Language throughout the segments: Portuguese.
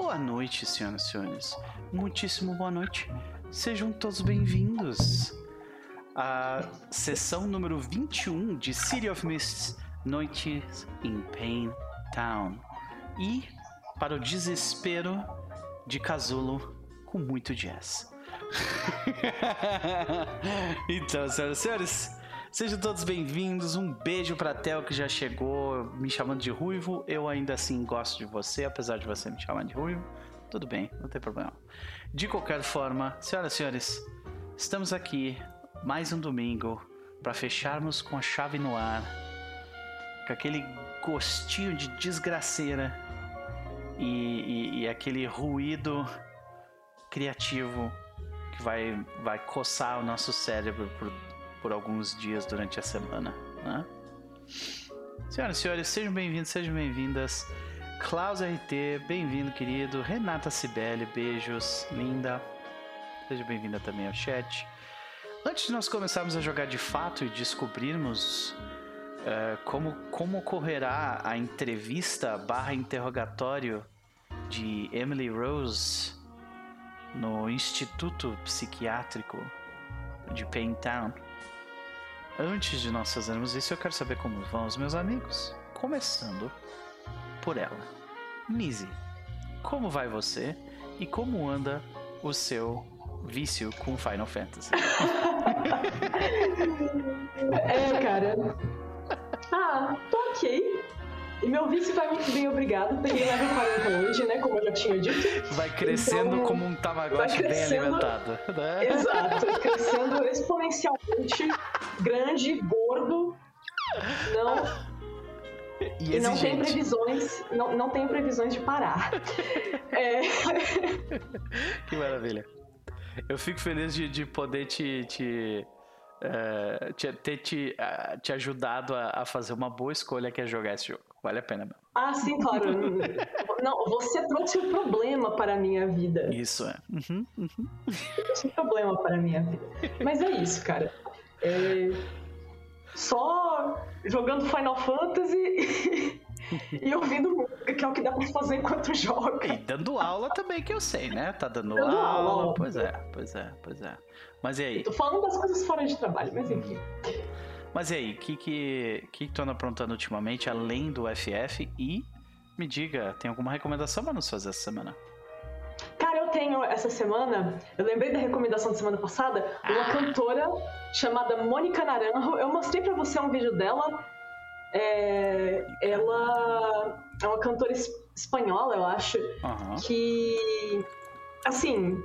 Boa noite, senhoras e senhores. Muitíssimo boa noite. Sejam todos bem-vindos à sessão número 21 de City of Mists Noites in Pain Town. E, para o desespero de Casulo, com muito jazz. então, senhoras e senhores, sejam todos bem-vindos. Um beijo pra Tel que já chegou me chamando de ruivo. Eu ainda assim gosto de você, apesar de você me chamar de ruivo. Tudo bem, não tem problema. De qualquer forma, senhoras e senhores, estamos aqui mais um domingo para fecharmos com a chave no ar, com aquele gostinho de desgraceira e, e, e aquele ruído criativo que vai, vai coçar o nosso cérebro por, por alguns dias durante a semana. Né? Senhoras e senhores, sejam bem-vindos, sejam bem-vindas. Klaus RT, bem-vindo, querido. Renata Cibele, beijos, linda. Seja bem-vinda também ao chat. Antes de nós começarmos a jogar de fato e descobrirmos uh, como, como ocorrerá a entrevista barra interrogatório de Emily Rose no Instituto Psiquiátrico de Paintown. Antes de nós fazermos isso, eu quero saber como vão os meus amigos. Começando por ela. Nise, como vai você e como anda o seu vício com Final Fantasy? é, cara. Ah, tô ok. E meu vício vai muito bem, obrigado. Peguei level 40 hoje, né? Como eu já tinha dito. Vai crescendo então, como um Tamagotchi bem alimentado. Né? Exato, crescendo exponencialmente, grande, gordo. Não. E, e não tem previsões, não, não tem previsões de parar. é... Que maravilha. Eu fico feliz de, de poder te, te uh, te, ter te, uh, te ajudado a, a, fazer uma boa escolha que é jogar esse jogo. Vale a pena mesmo. Ah, sim, claro. Não, você trouxe um problema para a minha vida. Isso é. Uhum, uhum. Trouxe um problema para a minha vida. Mas é isso, cara. É... Só jogando Final Fantasy e ouvindo música, que é o que dá pra fazer enquanto joga. E dando aula também, que eu sei, né? Tá dando, dando aula. aula. Pois é, pois é, pois é. Mas e aí? tô falando das coisas fora de trabalho, mas enfim. Mas e aí, o que, que, que, que tu anda aprontando ultimamente, além do FF? E me diga, tem alguma recomendação pra nos fazer essa semana? Cara, eu tenho essa semana, eu lembrei da recomendação da semana passada, uma ah. cantora chamada Mônica Naranjo. Eu mostrei para você um vídeo dela. É, ela é uma cantora espanhola, eu acho, uhum. que assim,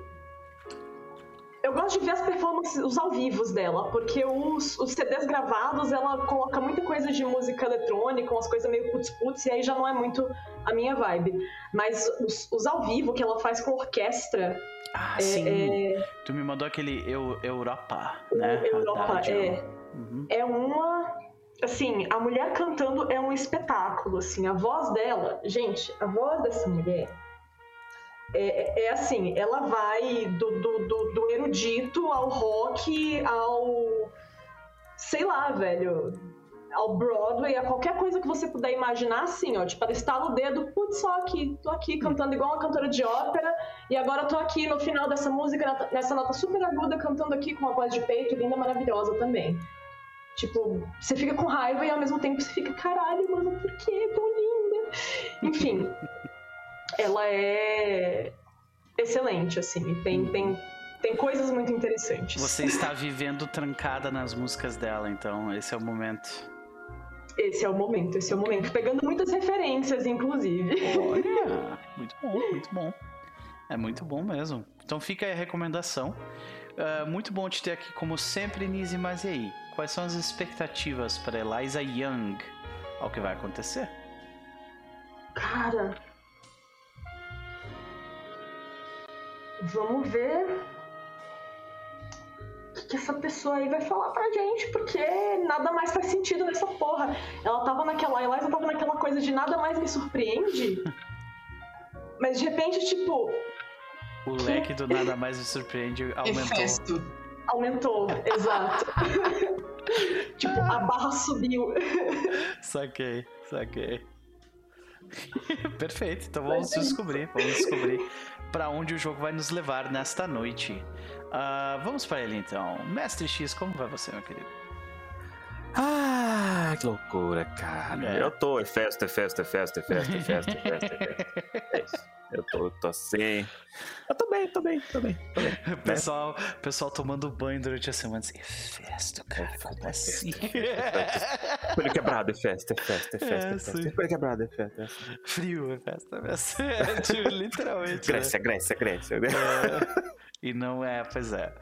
eu gosto de ver as performances, os ao vivos dela, porque os, os CDs gravados ela coloca muita coisa de música eletrônica, umas coisas meio putz-putz, e aí já não é muito a minha vibe. Mas os, os ao vivo que ela faz com orquestra. Ah, é, sim. É... Tu me mandou aquele Eu, Europa, né? Europa, é. Uhum. É uma. Assim, a mulher cantando é um espetáculo, assim. A voz dela, gente, a voz dessa mulher é, é, é, assim, ela vai do, do, do, erudito ao rock, ao. sei lá, velho. Ao Broadway, a qualquer coisa que você puder imaginar, assim, ó. Tipo, ela estala o dedo, putz, só aqui, tô aqui cantando igual uma cantora de ópera, e agora tô aqui no final dessa música, nessa nota super aguda, cantando aqui com uma voz de peito linda, maravilhosa também. Tipo, você fica com raiva e ao mesmo tempo você fica, caralho, mano, por que tão linda? Enfim ela é excelente, assim, tem, tem, tem coisas muito interessantes. Você está vivendo trancada nas músicas dela, então esse é o momento. Esse é o momento, esse é o momento. Pegando muitas referências, inclusive. Olha, muito bom, muito bom. É muito bom mesmo. Então fica aí a recomendação. Uh, muito bom te ter aqui, como sempre, Nise. Mas e aí? Quais são as expectativas para Eliza Young ao que vai acontecer? Cara, Vamos ver o que, que essa pessoa aí vai falar pra gente, porque nada mais faz sentido nessa porra. Ela tava naquela. A Eliza tava naquela coisa de nada mais me surpreende. Mas de repente, tipo. O leque do nada mais me surpreende aumentou. Efesto. Aumentou, exato. tipo, a barra subiu. Saquei, saquei. Perfeito, então vamos descobrir, vamos descobrir para onde o jogo vai nos levar nesta noite. Uh, vamos para ele então. Mestre X, como vai você, meu querido? Ah, que loucura, cara. É. Eu tô, é festa, é festa, é festa, é festa, é festa, é festa. É festa. É isso. Eu tô, tô assim. Eu tô bem, tô bem, tô bem. Tô bem né? pessoal, pessoal tomando banho durante a semana assim, é festa, cara, é como assim? Coelho quebrado, é festa, é festa, é festa, é, festa. Coelho quebrado, é festa. Frio, é festa, é festa. É, tipo, literalmente. Grécia, né? Grécia, Grécia. Né? É. E não é, pois é.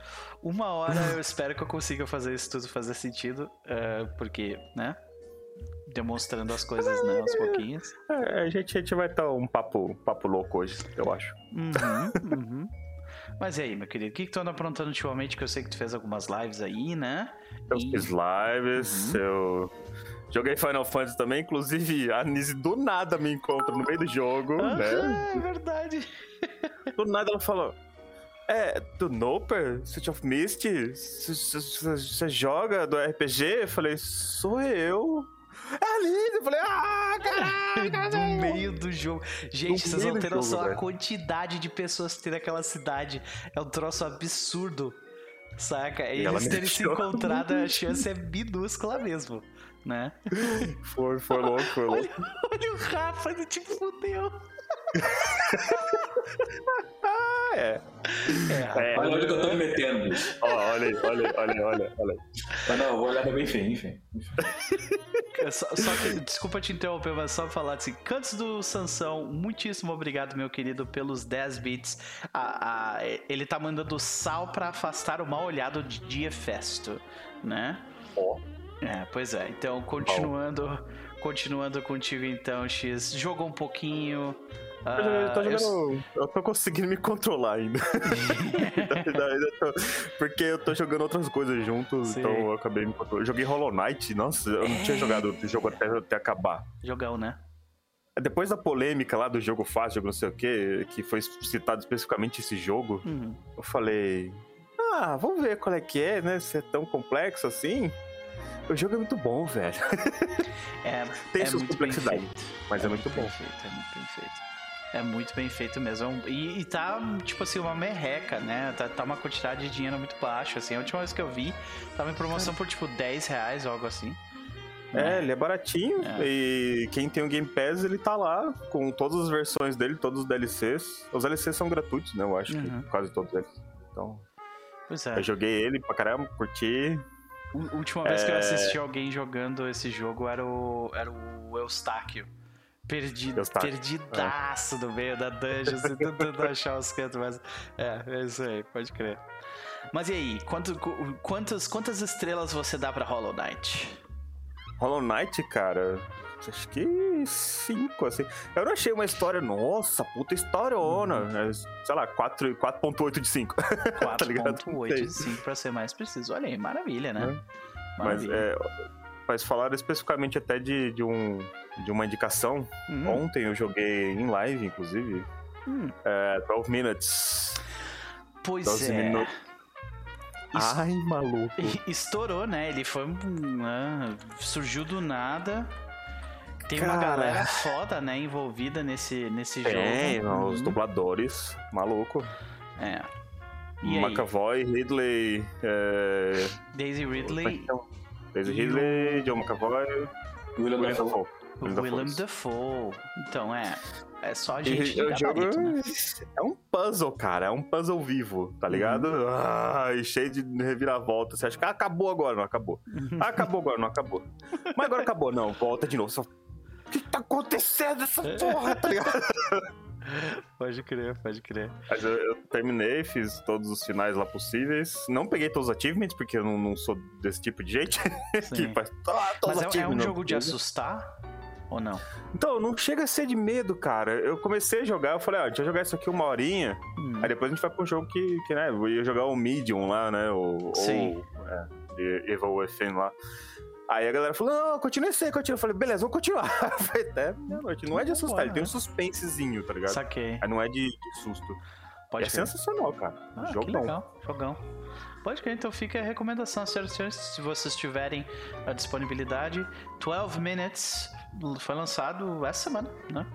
Uma hora eu espero que eu consiga fazer isso tudo fazer sentido, uh, porque, né? Demonstrando as coisas, né, aos pouquinhos. É, a, gente, a gente vai estar um papo, papo louco hoje, eu acho. Uhum, uhum. Mas e aí, meu querido, o que, que tu anda aprontando ultimamente? Que eu sei que tu fez algumas lives aí, né? Eu e... fiz lives, uhum. eu joguei Final Fantasy também, inclusive a Nise do nada me encontra no meio do jogo, ah, né? É verdade. Do nada ela falou, é, do Noper? City of Mist? Você joga do RPG? Eu falei, sou eu. É Liz! Eu falei, ah, caraca! do meio do jogo. Gente, vocês vão ter noção a quantidade de pessoas que tem naquela cidade. É um troço absurdo. Saca? E eles terem se encontrado, a chance é minúscula mesmo, né? Foi, foi louco, foi louco. Olha, olha o Rafa, ele te fudeu. Ah, é. é. Olha onde que eu tô me metendo. Ó, olha aí, olha aí, olha aí, olha, olha Mas não, eu vou olhar bem enfim, enfim. Só, só, que, desculpa te interromper, mas só falar assim, Cantos do Sansão, muitíssimo obrigado, meu querido, pelos 10 bits. A, a, ele tá mandando sal para afastar o mal olhado de Dia Festo, né? Ó. É, pois é. Então, continuando, continuando contigo então, X, jogou um pouquinho, eu, tô ah, jogando, eu... eu tô conseguindo me controlar ainda. porque eu tô jogando outras coisas juntos, Sim. então eu acabei me controlando. Joguei Hollow Knight, nossa, eu não tinha jogado o jogo até, até acabar. Jogão, né? Depois da polêmica lá do jogo fácil, jogo não sei o que, que foi citado especificamente esse jogo, uhum. eu falei. Ah, vamos ver qual é que é, né? Se é tão complexo assim. O jogo é muito bom, velho. É, Tem é suas complexidades, mas é, é muito, muito bom. Perfeito, é muito bem feito. É muito bem feito mesmo. E, e tá, tipo assim, uma merreca, né? Tá, tá, uma quantidade de dinheiro muito baixa, assim. A última vez que eu vi, tava em promoção por, tipo, 10 reais ou algo assim. É, ele é baratinho. É. E quem tem o Game Pass, ele tá lá com todas as versões dele, todos os DLCs. Os DLCs são gratuitos, né? Eu acho uhum. que quase todos eles. Então. Pois é. Eu joguei ele pra caramba, curti. A última vez é... que eu é. assisti alguém jogando esse jogo era o, era o Eustáquio. Perdido, perdidaço é. no meio da dungeon, tentando achar os cantos, mas. É, é isso aí, pode crer. Mas e aí, quanto, quantas, quantas estrelas você dá pra Hollow Knight? Hollow Knight, cara, acho que cinco, assim. Eu não achei uma história, nossa, puta historiona. Uhum. É, sei lá, 4.8 de 5. 4.8 tá de 5 pra ser mais preciso. Olha aí, maravilha, né? É. Maravilha. Mas é, mas falaram especificamente até de, de, um, de uma indicação. Hum. Ontem eu joguei em live, inclusive. Hum. É, 12 Minutes. Pois 12 é. Minutos. Ai, maluco. Estourou, né? Ele foi. Uh, surgiu do nada. Tem Cara... uma galera foda, né, envolvida nesse, nesse jogo. Tem, os uhum. dubladores, maluco. É. E McAvoy? Ridley. É... Daisy Ridley. Daisy Ridley, John McAvoy, William, William Dafoe. William Dafoe. Então, é. É só gente e, o jogo né? é um puzzle, cara. É um puzzle vivo, tá ligado? Uhum. Ah, e cheio de reviravolta. Você acha que ah, acabou agora, não acabou. Ah, acabou agora, não acabou. Mas agora acabou, não. Volta de novo. Só... O que tá acontecendo essa porra, tá ligado? Pode crer, pode crer. Mas eu, eu, terminei, fiz todos os finais lá possíveis. Não peguei todos os achievements, porque eu não, não sou desse tipo de gente que faz ah, Mas é, é um jogo de assustar? Ou não? Então, não chega a ser de medo, cara. Eu comecei a jogar, eu falei, ó, ah, deixa eu jogar isso aqui uma horinha. Hum. Aí depois a gente vai pra um jogo que, que né, eu ia jogar o Medium lá, né? Ou, Sim. Ou, é, Evil Within lá. Aí a galera falou, não, continua assim, continua. Eu falei, beleza, vou continuar. Foi até meia-noite. Não é de assustar, ele tem um suspensezinho, tá ligado? Saquei. Aí não é de, de susto. Pode é crer. sensacional, cara. Ah, Jogão. legal, jogão. Pode crer, então fica a recomendação, senhoras e senhores, se vocês tiverem a disponibilidade. 12 Minutes foi lançado essa semana, né?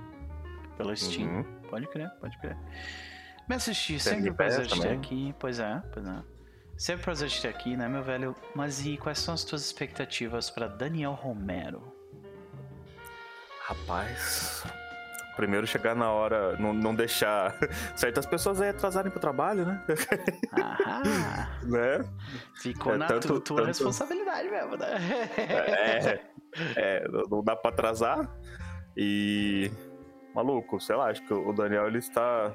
Pela Steam. Uhum. Pode crer, pode crer. Me assistir, sempre prazer de ter aqui. Pois é, pois é. Sempre um prazer de ter aqui, né, meu velho? Mas e quais são as tuas expectativas pra Daniel Romero? Rapaz. Primeiro chegar na hora, não, não deixar certas pessoas aí atrasarem pro trabalho, né? Ah, né? ficou É, na tanto- tu- tua tanto- responsabilidade mesmo, né? É, é, não não dá pra atrasar. E. Maluco, sei lá, acho que o Daniel ele está.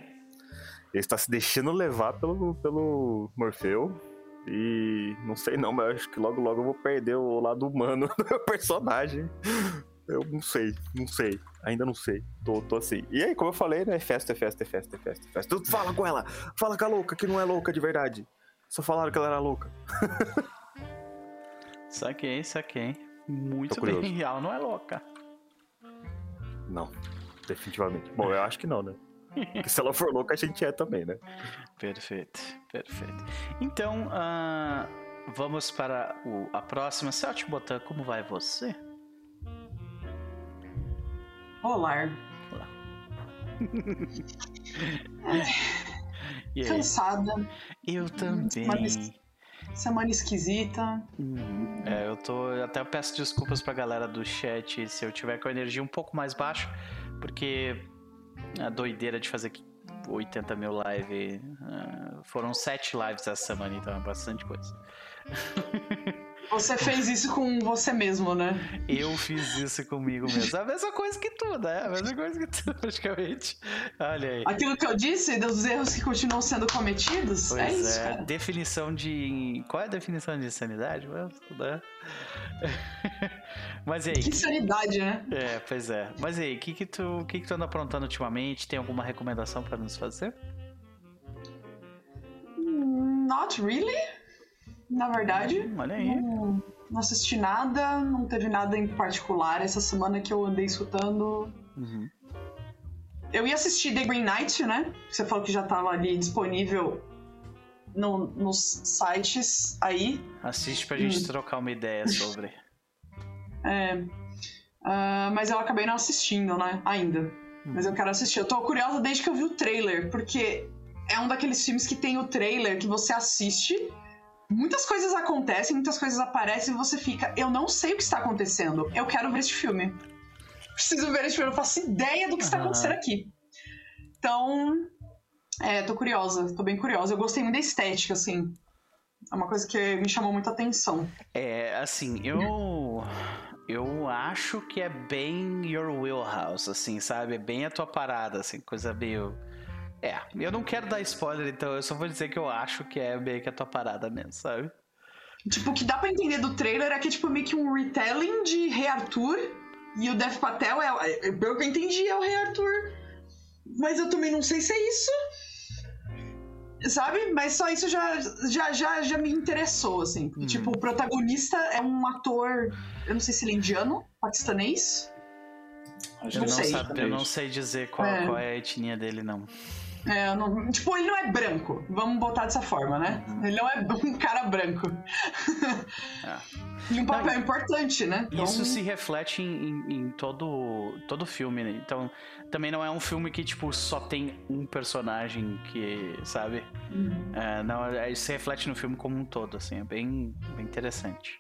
Ele está se deixando levar pelo, pelo Morfeu. E não sei não, mas acho que logo logo eu vou perder o lado humano do meu personagem. Eu não sei, não sei. Ainda não sei. Tô, tô assim. E aí, como eu falei, né? É festa, é festa, é festa, é festa, é festa. Tu fala com ela! Fala com a louca, que não é louca de verdade. Só falaram que ela era louca. Saquei, saquei. Muito Tô bem, curioso. ela não é louca. Não, definitivamente. Bom, eu acho que não, né? Porque se ela for louca, a gente é também, né? Perfeito, perfeito. Então, ah, vamos para o- a próxima. Celtic Botan, como vai você? Olá. E aí? Cansada. Eu também. Mas- Semana esquisita. Hum, é, eu tô. eu Até peço desculpas pra galera do chat se eu tiver com a energia um pouco mais baixa, porque a doideira de fazer 80 mil live. ah, foram sete lives essa semana, então é bastante coisa. Você fez isso com você mesmo, né? Eu fiz isso comigo mesmo. A mesma coisa que tu, né? A mesma coisa que tu, praticamente. Olha aí. Aquilo que eu disse, dos erros que continuam sendo cometidos, Pois é isso, é, cara. definição de. Qual é a definição de insanidade? mesmo, né? Mas aí? Que sanidade, né? É, pois é. Mas aí, o que que tu, que que tu anda aprontando ultimamente? Tem alguma recomendação pra nos fazer? Not really. Na verdade, Hum, olha aí. não, não assisti nada, não teve nada em particular essa semana que eu andei escutando. Uhum. Eu ia assistir The Green Knight, né? Você falou que já tava ali disponível no- nos sites aí. Assiste pra gente Hum. trocar uma ideia sobre. É, ah, mas eu acabei não assistindo, né? Ainda. Mas eu quero assistir. Eu tô curiosa desde que eu vi o trailer, porque é um daqueles filmes que tem o trailer que você assiste, muitas coisas acontecem, muitas coisas aparecem e você fica, eu não sei o que está acontecendo. Eu quero ver este filme. Preciso ver este filme, eu faço ideia do que está acontecendo aqui. Então, é, tô curiosa, tô bem curiosa. Eu gostei muito da estética, assim. É uma coisa que me chamou muita atenção. É, assim, eu. Eu acho que é bem your wheelhouse, assim, sabe? É bem a tua parada, assim, coisa meio. É, eu não quero dar spoiler, então eu só vou dizer que eu acho que é meio que a tua parada mesmo, sabe? Tipo, o que dá pra entender do trailer é que é tipo meio que um retelling de Rei Arthur. E o Dev Patel é, é- pelo que eu entendi, é o Rei Arthur. Mas eu também não sei se é isso. Sabe? Mas só isso já, já, já, já me interessou, assim. Hum. Tipo, o protagonista é um ator. Eu não sei se ele é indiano, paquistanês. Eu não sei. sabe- eu não sei dizer qual É. qual é a etnia dele, não. É, não- tipo, ele não é branco. Vamos botar dessa forma, né? Uhum. Ele não é um cara branco. Ah. E um papel Não, importante, né? Então- Isso se reflete em, em- em todo todo filme, né? Então, também não é um filme que, tipo, só tem um personagem que, sabe? Uhum. É, não, é- isso se reflete no filme como um todo, assim, é bem, bem interessante.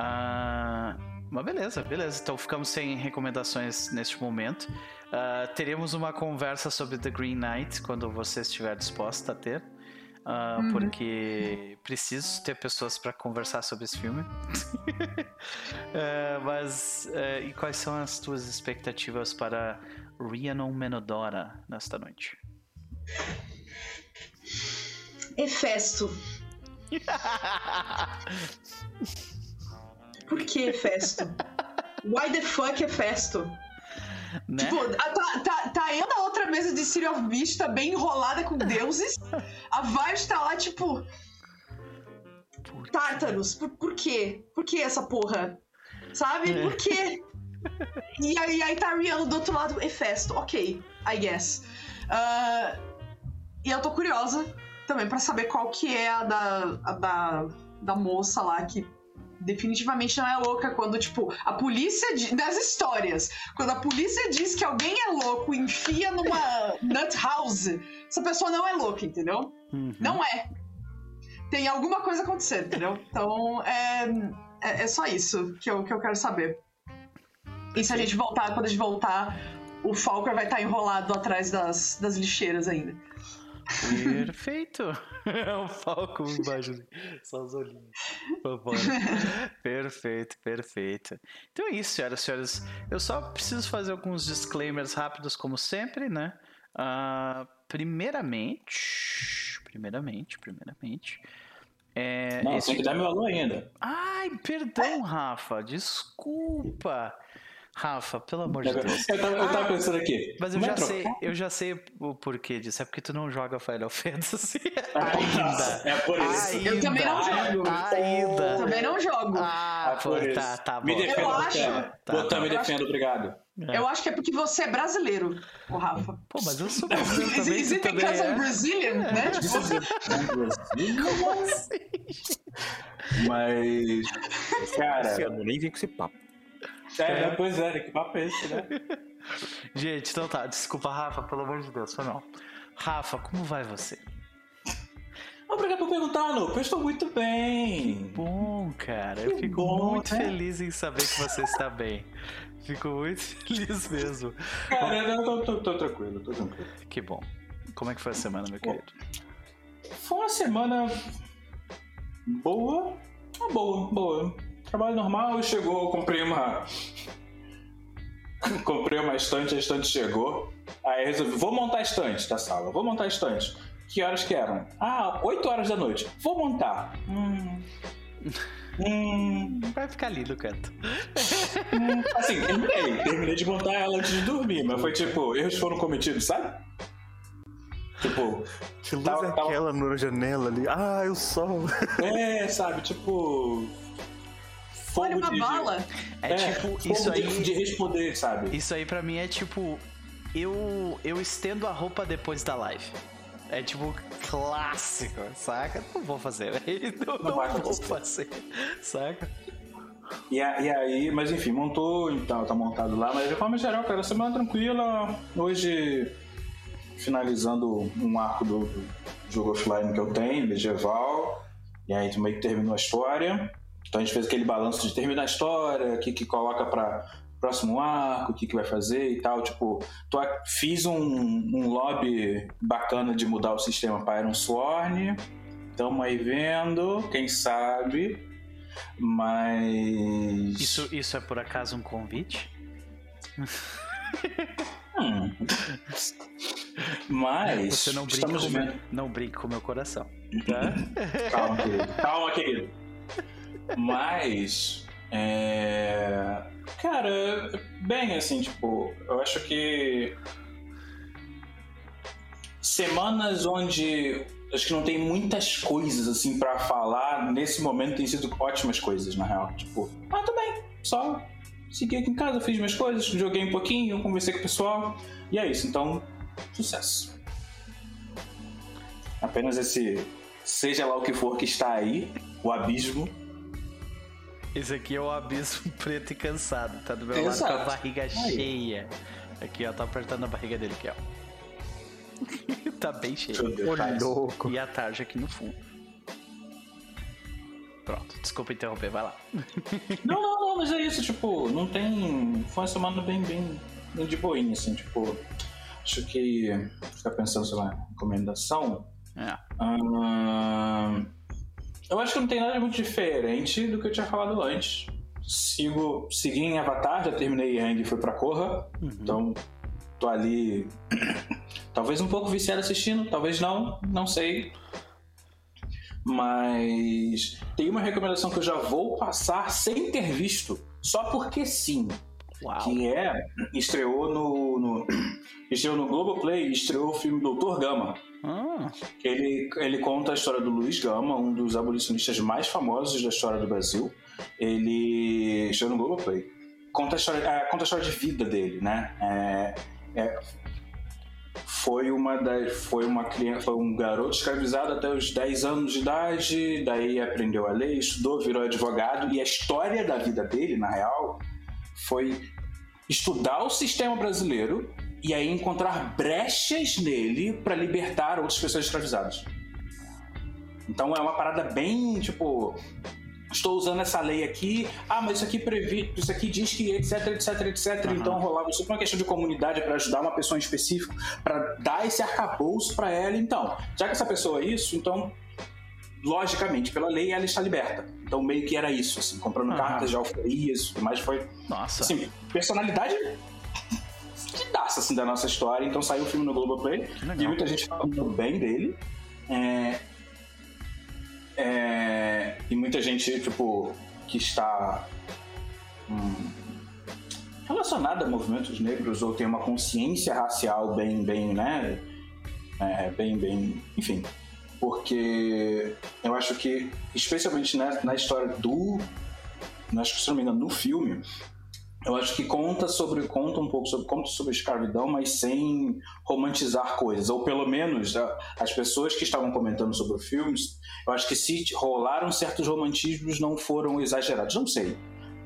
Ah, mas beleza, beleza. Então ficamos sem recomendações neste momento. Ah, teremos uma conversa sobre The Green Knight quando você estiver disposta a ter. Ah, Uhum. Porque preciso ter pessoas para conversar sobre esse filme. Ah, mas ah, e quais são as tuas expectativas para Rhiannon Menodora nesta noite? Hefesto. Por que Hefesto? Why the fuck Hefesto? né? Tipo, tá, tá, tá eu na outra mesa de City of Beast, tá bem enrolada com deuses. A Vard tá lá, tipo, Por- Tártaros, por, por quê? Por que essa porra? Sabe? É. Por quê? e aí, aí tá a Rihanna do outro lado, Hefesto, ok, I guess. Uh, e eu tô curiosa também pra saber qual que é a da, a da, da moça lá que definitivamente não é louca quando, tipo, a polícia. Das histórias. Quando a polícia diz que alguém é louco e enfia numa nut house, essa pessoa não é louca, entendeu? Uhum. Não é. Tem alguma coisa acontecendo, entendeu? Então, é, é, é, só isso que eu, que eu quero saber. E se a gente voltar, quando a gente voltar, o Falker vai estar enrolado atrás das, das lixeiras ainda. Perfeito! É um falco embaixo, só os olhinhos. Perfeito, perfeito. Então é isso, senhoras e senhores. Eu só preciso fazer alguns disclaimers rápidos, como sempre, né? Uh, primeiramente. Primeiramente, primeiramente. É, Não, esse... tem que dar meu alô ainda. Ai, perdão, Rafa. Desculpa. Rafa, pelo amor de Deus. Eu tava, eu tava ah, pensando aqui. Mas eu já, sei, eu já sei o porquê disso. É porque tu não joga Final Fantasy ainda. É por isso. Ainda. Eu também não jogo. Ainda. Também não jogo. Ah, é pô, tá, tá bom. Me defenda, eu acho... Tá, tá. me defenda, obrigado. É. Eu acho que é porque você é brasileiro, o Rafa. Pô, mas eu sou brasileiro também. Is it because I'm Brazilian, é. né? Tipo... Como assim? Mas, cara... Eu nem vim com esse papo. É, é, pois é, que papo é esse, né? Gente, então tá, desculpa, Rafa, pelo amor de Deus, foi mal. Rafa, como vai você? Obrigado por perguntar, Nuco. Eu estou muito bem. Que bom, cara. Eu Que fico bom, muito né? feliz em saber que você está bem. Fico muito feliz mesmo. Cara, eu tô, tô, tô tranquilo, tô tranquilo. Que bom. Como é que foi a semana, meu Bom. querido? Foi uma semana boa. Ah, boa, boa. Trabalho normal, chegou, comprei uma. comprei uma estante, a estante chegou. Aí resolvi, vou montar a estante da sala, vou montar a estante. Que horas que eram? Ah, 8 horas da noite. Vou montar. Hum. Hum. Vai ficar lindo, canto. hum. Assim, terminei. Terminei de montar ela antes de dormir, mas foi tipo, erros foram cometidos, sabe? Tipo, Que luz é aquela na janela ali? Ah, o sol. é, sabe, tipo. Olha uma de- bala. É, tipo, fogo isso de- aí. De responder, sabe? Isso aí pra mim é tipo. Eu, eu estendo a roupa depois da live. É tipo clássico, saca? Não vou fazer, velho. Não, Não não vou fazer, saca? E, a- e aí, mas enfim, montou e tal, tá montado lá. Mas de forma geral, cara, semana tranquila. Hoje, finalizando um arco do, do jogo offline que eu tenho, medieval. E aí meio que terminou a história. Então a gente fez aquele balanço de terminar a história, o que, que coloca pra próximo arco, o que, que vai fazer e tal. Tipo, tô, fiz um, um lobby bacana de mudar o sistema para Iron Sworn. Tamo aí vendo, quem sabe. Mas. Isso, isso é por acaso um convite? Hum. Mas. Você não brinca, estamos com meu, não brinca com o meu coração. Tá? Calma, querido. Calma, querido. Mas. É... Cara, bem assim, tipo, eu acho que. Semanas onde acho que não tem muitas coisas assim pra falar, nesse momento tem sido ótimas coisas, na real. Tipo, ah, tô bem, só segui aqui em casa, fiz minhas coisas, joguei um pouquinho, conversei com o pessoal, e é isso, então, sucesso. Apenas esse, seja lá o que for que está aí, o abismo. Esse aqui é o abismo preto e cansado. Tá do meu lado com Exato. a barriga cheia. Aqui, ó, tá apertando a barriga dele aqui, ó. tá bem cheio. Ver, tá? louco. E a tarde aqui no fundo. Pronto, desculpa interromper, vai lá. Não, não, não, mas é isso, tipo, não tem. Foi uma semana bem, bem, bem de boinha, assim, tipo. Acho que. Ficar pensando, sei lá, recomendação. É. Ahn, eu acho que não tem nada muito diferente do que eu tinha falado antes. Sigo, segui em Avatar, já terminei Yang e fui pra Korra. Então, tô ali. talvez um pouco viciado assistindo, talvez não, não sei. Mas tem uma recomendação que eu já vou passar sem ter visto, só porque sim. Uau. Que é. Estreou no. no estreou no Globoplay estreou o filme Doutor Gama. Ah, Ele, ele conta a história do Luiz Gama, um dos abolicionistas mais famosos da história do Brasil. Ele estreou no Globoplay. conta a história, é, conta a história de vida dele, né? É, é, foi uma das, foi uma criança, foi um garoto escravizado até os 10 anos de idade, daí aprendeu a ler, estudou, virou advogado e a história da vida dele, na real, foi estudar o sistema brasileiro e aí encontrar brechas nele para libertar outras pessoas escravizadas. Então é uma parada bem, tipo, estou usando essa lei aqui, ah, mas isso aqui previ, isso aqui diz que etc, etc, etc. Uhum. Então rolava isso uma questão de comunidade para ajudar uma pessoa em específico, para dar esse arcabouço para ela. Então, já que essa pessoa é isso, então logicamente, pela lei, ela está liberta. Então, meio que era isso, assim, comprando uhum. cartas de alfarias e mais foi. Nossa. Assim, personalidade daça assim, da nossa história. Então, saiu o filme no Globoplay e muita gente falando bem dele. É, é, e muita gente, tipo, que está hum, relacionada a movimentos negros ou tem uma consciência racial bem, bem, né? É, bem, bem, enfim. Porque eu acho que, especialmente na, na história do. Acho que, se não me engano, no filme, eu acho que conta sobre conta um pouco sobre conta sobre escravidão, mas sem romantizar coisas, ou pelo menos as pessoas que estavam comentando sobre o filme, eu acho que se rolaram certos romantismos não foram exagerados, não sei.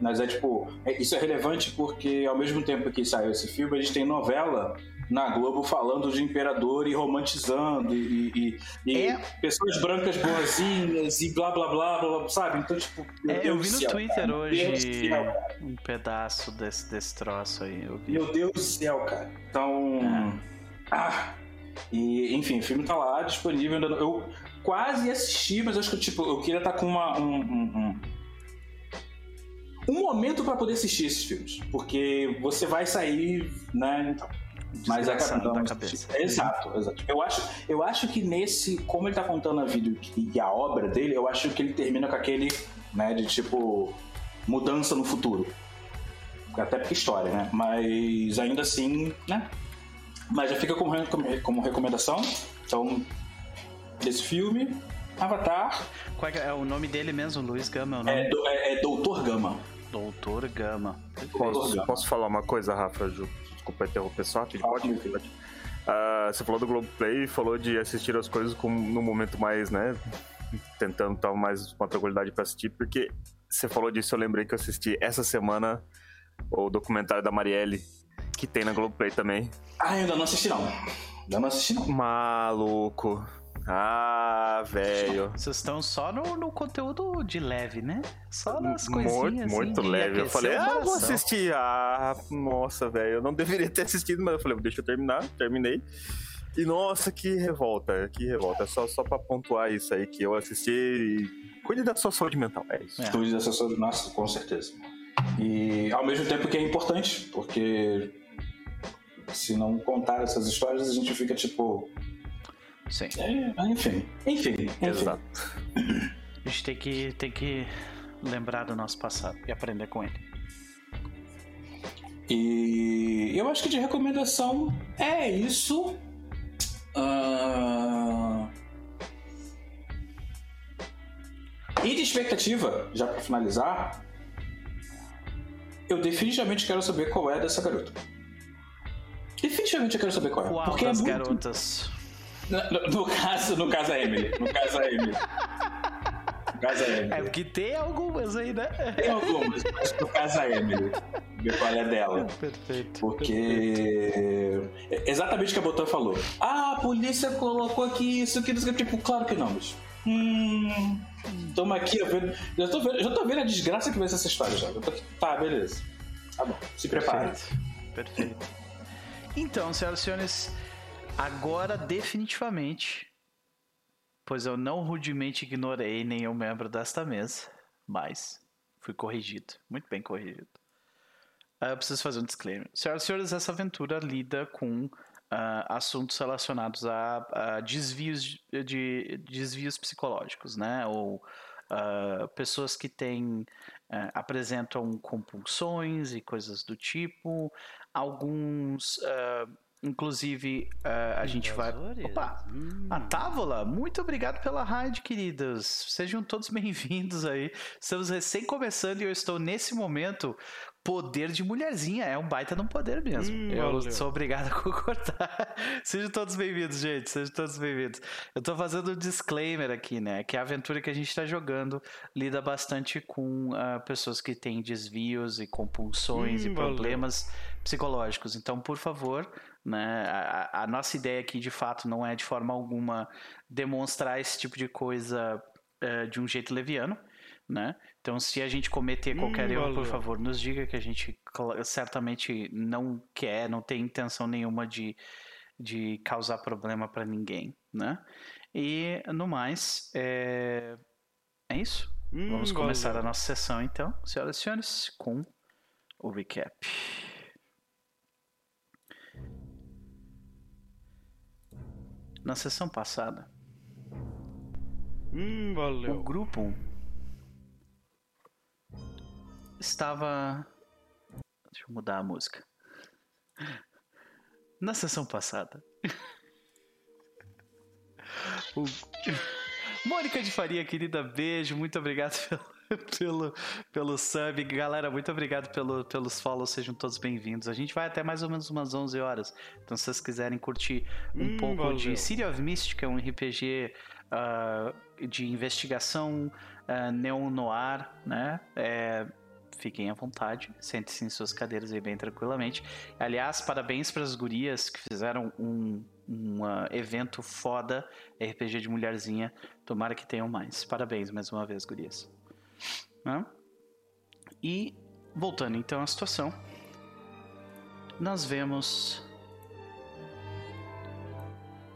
Mas é tipo, é, isso é relevante porque ao mesmo tempo que saiu esse filme, a gente tem novela na Globo falando de imperador e romantizando e, e, e é. pessoas brancas boazinhas e blá blá blá, blá sabe? Então, tipo. É, eu vi no céu, Twitter cara. hoje um pedaço desse, desse troço aí. Meu Deus do céu, cara. Então. É. Ah! E, enfim, o filme tá lá disponível. Eu quase assisti, mas acho que tipo, eu queria estar tá com uma, um, um, um, um momento para poder assistir esses filmes. Porque você vai sair, né? Então, mas é da cabeça. Exato, exato. Eu acho, eu acho que nesse, como ele tá contando a vida e a obra dele, eu acho que ele termina com aquele, né, de tipo mudança no futuro. Até porque história, né? Mas ainda assim, né? Mas já fica como, como recomendação. Então, desse filme, Avatar. Qual é, é, o nome dele mesmo? Luiz Gama? É, é, é, é Doutor Gama. Doutor Gama. Posso, posso falar uma coisa, Rafa, Ju? Desculpa interromper só, pode? pode. Uh, você falou do Globoplay e falou de assistir as coisas com, no momento mais, né? Tentando estar mais com tranquilidade para assistir, porque você falou disso, eu lembrei que eu assisti essa semana o documentário da Marielle, que tem na Globoplay também. Ah, ainda não assisti não. Ainda não assisti não. Maluco. Ah, velho. Vocês estão só no, no, conteúdo de leve, né? Só nas coisinhas. Muito, assim, muito leve. Eu falei, ah, vou assistir. Ah, nossa, velho. Eu não deveria ter assistido, mas eu falei, deixa eu terminar. Terminei. E nossa, que revolta, que revolta. Só, só pra pontuar isso aí que eu assisti e. Cuide da sua saúde mental, é isso. É. Cuide da sua saúde, nossa, com certeza. E ao mesmo tempo que é importante, porque se não contar essas histórias, a gente fica tipo Sim. É, enfim, enfim, enfim. Exato. A gente tem que, tem que lembrar do nosso passado e aprender com ele. E eu acho que de recomendação é isso. Uh... E de expectativa, já para finalizar, eu definitivamente quero saber qual é dessa garota. Definitivamente eu quero saber qual é. Qual porque das é muito... garotas? No, no, caso, no caso a Emily. No caso a Emily. No caso a Emily. É porque tem algumas aí, né? Tem algumas, mas no caso a Emily. Ver qual é dela. Perfeito. Porque. Perfeito. Exatamente o que a Botan falou. Ah, a polícia colocou aqui isso, que Tipo, claro que não, bicho. Hum. Toma aqui, eu vendo. Já tô vendo, já tô vendo a desgraça que vai ser essa história já. Tô... Tá, beleza. Tá bom. Se prepare. Perfeito. Perfeito. Então, senhoras e senhores. Agora, definitivamente, pois eu não rudemente ignorei nenhum membro desta mesa, mas fui corrigido, muito bem corrigido. Uh, eu preciso fazer um disclaimer. Senhoras e senhores, essa aventura lida com uh, assuntos relacionados a, a desvios, de, de, desvios psicológicos, né? Ou uh, pessoas que têm, apresentam compulsões e coisas do tipo, alguns Inclusive, uh, a gente vai. Opa! Hum. A Távola, muito obrigado pela raid, queridos. Sejam todos bem-vindos aí. Estamos recém começando e eu estou nesse momento poder de mulherzinha. É um baita de um poder mesmo. Hum, eu valeu. sou obrigado a concordar. Sejam todos bem-vindos, gente. Sejam todos bem-vindos. Eu tô fazendo um disclaimer aqui, né? Que a aventura que a gente tá jogando lida bastante com uh, pessoas que têm desvios e compulsões hum, e problemas valeu. psicológicos. Então, por favor. Né? A, a nossa ideia aqui, de fato, não é de forma alguma demonstrar esse tipo de coisa uh, de um jeito leviano. Né? Então, se a gente cometer qualquer hum, erro, valeu. por favor, nos diga que a gente certamente não quer, não tem intenção nenhuma de, de causar problema para ninguém, né? E no mais, é, é isso. Hum, Vamos começar valeu. a nossa sessão então, senhoras e senhores, com o recap. Na sessão passada, hum, o grupo estava. Deixa eu mudar a música. Na sessão passada. o... Mônica de Faria, querida, beijo. Muito obrigado pelo, pelo, pelo sub. Galera, muito obrigado pelo, pelos follows. Sejam todos bem-vindos. A gente vai até mais ou menos umas 11 horas. Então, se vocês quiserem curtir um hum, pouco valeu. de City of Mystic, é um RPG uh, ah, de investigação uh, neo-noir, né? É, fiquem à vontade, sentem-se em suas cadeiras aí bem tranquilamente. Aliás, parabéns para as gurias que fizeram um, um uh, evento foda RPG de mulherzinha. Tomara que tenham mais. Parabéns mais uma vez, gurias. Né? E voltando então à situação, nós vemos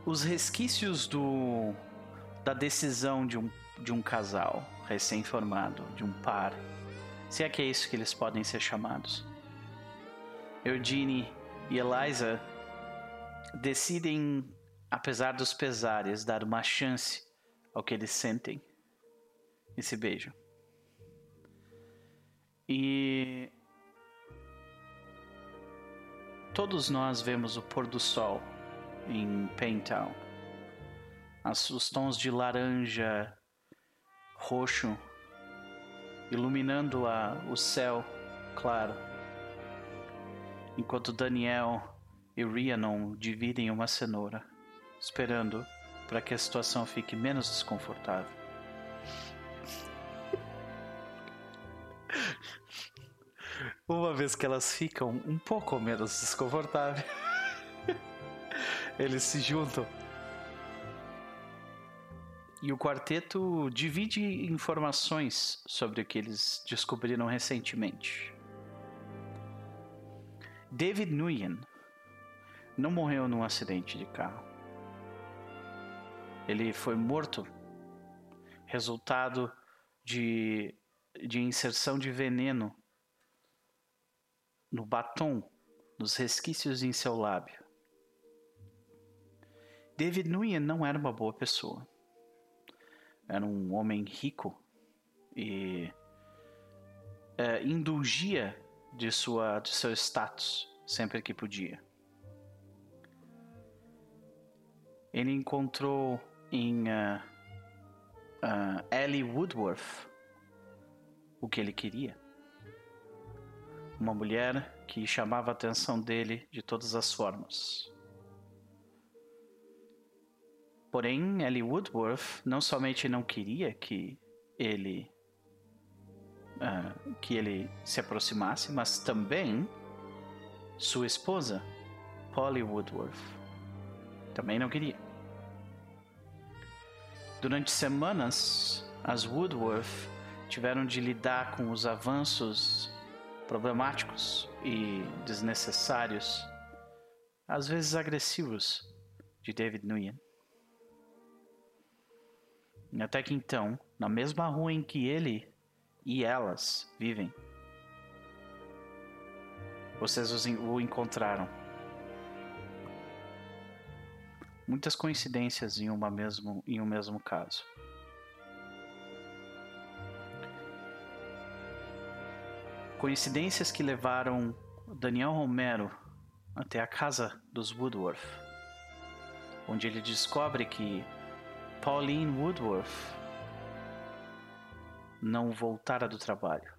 os resquícios do da decisão de um, de um casal recém-formado, de um par se é que é isso que eles podem ser chamados. Eugene e Eliza decidem, apesar dos pesares, dar uma chance ao que eles sentem e se beijam. E todos nós vemos o pôr do sol em Paintown. Os tons de laranja, roxo iluminando a, o céu claro. Enquanto Daniel e Rhiannon dividem uma cenoura, esperando para que a situação fique menos desconfortável. Uma vez que elas ficam um pouco menos desconfortáveis, eles se juntam e o quarteto divide informações sobre o que eles descobriram recentemente. David Nguyen não morreu num acidente de carro. Ele foi morto resultado de, de inserção de veneno no batom, nos resquícios em seu lábio. David Nguyen não era uma boa pessoa era um homem rico e é, indulgia de, sua, de seu status sempre que podia. Ele encontrou em uh, uh, Ellie Woodworth o que ele queria. Uma mulher que chamava a atenção dele de todas as formas. Porém, Ellie Woodworth não somente não queria que ele uh, que ele se aproximasse, mas também sua esposa, Polly Woodworth, também não queria. Durante semanas, as Woodworth tiveram de lidar com os avanços problemáticos e desnecessários, às vezes agressivos, de David Nguyen. Até que então, na mesma rua em que ele e elas vivem, vocês o encontraram. Muitas coincidências em, uma mesmo, em um mesmo caso. Coincidências que levaram Daniel Romero até a casa dos Woodworth, onde ele descobre que Pauline Woodworth não voltara do trabalho.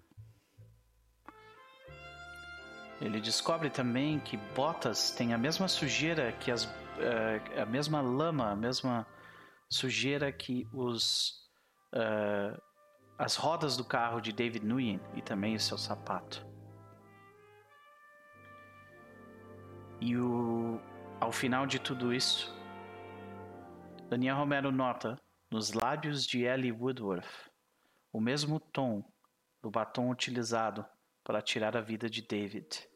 Ele descobre também que Botas tem a mesma sujeira que as. Uh, a mesma lama, a mesma sujeira que os. Uh, as rodas do carro de David Nguyen e também o seu sapato. E o, ao final de tudo isso, Daniel Romero nota nos lábios de Ellie Woodworth o mesmo tom do batom utilizado para tirar a vida de David.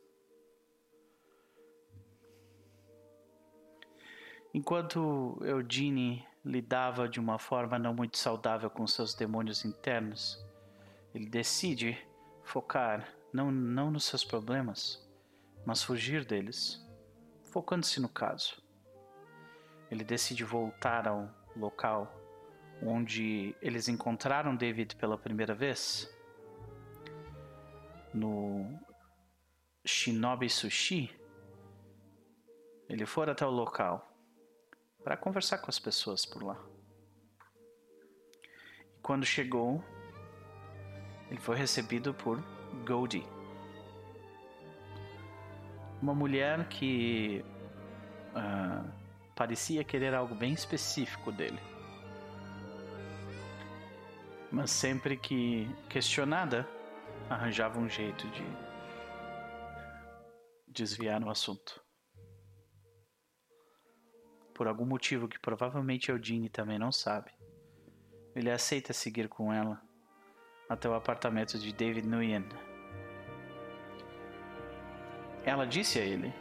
Enquanto Eugene lidava de uma forma não muito saudável com seus demônios internos, ele decide focar não, não nos seus problemas, mas fugir deles, focando-se no caso. Ele decide voltar ao local onde eles encontraram David pela primeira vez, no Shinobi Sushi. Ele foi até o local para conversar com as pessoas por lá. E quando chegou, ele foi recebido por Goldie, uma mulher que uh, parecia querer algo bem específico dele. Mas sempre que questionada, arranjava um jeito de desviar no assunto por algum motivo que provavelmente Eudine também não sabe. Ele aceita seguir com ela até o apartamento de David Nguyen. Ela disse a ele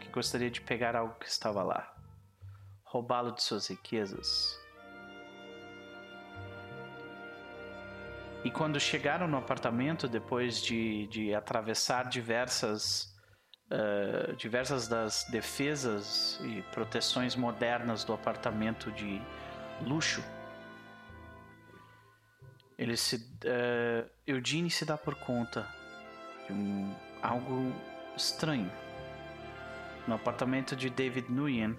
que gostaria de pegar algo que estava lá, roubá-lo de suas riquezas. E quando chegaram no apartamento, depois de, de atravessar diversas uh, diversas das defesas e proteções modernas do apartamento de luxo. Ele se, uh, Eugene se dá por conta de um, algo estranho. No apartamento de David Nguyen,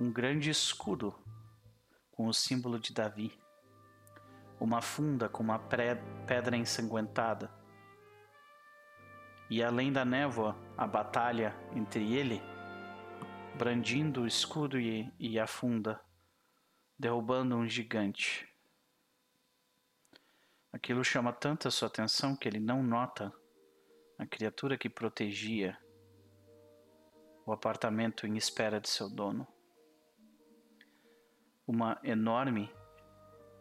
um grande escudo com o símbolo de Davi, uma funda com uma pedra ensanguentada e além da névoa, a batalha entre ele, brandindo o escudo e, e a funda, derrubando um gigante. Aquilo chama tanta sua atenção que ele não nota a criatura que protegia o apartamento em espera de seu dono. Uma enorme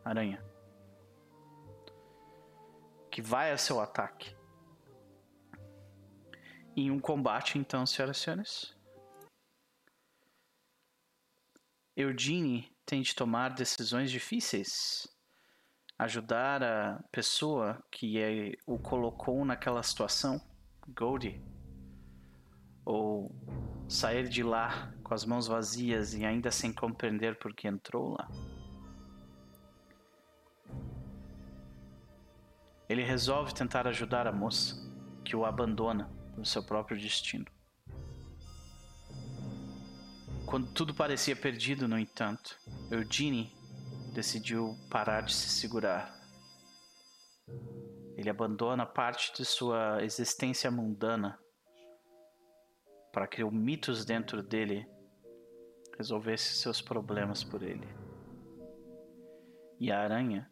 aranha que vai a seu ataque em um combate, então, senhoras e senhores. Eugene tem de tomar decisões difíceis, ajudar a pessoa que é, o colocou naquela situação, Goldie, ou sair de lá com as mãos vazias e ainda sem compreender por que entrou lá. Ele resolve tentar ajudar a moça, que o abandona no seu próprio destino. Quando tudo parecia perdido, no entanto, Eugene decidiu parar de se segurar. Ele abandona parte de sua existência mundana para que o mitos dentro dele resolvesse seus problemas por ele. E a aranha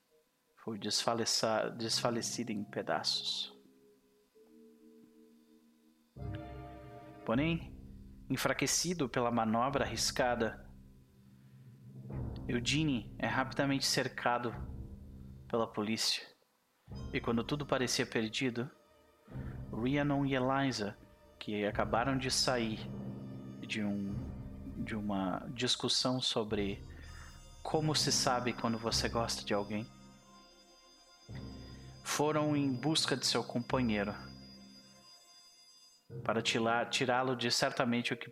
foi desfalecida em pedaços. Porém, enfraquecido pela manobra arriscada, Eugene é rapidamente cercado pela polícia. E quando tudo parecia perdido, Rhiannon e Eliza, que acabaram de sair de, um, de uma discussão sobre como se sabe quando você gosta de alguém, foram em busca de seu companheiro para tirá-lo de certamente o que,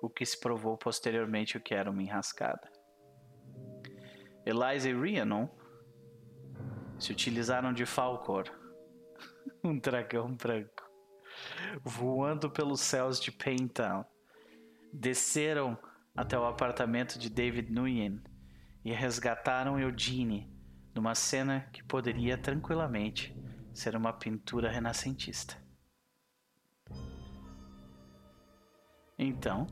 o que se provou posteriormente o que era uma enrascada. Eliza e Rhiannon se utilizaram de Falcor, um dragão branco, voando pelos céus de Paintown, desceram até o apartamento de David Nguyen e resgataram Eugene numa cena que poderia tranquilamente ser uma pintura renascentista. Então.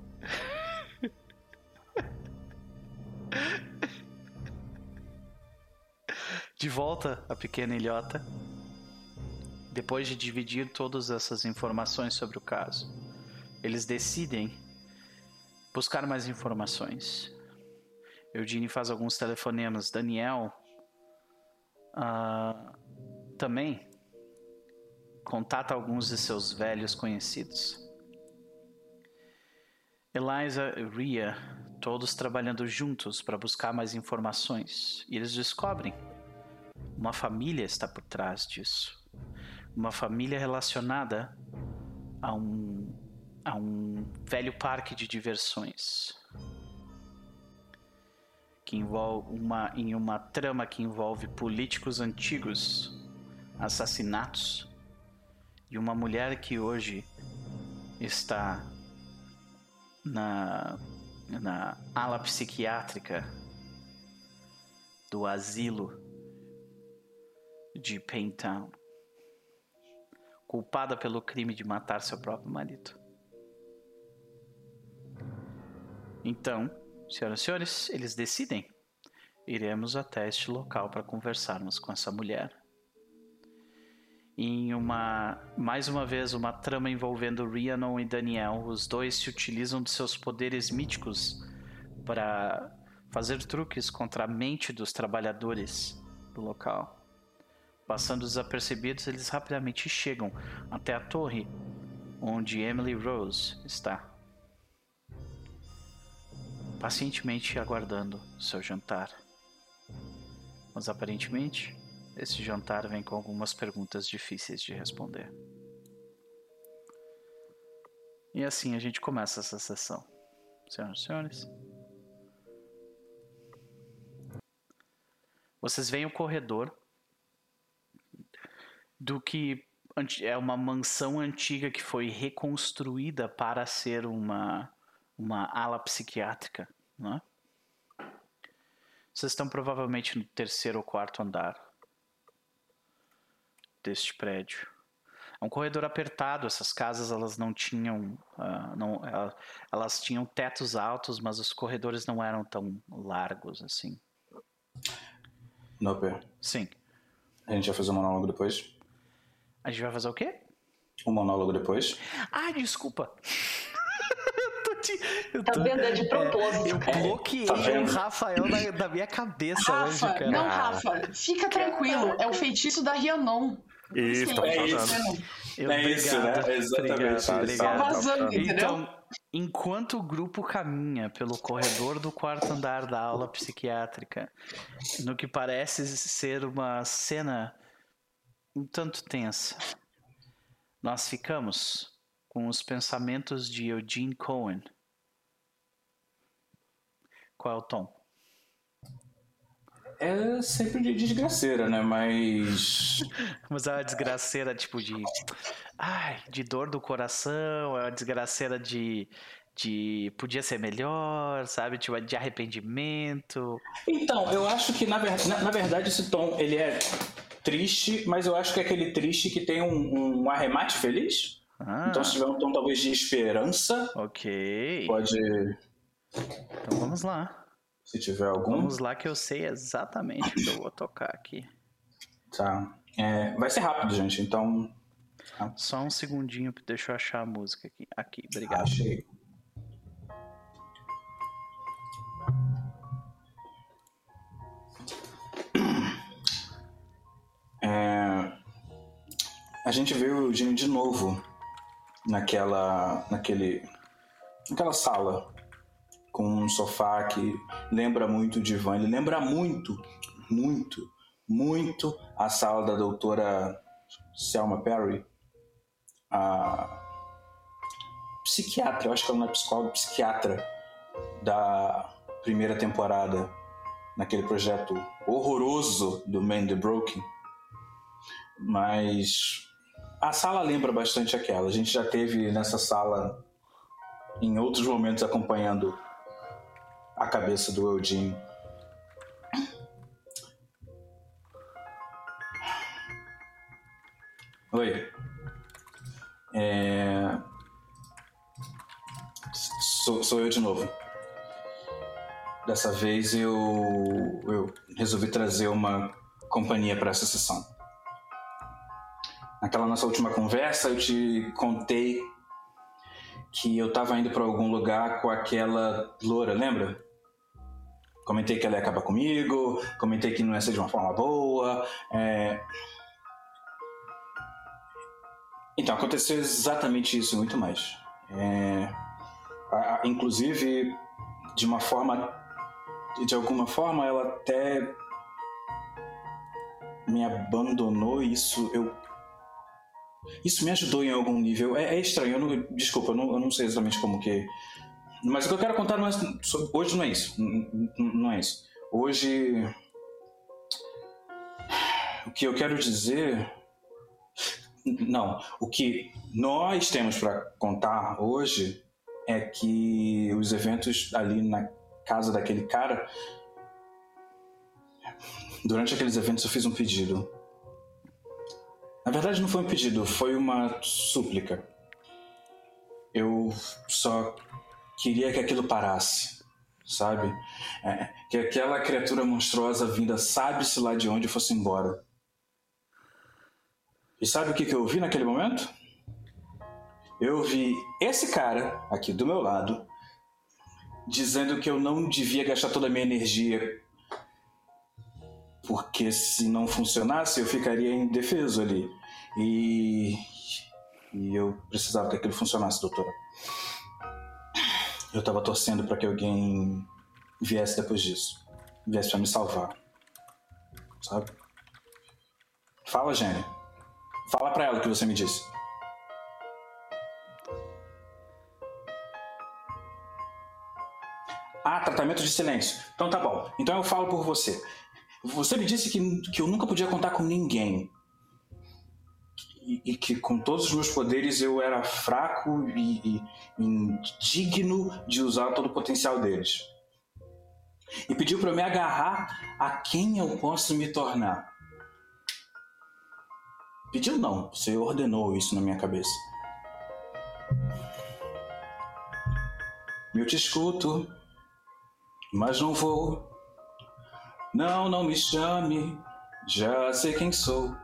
De volta à pequena ilhota, depois de dividir todas essas informações sobre o caso, eles decidem buscar mais informações. Eugene faz alguns telefonemas. Daniel uh, também contata alguns de seus velhos conhecidos. Eliza e Ria, todos trabalhando juntos para buscar mais informações, e eles descobrem uma família está por trás disso. Uma família relacionada a um, a um velho parque de diversões. Que envolve uma, em uma trama que envolve políticos antigos, assassinatos e uma mulher que hoje está na, na ala psiquiátrica do asilo de Paintown, culpada pelo crime de matar seu próprio marido. Então, senhoras e senhores, eles decidem. Iremos até este local para conversarmos com essa mulher. Em uma, mais uma vez, uma trama envolvendo Rhiannon e Daniel, os dois se utilizam de seus poderes míticos para fazer truques contra a mente dos trabalhadores do local. Passando desapercebidos, eles rapidamente chegam até a torre onde Emily Rose está. Pacientemente aguardando seu jantar. Mas aparentemente, esse jantar vem com algumas perguntas difíceis de responder. E assim a gente começa essa sessão. Senhoras e senhores. Vocês veem o corredor do que é uma mansão antiga que foi reconstruída para ser uma, uma ala psiquiátrica, né? Vocês estão provavelmente no terceiro ou quarto andar deste prédio. É um corredor apertado. Essas casas elas não tinham, uh, não, elas, elas tinham tetos altos, mas os corredores não eram tão largos assim. Noper. Sim. A gente vai fazer um monólogo depois? A gente vai fazer o quê? Um monólogo depois. Ah, desculpa. Eu tô, tá vendo? É de é, propósito. É, eu bloqueei tá o Rafael na, da minha cabeça Rafa, hoje, cara. Não, Rafa, fica tranquilo. É o feitiço da Rianon. Isso, tá é isso. Eu, é isso, né? Exatamente. Obrigado, obrigado. Tá vazando, então, enquanto o grupo caminha pelo corredor do quarto andar da aula psiquiátrica, no que parece ser uma cena um tanto tensa. Nós ficamos com os pensamentos de Eugene Cohen. Qual é o tom? É sempre de desgraceira, né? Mas. Mas é uma desgraceira tipo de. Ai, de dor do coração, é uma desgraceira de. De podia ser melhor, sabe? Tipo, de arrependimento. Então, eu acho que na, ver... na, na verdade esse tom ele é triste, mas eu acho que é aquele triste que tem um, um arremate feliz. Ah. Então, se tiver um tom talvez de esperança. Ok. Pode. Então vamos lá. Se tiver algum. Vamos lá que eu sei exatamente o que eu vou tocar aqui. Tá. É, vai ser rápido, gente, então. Tá. Só um segundinho, deixa eu achar a música aqui. Aqui, obrigado. Achei. É, a gente vê o Eugene de novo naquela, naquele, naquela sala com um sofá que lembra muito o divã. Ele lembra muito, muito, muito a sala da doutora Selma Perry, a psiquiatra, eu acho que ela não é psicóloga, psiquiatra da primeira temporada naquele projeto horroroso do Man the Broken mas a sala lembra bastante aquela. A gente já teve nessa sala em outros momentos acompanhando a cabeça do Eudinho. Oi. É... Sou, sou eu de novo. Dessa vez eu, eu resolvi trazer uma companhia para essa sessão. Naquela nossa última conversa, eu te contei que eu estava indo para algum lugar com aquela loura, lembra? Comentei que ela ia acabar comigo, comentei que não ia ser de uma forma boa. É... Então, aconteceu exatamente isso e muito mais. É, a, a, inclusive, de uma forma. De alguma forma, ela até me abandonou. Isso eu. Isso me ajudou em algum nível. É, é estranho, eu não, desculpa, eu não, eu não, sei exatamente como que. Mas o que eu quero contar não é, hoje não é isso. Não, é isso. Hoje. O que eu quero dizer não, o que nós temos para contar hoje é que os eventos ali na casa daquele cara. Durante aqueles eventos eu fiz um pedido. Na verdade, não foi um pedido, foi uma súplica. Eu só queria que aquilo parasse, sabe? É, que aquela criatura monstruosa vinda, sabe-se lá de onde, fosse embora. E sabe o que, que eu vi naquele momento? Eu vi esse cara aqui do meu lado dizendo que eu não devia gastar toda a minha energia porque se não funcionasse eu ficaria indefeso ali. E, e eu precisava que aquilo funcionasse, doutora. Eu estava torcendo para que alguém viesse depois disso, viesse para me salvar, sabe? Fala, Gênia. Fala para ela o que você me disse. Ah, tratamento de silêncio. Então tá bom. Então eu falo por você. Você me disse que, que eu nunca podia contar com ninguém. E, que com todos os meus poderes eu era fraco e, e indigno de usar todo o potencial deles. E pediu para me agarrar a quem eu posso me tornar. Pediu não, você ordenou isso na minha cabeça. Eu te escuto, mas não vou. Não, não me chame, já sei quem sou.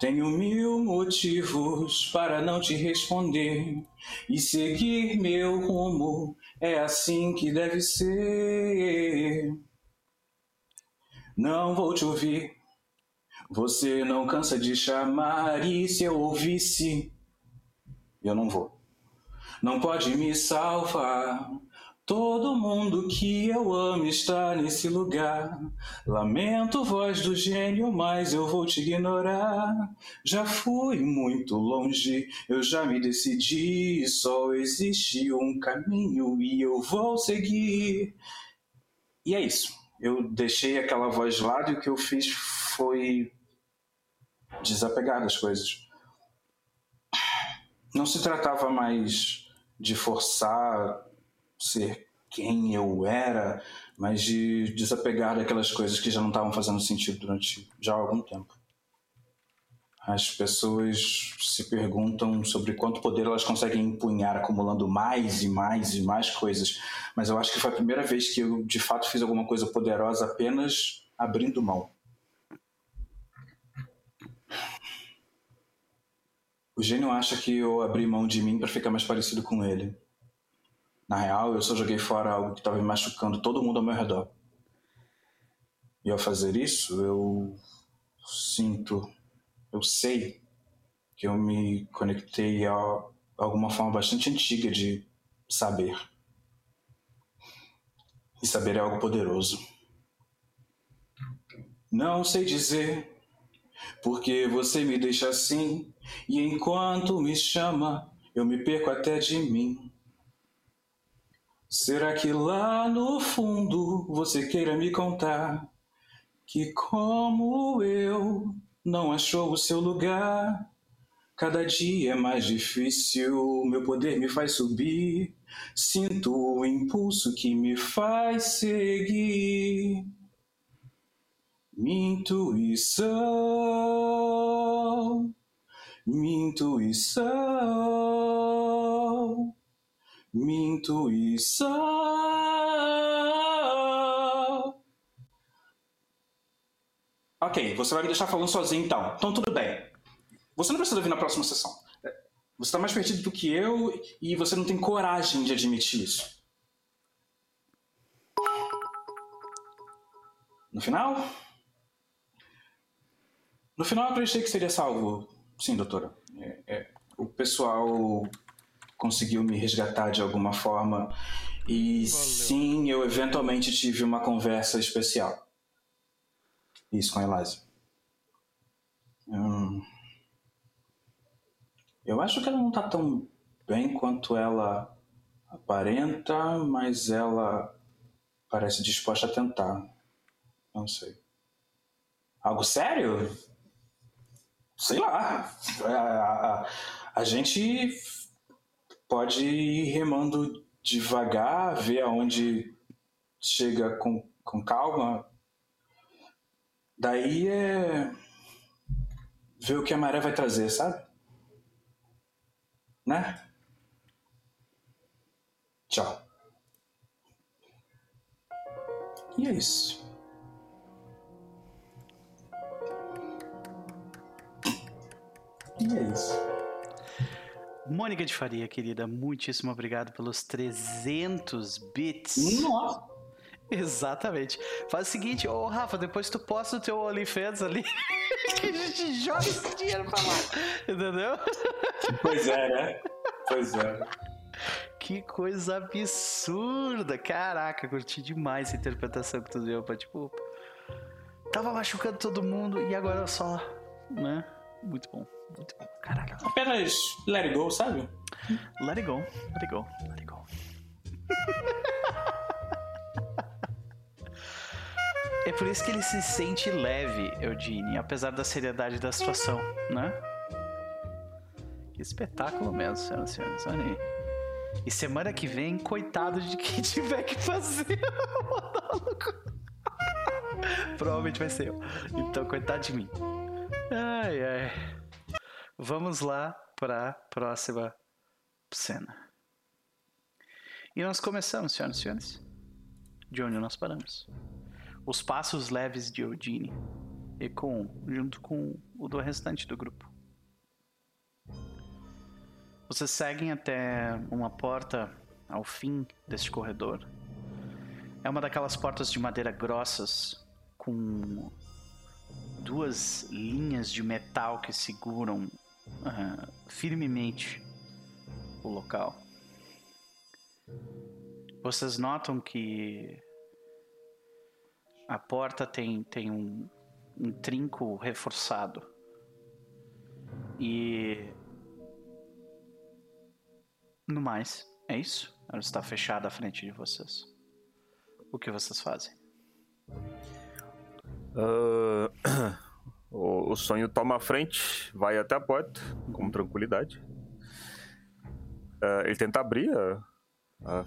Tenho mil motivos para não te responder e seguir meu rumo. É assim que deve ser. Não vou te ouvir, você não cansa de chamar, e se eu ouvisse, eu não vou. Não pode me salvar. Todo mundo que eu amo está nesse lugar. Lamento, voz do gênio, mas eu vou te ignorar. Já fui muito longe, eu já me decidi. Só existe um caminho e eu vou seguir. E é isso. Eu deixei aquela voz de lado e o que eu fiz foi desapegar das coisas. Não se tratava mais de forçar ser quem eu era, mas de desapegar daquelas coisas que já não estavam fazendo sentido durante já algum tempo. As pessoas se perguntam sobre quanto poder elas conseguem empunhar acumulando mais e mais e mais coisas, mas eu acho que foi a primeira vez que eu de fato fiz alguma coisa poderosa apenas abrindo mão. O gênio acha que eu abri mão de mim para ficar mais parecido com ele. Na real, eu só joguei fora algo que estava me machucando todo mundo ao meu redor. E ao fazer isso, eu sinto, eu sei que eu me conectei a alguma forma bastante antiga de saber. E saber é algo poderoso. Não sei dizer porque você me deixa assim, e enquanto me chama, eu me perco até de mim. Será que lá no fundo você queira me contar que, como eu, não achou o seu lugar? Cada dia é mais difícil, meu poder me faz subir. Sinto o impulso que me faz seguir. Minha intuição, minha intuição, minha intuição. Ok, você vai me deixar falando sozinho então. Então tudo bem. Você não precisa vir na próxima sessão. Você está mais perdido do que eu e você não tem coragem de admitir isso. No final? No final eu acreditei que seria salvo. Sim, doutora. É, é, o pessoal conseguiu me resgatar de alguma forma. E Valeu. sim, eu eventualmente tive uma conversa especial. Isso com a Eliza. Hum, eu acho que ela não tá tão bem quanto ela aparenta, mas ela parece disposta a tentar. Não sei. Algo sério? Sei lá. A, a, a gente pode ir remando devagar, ver aonde chega com, com calma. Daí é ver o que a maré vai trazer, sabe? né? Tchau. E é isso. E é isso. Mônica de Faria, querida, muitíssimo obrigado pelos 300 bits. Nossa! Exatamente. Faz o seguinte, ô Rafa, depois tu posta o teu OnlyFans ali que a gente joga esse dinheiro pra lá. Entendeu? Pois é, né? Pois é. Que coisa absurda! Caraca, curti demais a interpretação que tu deu pra tipo. Tava machucando todo mundo e agora só. Né? Muito bom, muito bom. Caraca. Apenas let it go, sabe? Let it go, let it go, let it go. É por isso que ele se sente leve, Eudine, apesar da seriedade da situação, né? Que espetáculo mesmo, senhoras e senhores. Olha aí. E semana que vem, coitado de quem tiver que fazer o monólogo. Provavelmente vai ser eu. Então, coitado de mim. Ai, ai. Vamos lá para a próxima cena. E nós começamos, senhoras e senhores. De onde nós paramos os passos leves de Odine ecoam junto com o do restante do grupo. Vocês seguem até uma porta ao fim deste corredor. É uma daquelas portas de madeira grossas com duas linhas de metal que seguram uh, firmemente o local. Vocês notam que a porta tem, tem um, um trinco reforçado. E. No mais, é isso. Ela está fechada à frente de vocês. O que vocês fazem? Uh, o, sonho toma a frente, vai até a porta com tranquilidade. Uh, ele tenta abrir a, a,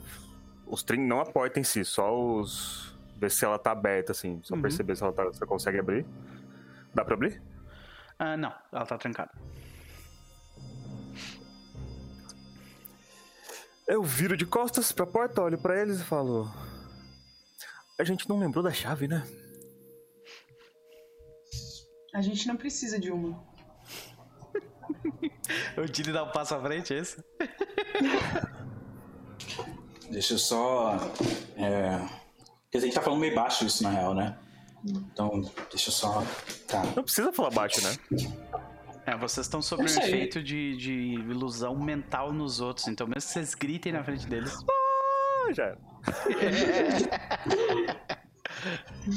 os trincos, não a porta em si, só os, ver se ela tá aberta, assim. Só uhum. perceber se ela tá, você consegue abrir. Dá pra abrir? Uh, não, ela tá trancada. Eu viro de costas pra porta, olho pra eles e falo. A gente não lembrou da chave, né? A gente não precisa de uma. o Dini dá um passo à frente, é isso? Deixa eu só. É Quer dizer, a gente tá falando meio baixo isso, na real, né? Então, deixa eu só. Tá. Não precisa falar baixo, né? É, vocês estão sob um efeito de, de ilusão mental nos outros, então mesmo que vocês gritem na frente deles. Ah, já.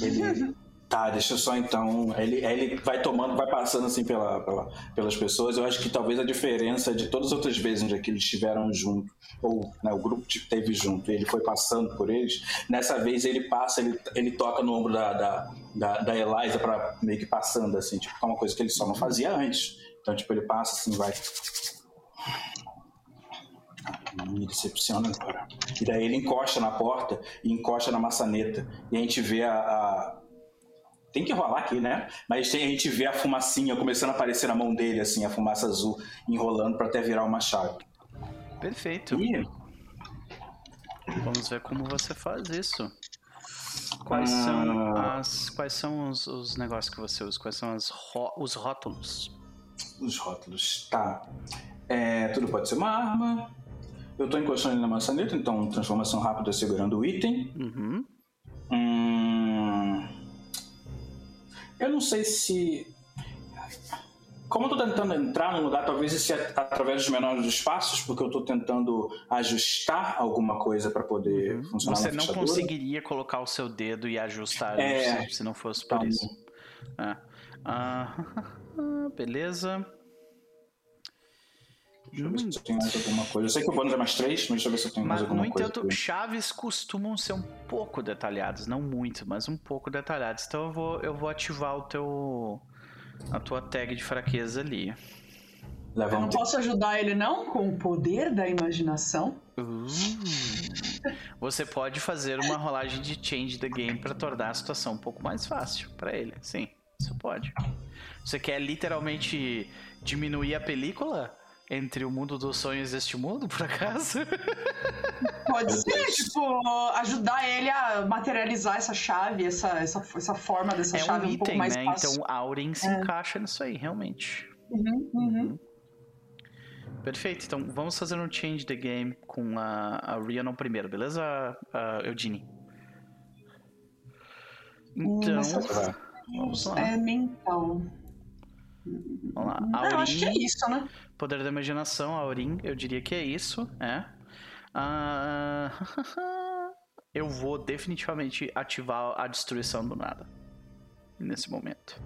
Ele, Tá, deixa eu só então. Ele, ele vai tomando, vai passando assim pela, pela, pelas pessoas. Eu acho que talvez a diferença de todas as outras vezes onde é que eles estiveram junto, ou né, o grupo esteve junto, ele foi passando por eles. Nessa vez ele passa, ele, ele toca no ombro da, da, da, da Eliza para meio que passando, assim, tipo, é uma coisa que ele só não fazia antes. Então, tipo, ele passa assim, vai. Me decepciona agora. E daí ele encosta na porta e encosta na maçaneta. E a gente vê a. a... Tem que rolar aqui, né? Mas tem, a gente vê a fumacinha começando a aparecer na mão dele, assim, a fumaça azul enrolando para até virar uma chave. Perfeito. E Vamos ver como você faz isso. Quais Ah. são as quais são os, os negócios que você usa? Quais são as ró- os rótulos? os rótulos, tá. É, tudo pode ser uma arma. Eu tô encostando ele na maçaneta, então transformação rápida segurando o item. Uhum. Eu não sei se. Como eu tô tentando entrar num lugar, talvez isso é através dos menores espaços, porque eu tô tentando ajustar alguma coisa para poder funcionar Uhum. Você na não conseguiria colocar o seu dedo e ajustar É. se, não fosse por Então, isso. É. Ah, beleza. Deixa eu ver se eu tenho mais alguma coisa. Eu sei que o bônus é mais 3, mas deixa eu ver se eu tenho mais Mas, alguma no coisa. entanto, aqui. chaves costumam ser um pouco detalhadas, não muito, mas um pouco detalhadas. Então eu vou, eu vou ativar o teu a tua tag de fraqueza ali. Leva Eu um não tempo. posso ajudar ele, não? Com o poder da imaginação? Uh. Você pode fazer uma rolagem de change the game para tornar a situação um pouco mais fácil para ele. Sim, você pode. Você quer literalmente diminuir a película entre o mundo dos sonhos e este mundo, por acaso? Pode ser, Deus. tipo, ajudar ele a materializar essa chave, essa, essa, essa forma dessa é chave um um, pouco item, mais né? fácil. Então Auren se É. encaixa nisso aí, realmente. Uhum, uhum. Perfeito, então vamos fazer um change the game com a, a Rhiannon primeiro, beleza, a Eudine? Então, Hum, Vai. vamos lá. É mental. Vamos lá. Eu acho que é isso, né? poder da imaginação, Aurim, eu diria que é isso, é. Ah, eu vou definitivamente ativar a destruição do nada nesse momento.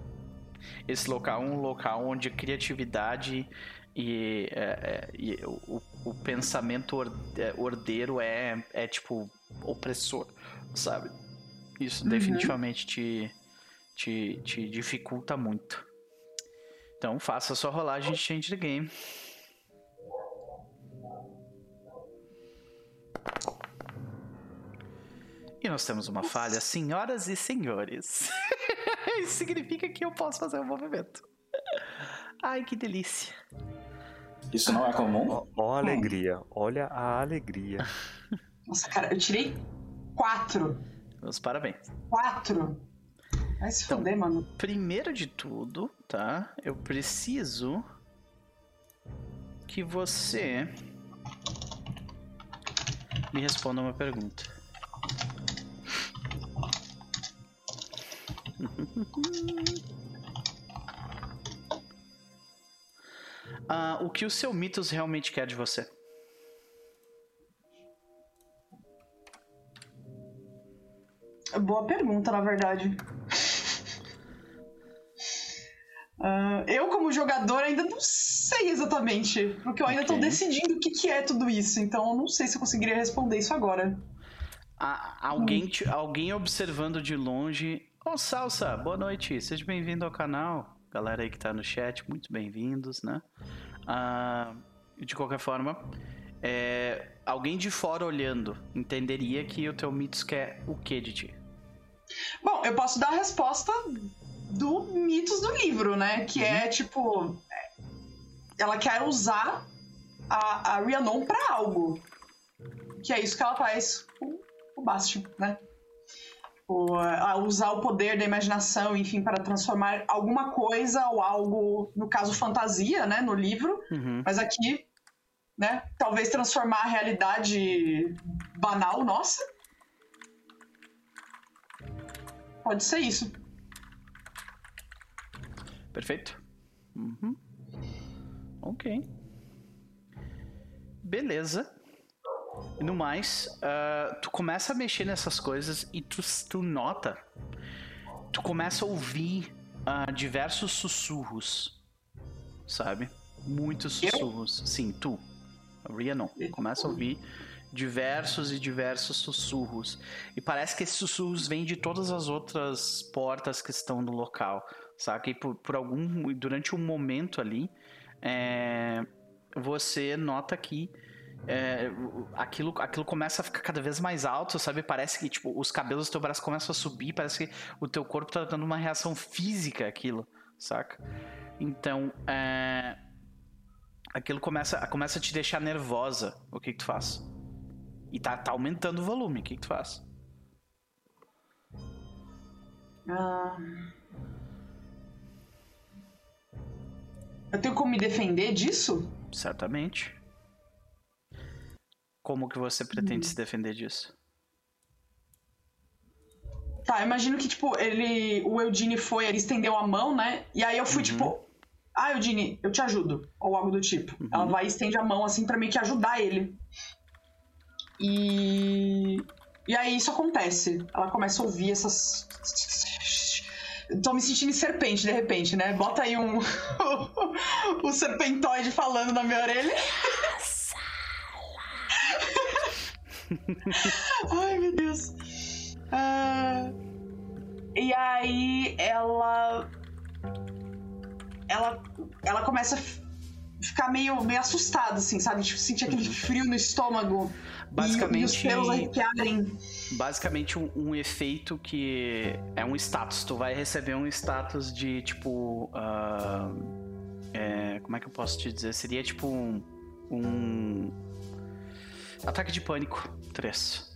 Esse local é um local onde a criatividade e, é, é, e o, o pensamento é, ordeiro é, é tipo opressor, sabe? Isso Uhum. definitivamente te, te, te dificulta muito. Então faça a sua rolagem de change the game. E nós temos uma falha, senhoras e senhores. Isso significa que eu posso fazer um movimento. Ai, que delícia. Isso não é comum? Ó, ó a alegria, olha a alegria. Nossa, cara, eu tirei quatro. Meus parabéns. Quatro. Vai se Então, fuder, mano. Primeiro de tudo, tá? Eu preciso que você me responda uma pergunta. Ah, o que o seu mitos realmente quer de você? Boa pergunta, na verdade. Ah, eu, como jogador, ainda não sei exatamente. Porque eu ainda tô Ok. decidindo o que, que é tudo isso. Então eu não sei se eu conseguiria responder isso agora. Ah, alguém, te- alguém observando de longe. Ô, Salsa, boa noite. Seja bem-vindo ao canal. Galera aí que tá no chat, muito bem-vindos, né? Ah, de qualquer forma, é, alguém de fora olhando entenderia que o teu Mitos quer o que de ti? Bom, eu posso dar a resposta do mitos do livro, né? Que é tipo. é, Ela quer usar a, a Rhiannon pra algo. Que é isso que ela faz com o Bastion, né? O, a usar o poder da imaginação, enfim, para transformar alguma coisa ou algo, no caso, fantasia, né? No livro. Uhum. Mas aqui, né? Talvez transformar a realidade banal nossa. Pode ser isso. Perfeito? Uhum. Ok. Beleza. No mais, ah, tu começa a mexer nessas coisas e tu, tu nota. Tu começa a ouvir ah, diversos sussurros. Sabe? Muitos Eu? sussurros. Sim, tu. A Ria não. Começa a ouvir diversos e diversos sussurros. E parece que esses sussurros vêm de todas as outras portas que estão no local. Saca? E por, por algum. Durante um momento ali, é, você nota que. É, aquilo, aquilo começa a ficar cada vez mais alto, sabe? Parece que tipo, os cabelos do teu braço começam a subir, parece que o teu corpo tá dando uma reação física àquilo, saca? Então, é, aquilo começa, começa a te deixar nervosa. O que, que tu faz? E tá, tá aumentando o volume, o que, que tu faz? Ah. Eu tenho como me defender disso? Certamente. Como que você pretende se defender disso? Tá, imagino que, tipo, ele. O Eudine foi, ele estendeu a mão, né? E aí eu fui, tipo. Ah, Eudine, eu te ajudo. Ou algo do tipo. Ela vai e estende a mão, assim, pra meio que ajudar ele. E. E aí isso acontece. Ela começa a ouvir essas. Tô me sentindo serpente de repente, né? Bota aí um. o serpentoide falando na minha orelha. Ai, meu Deus. Ah, e aí ela. Ela. Ela começa a ficar meio, meio assustada, assim, sabe? Tipo, sentir aquele frio no estômago. E, e os Basicamente- pelos arrepiarem. Basicamente um, um efeito que é um status. Tu vai receber um status de tipo. ah, é, como é que eu posso te dizer? Seria tipo um. um ataque de pânico 3.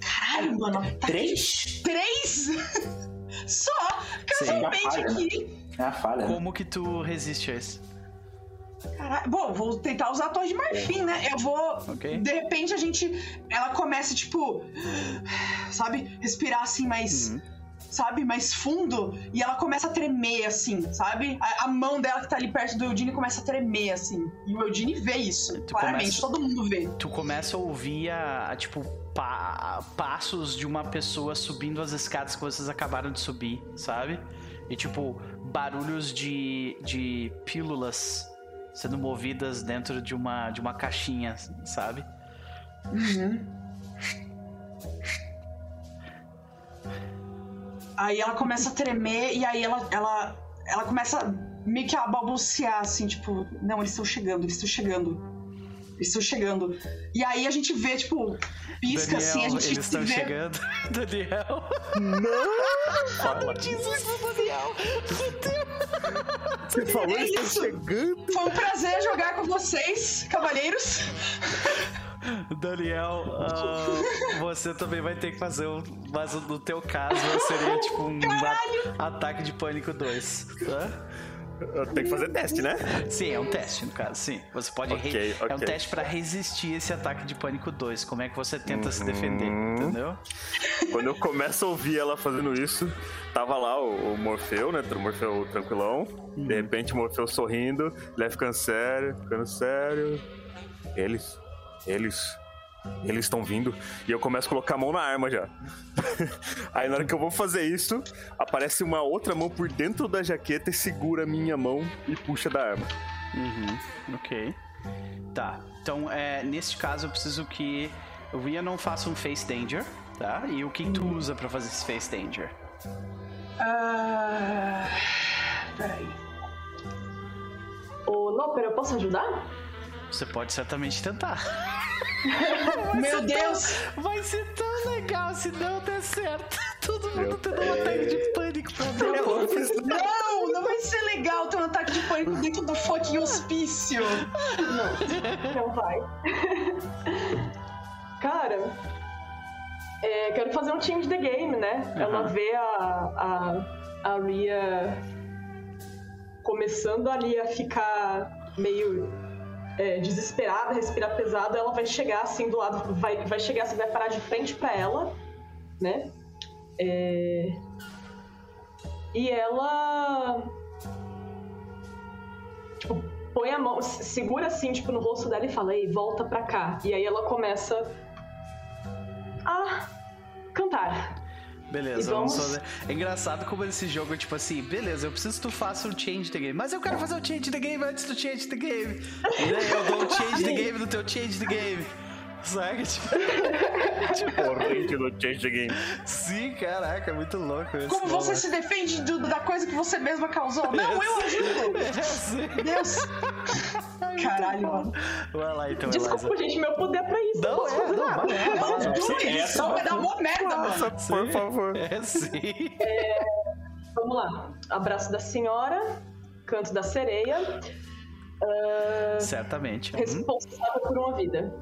Caralho, mano. Tá Três? Três? Só? Casualmente aqui. É a falha. né? Como que tu resiste a esse? Caralho. Bom, vou tentar usar a torre de marfim, né? Eu vou. Ok. De repente a gente. Ela começa, tipo. Sabe? Respirar assim mais. Uhum. Sabe? Mais fundo. E ela começa a tremer, assim, sabe? A, a mão dela que tá ali perto do Eudine começa a tremer, assim. E o Eudine vê isso. Tu claramente, começa- todo mundo vê. Tu começa a ouvir a, a, tipo pa- passos de uma pessoa subindo as escadas que vocês acabaram de subir, sabe? E tipo barulhos de, de pílulas sendo movidas dentro de uma de uma caixinha, sabe? Aí ela começa a tremer e aí ela, ela, ela começa meio que a balbuciar, assim, tipo, não, eles estão chegando, eles estão chegando. Estão chegando. E aí a gente vê, tipo, pisca assim, a gente eles estão vê. chegando. Daniel. Fala. Diz isso, Daniel. Você falou, É eles estão isso. chegando. Foi um prazer jogar com vocês, cavalheiros. Daniel, ah, você também vai ter que fazer um. Mas no teu caso seria tipo um a- ataque de pânico 2. Tá? Tenho que fazer teste, né? Sim, é um teste, no caso, sim. Você pode. re- Ok, É um teste pra resistir esse ataque de pânico 2. Como é que você tenta se defender, Uhum. entendeu? Quando eu começo a ouvir ela fazendo isso, tava lá o, o Morfeu, né? O Morfeu tranquilão. De repente o Morfeu sorrindo, ele vai ficando sério, ficando sério. Eles, eles, eles estão vindo. E eu começo a colocar a mão na arma já. Aí na hora que eu vou fazer isso, aparece uma outra mão por dentro da jaqueta e segura a minha mão e puxa da arma. Uhum, ok. Tá, então é, neste caso eu preciso que o Ria não faça um Face Danger, tá? E o que tu usa pra fazer esse Face Danger? Ah. Peraí. Ô, Noper, eu posso ajudar? Você pode certamente tentar. Meu Deus! Vai ser tão legal se não der certo. Todo mundo tendo um ataque de pânico pra Deus. Não, não vai ser legal ter um ataque de pânico dentro do fucking hospício. Não vai. Cara, é, quero fazer um change the game, né? Ela Aham. vê a, a, a Ria começando ali a ficar meio é, desesperada, respirar pesado, ela vai chegar assim do lado, vai, vai chegar assim, vai parar de frente pra ela, né? É, E ela. Tipo, põe a mão, se- segura assim, tipo, no rosto dela e fala, ei, volta pra cá. E aí ela começa a cantar. Beleza, vamos vamos- fazer. É engraçado como esse jogo, tipo assim, beleza, eu preciso que tu faça um change the game, mas eu quero fazer o change the game antes do change the game. E daí eu dou um change the game no teu change the game. Sabe? Tipo, Corrente do Change Game. sim, caraca, muito louco isso. Como você se defende do- da coisa que você mesma causou? Não, eu ajudo! É. Deus! Caralho, mano. Vai lá então, Desculpa, Eliza. gente, meu poder é pra isso. Não, é, não, vai lá, vai lá, não Juro, isso vai dar uma merda, mano. Nossa, por favor. É sim. Vamos lá. Abraço da senhora, canto da sereia, Certamente. Uhum. responsável por uma vida.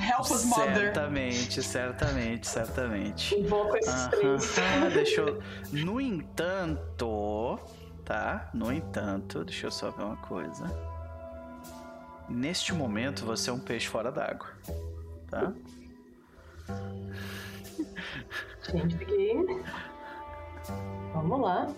Help us, mother. Certamente, certamente, certamente. Invoco esses três. Aham, deixa eu... No entanto, tá? No entanto, deixa eu só ver uma coisa. Neste momento, você é um peixe fora d'água, tá? Gente, fiquei. Vamos lá.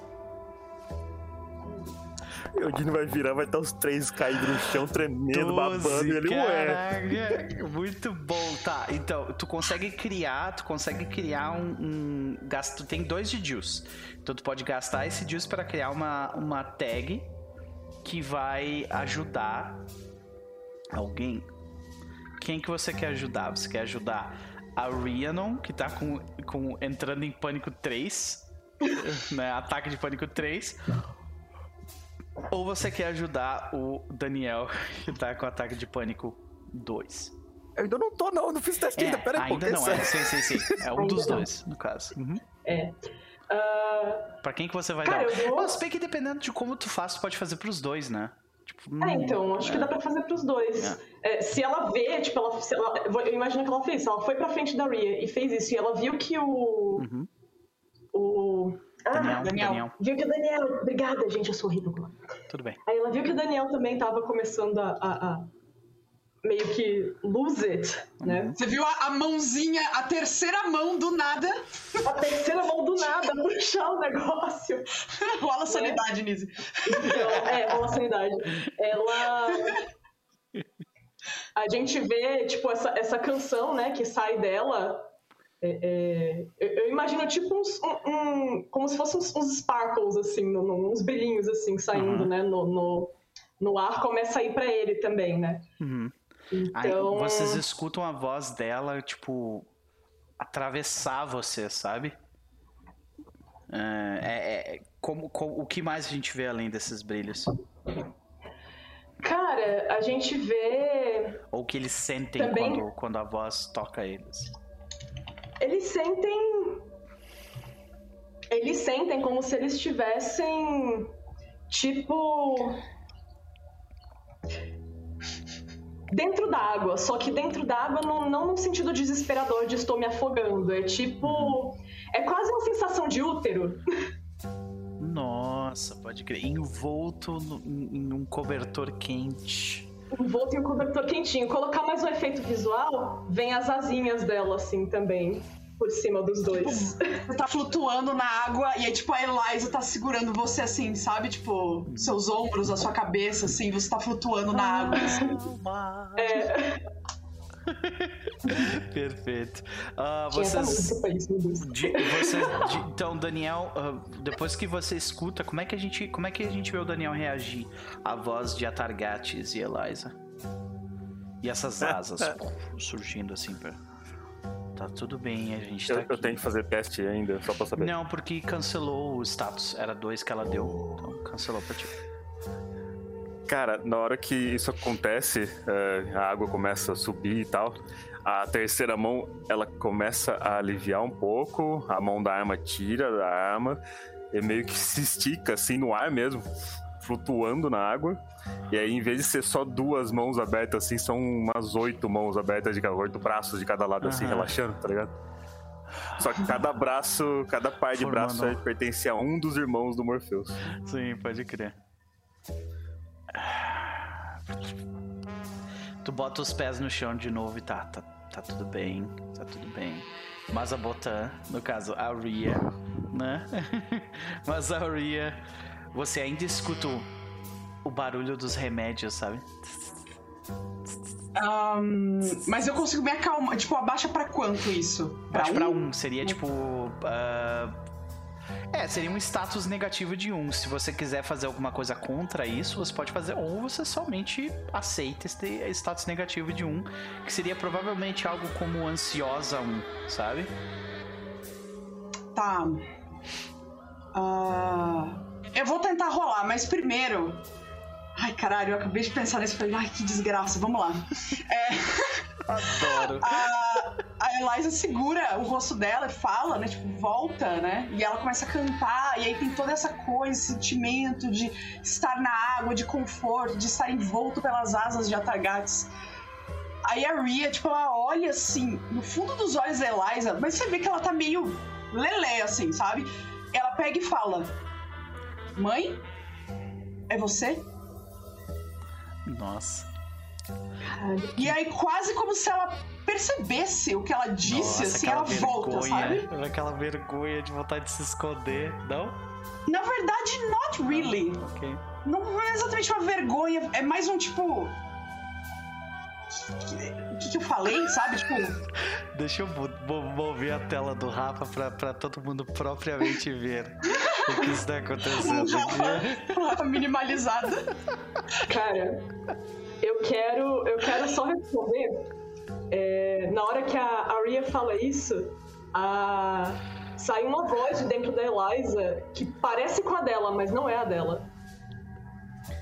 E o Dino vai virar, vai estar os três caídos no chão, tremendo, babando. E ele, ué. caraca, muito bom. Tá, então, tu consegue criar, tu consegue criar um, um gasto, tem dois de juice. Então tu pode gastar esse juice para criar uma, uma tag que vai ajudar alguém. Quem que você quer ajudar? Você quer ajudar a Rhiannon, que tá com, com entrando em pânico 3, né? Ataque de pânico 3. Ou você quer ajudar o Daniel, que tá com ataque de pânico 2? Eu ainda não tô, não, não fiz teste ainda. Pera aí, pô, ainda que não, é, sério? sim, sim, sim. É um Ainda dos não. dois, no caso. Uhum. É. Ah, Pra quem que você vai Cara, dar? eu vou- Mas bem que dependendo de como tu faz, tu pode fazer pros dois, né? Tipo, É, hum, então, acho que dá pra fazer pros dois. É, se ela vê, tipo, ela, se ela, eu imagino que ela fez, ela foi pra frente da Ria e fez isso, e ela viu que o. Uhum. O. Ah, Daniel, Daniel. Daniel, viu que o Daniel. Obrigada, gente, eu sou horrível tudo bem. Aí ela viu que o Daniel também tava começando a. a- a meio que lose it, né? Você viu a, a mãozinha, a terceira mão do nada? A terceira mão do nada, puxar o negócio. Rola sanidade, Nise. Então, é, rola sanidade. Ela. A gente vê, tipo, essa, essa canção, né, que sai dela. É, é, eu, imagino, tipo, uns, um, um- como se fossem uns, uns sparkles, assim, no- no- uns brilhinhos, assim, saindo, Uhum. né, no, no, no ar. Começa a ir pra ele também, né? Uhum. Aí Então. vocês escutam a voz dela, tipo, atravessar você, sabe? É, é- é- como, como- o que mais a gente vê além desses brilhos? Cara, a gente vê. Ou o que eles sentem Também- quando, quando a voz toca eles? Eles sentem. Eles sentem como se eles estivessem. Tipo. Dentro d'água, só que dentro d'água não, não no sentido desesperador de estou me afogando. É tipo. É quase uma sensação de útero. Nossa, pode crer. Envolto no- em um cobertor quente. Envolto em um cobertor quentinho. Colocar mais um efeito visual, vem as asinhas dela assim também. Por cima dos dois. Você tá flutuando na água e aí, tipo, a Eliza tá segurando você assim, sabe? Tipo, seus ombros, a sua cabeça, assim, você tá flutuando na água. assim. É, Perfeito. Essa vocês. De- você, de- então, Daniel, ah, depois que você escuta, como é que a gente, como é que a gente vê o Daniel reagir à voz de Atargates e Eliza? E essas asas surgindo assim pra... Tá tudo bem, a gente tá Eu, aqui. eu tenho que fazer teste ainda, só pra saber. Não, porque cancelou o status. Era dois que ela deu, então cancelou pra ti. Cara, na hora que isso acontece, é, a água começa a subir e tal, a terceira mão, ela começa a aliviar um pouco, a mão da arma tira da arma, e meio que se estica assim no ar mesmo, flutuando na água. E aí, em vez de ser só duas mãos abertas assim, são umas oito mãos abertas de cada, oito braços de cada lado assim, Aham. relaxando, tá ligado? Só que cada braço, cada par de Formando- braço pertence a um dos irmãos do Morpheus. Sim, pode crer. Tu bota os pés no chão de novo e tá, tá, tá tudo bem, tá tudo bem. Mas a Botan, no caso, a Ria, né? Mas a Ria, você ainda escuta o, o barulho dos remédios, sabe? Ahn, mas eu consigo me acalmar. Tipo, abaixa pra quanto isso? Bate pra um, seria tipo. ah, É, seria um status negativo de um. Se você quiser fazer alguma coisa contra isso, você pode fazer, ou você somente aceita esse status negativo de um, que seria provavelmente algo como ansiosa um, sabe? Tá. Uh, eu vou tentar rolar, mas primeiro. Ai, caralho, eu acabei de pensar nisso e falei, ai, que desgraça, vamos lá. É. Adoro. A, a Eliza segura o rosto dela e fala, né? Tipo, volta, né? E ela começa a cantar, e aí tem toda essa coisa, esse sentimento de estar na água, de conforto, de estar envolto pelas asas de Atargates. Aí a Ria, tipo, ela olha assim, no fundo dos olhos da Eliza, mas você vê que ela tá meio lelé, assim, sabe? Ela pega e fala: Mãe? É você? Nossa. E aí, quase como se ela percebesse o que ela disse, Nossa, assim, ela vergonha, volta, sabe? Aquela vergonha de vontade de se esconder, não? Na verdade, not really. Ok. Não é exatamente uma vergonha, é mais um tipo. O que, que, eu falei, sabe? Tipo. Deixa eu mover a tela do Rafa pra, pra todo mundo propriamente ver o que está acontecendo. Rafa minimalizado. Cara, eu quero, eu quero só responder. É, na hora que a Aria fala isso, a... sai uma voz de dentro da Eliza que parece com a dela, mas não é a dela.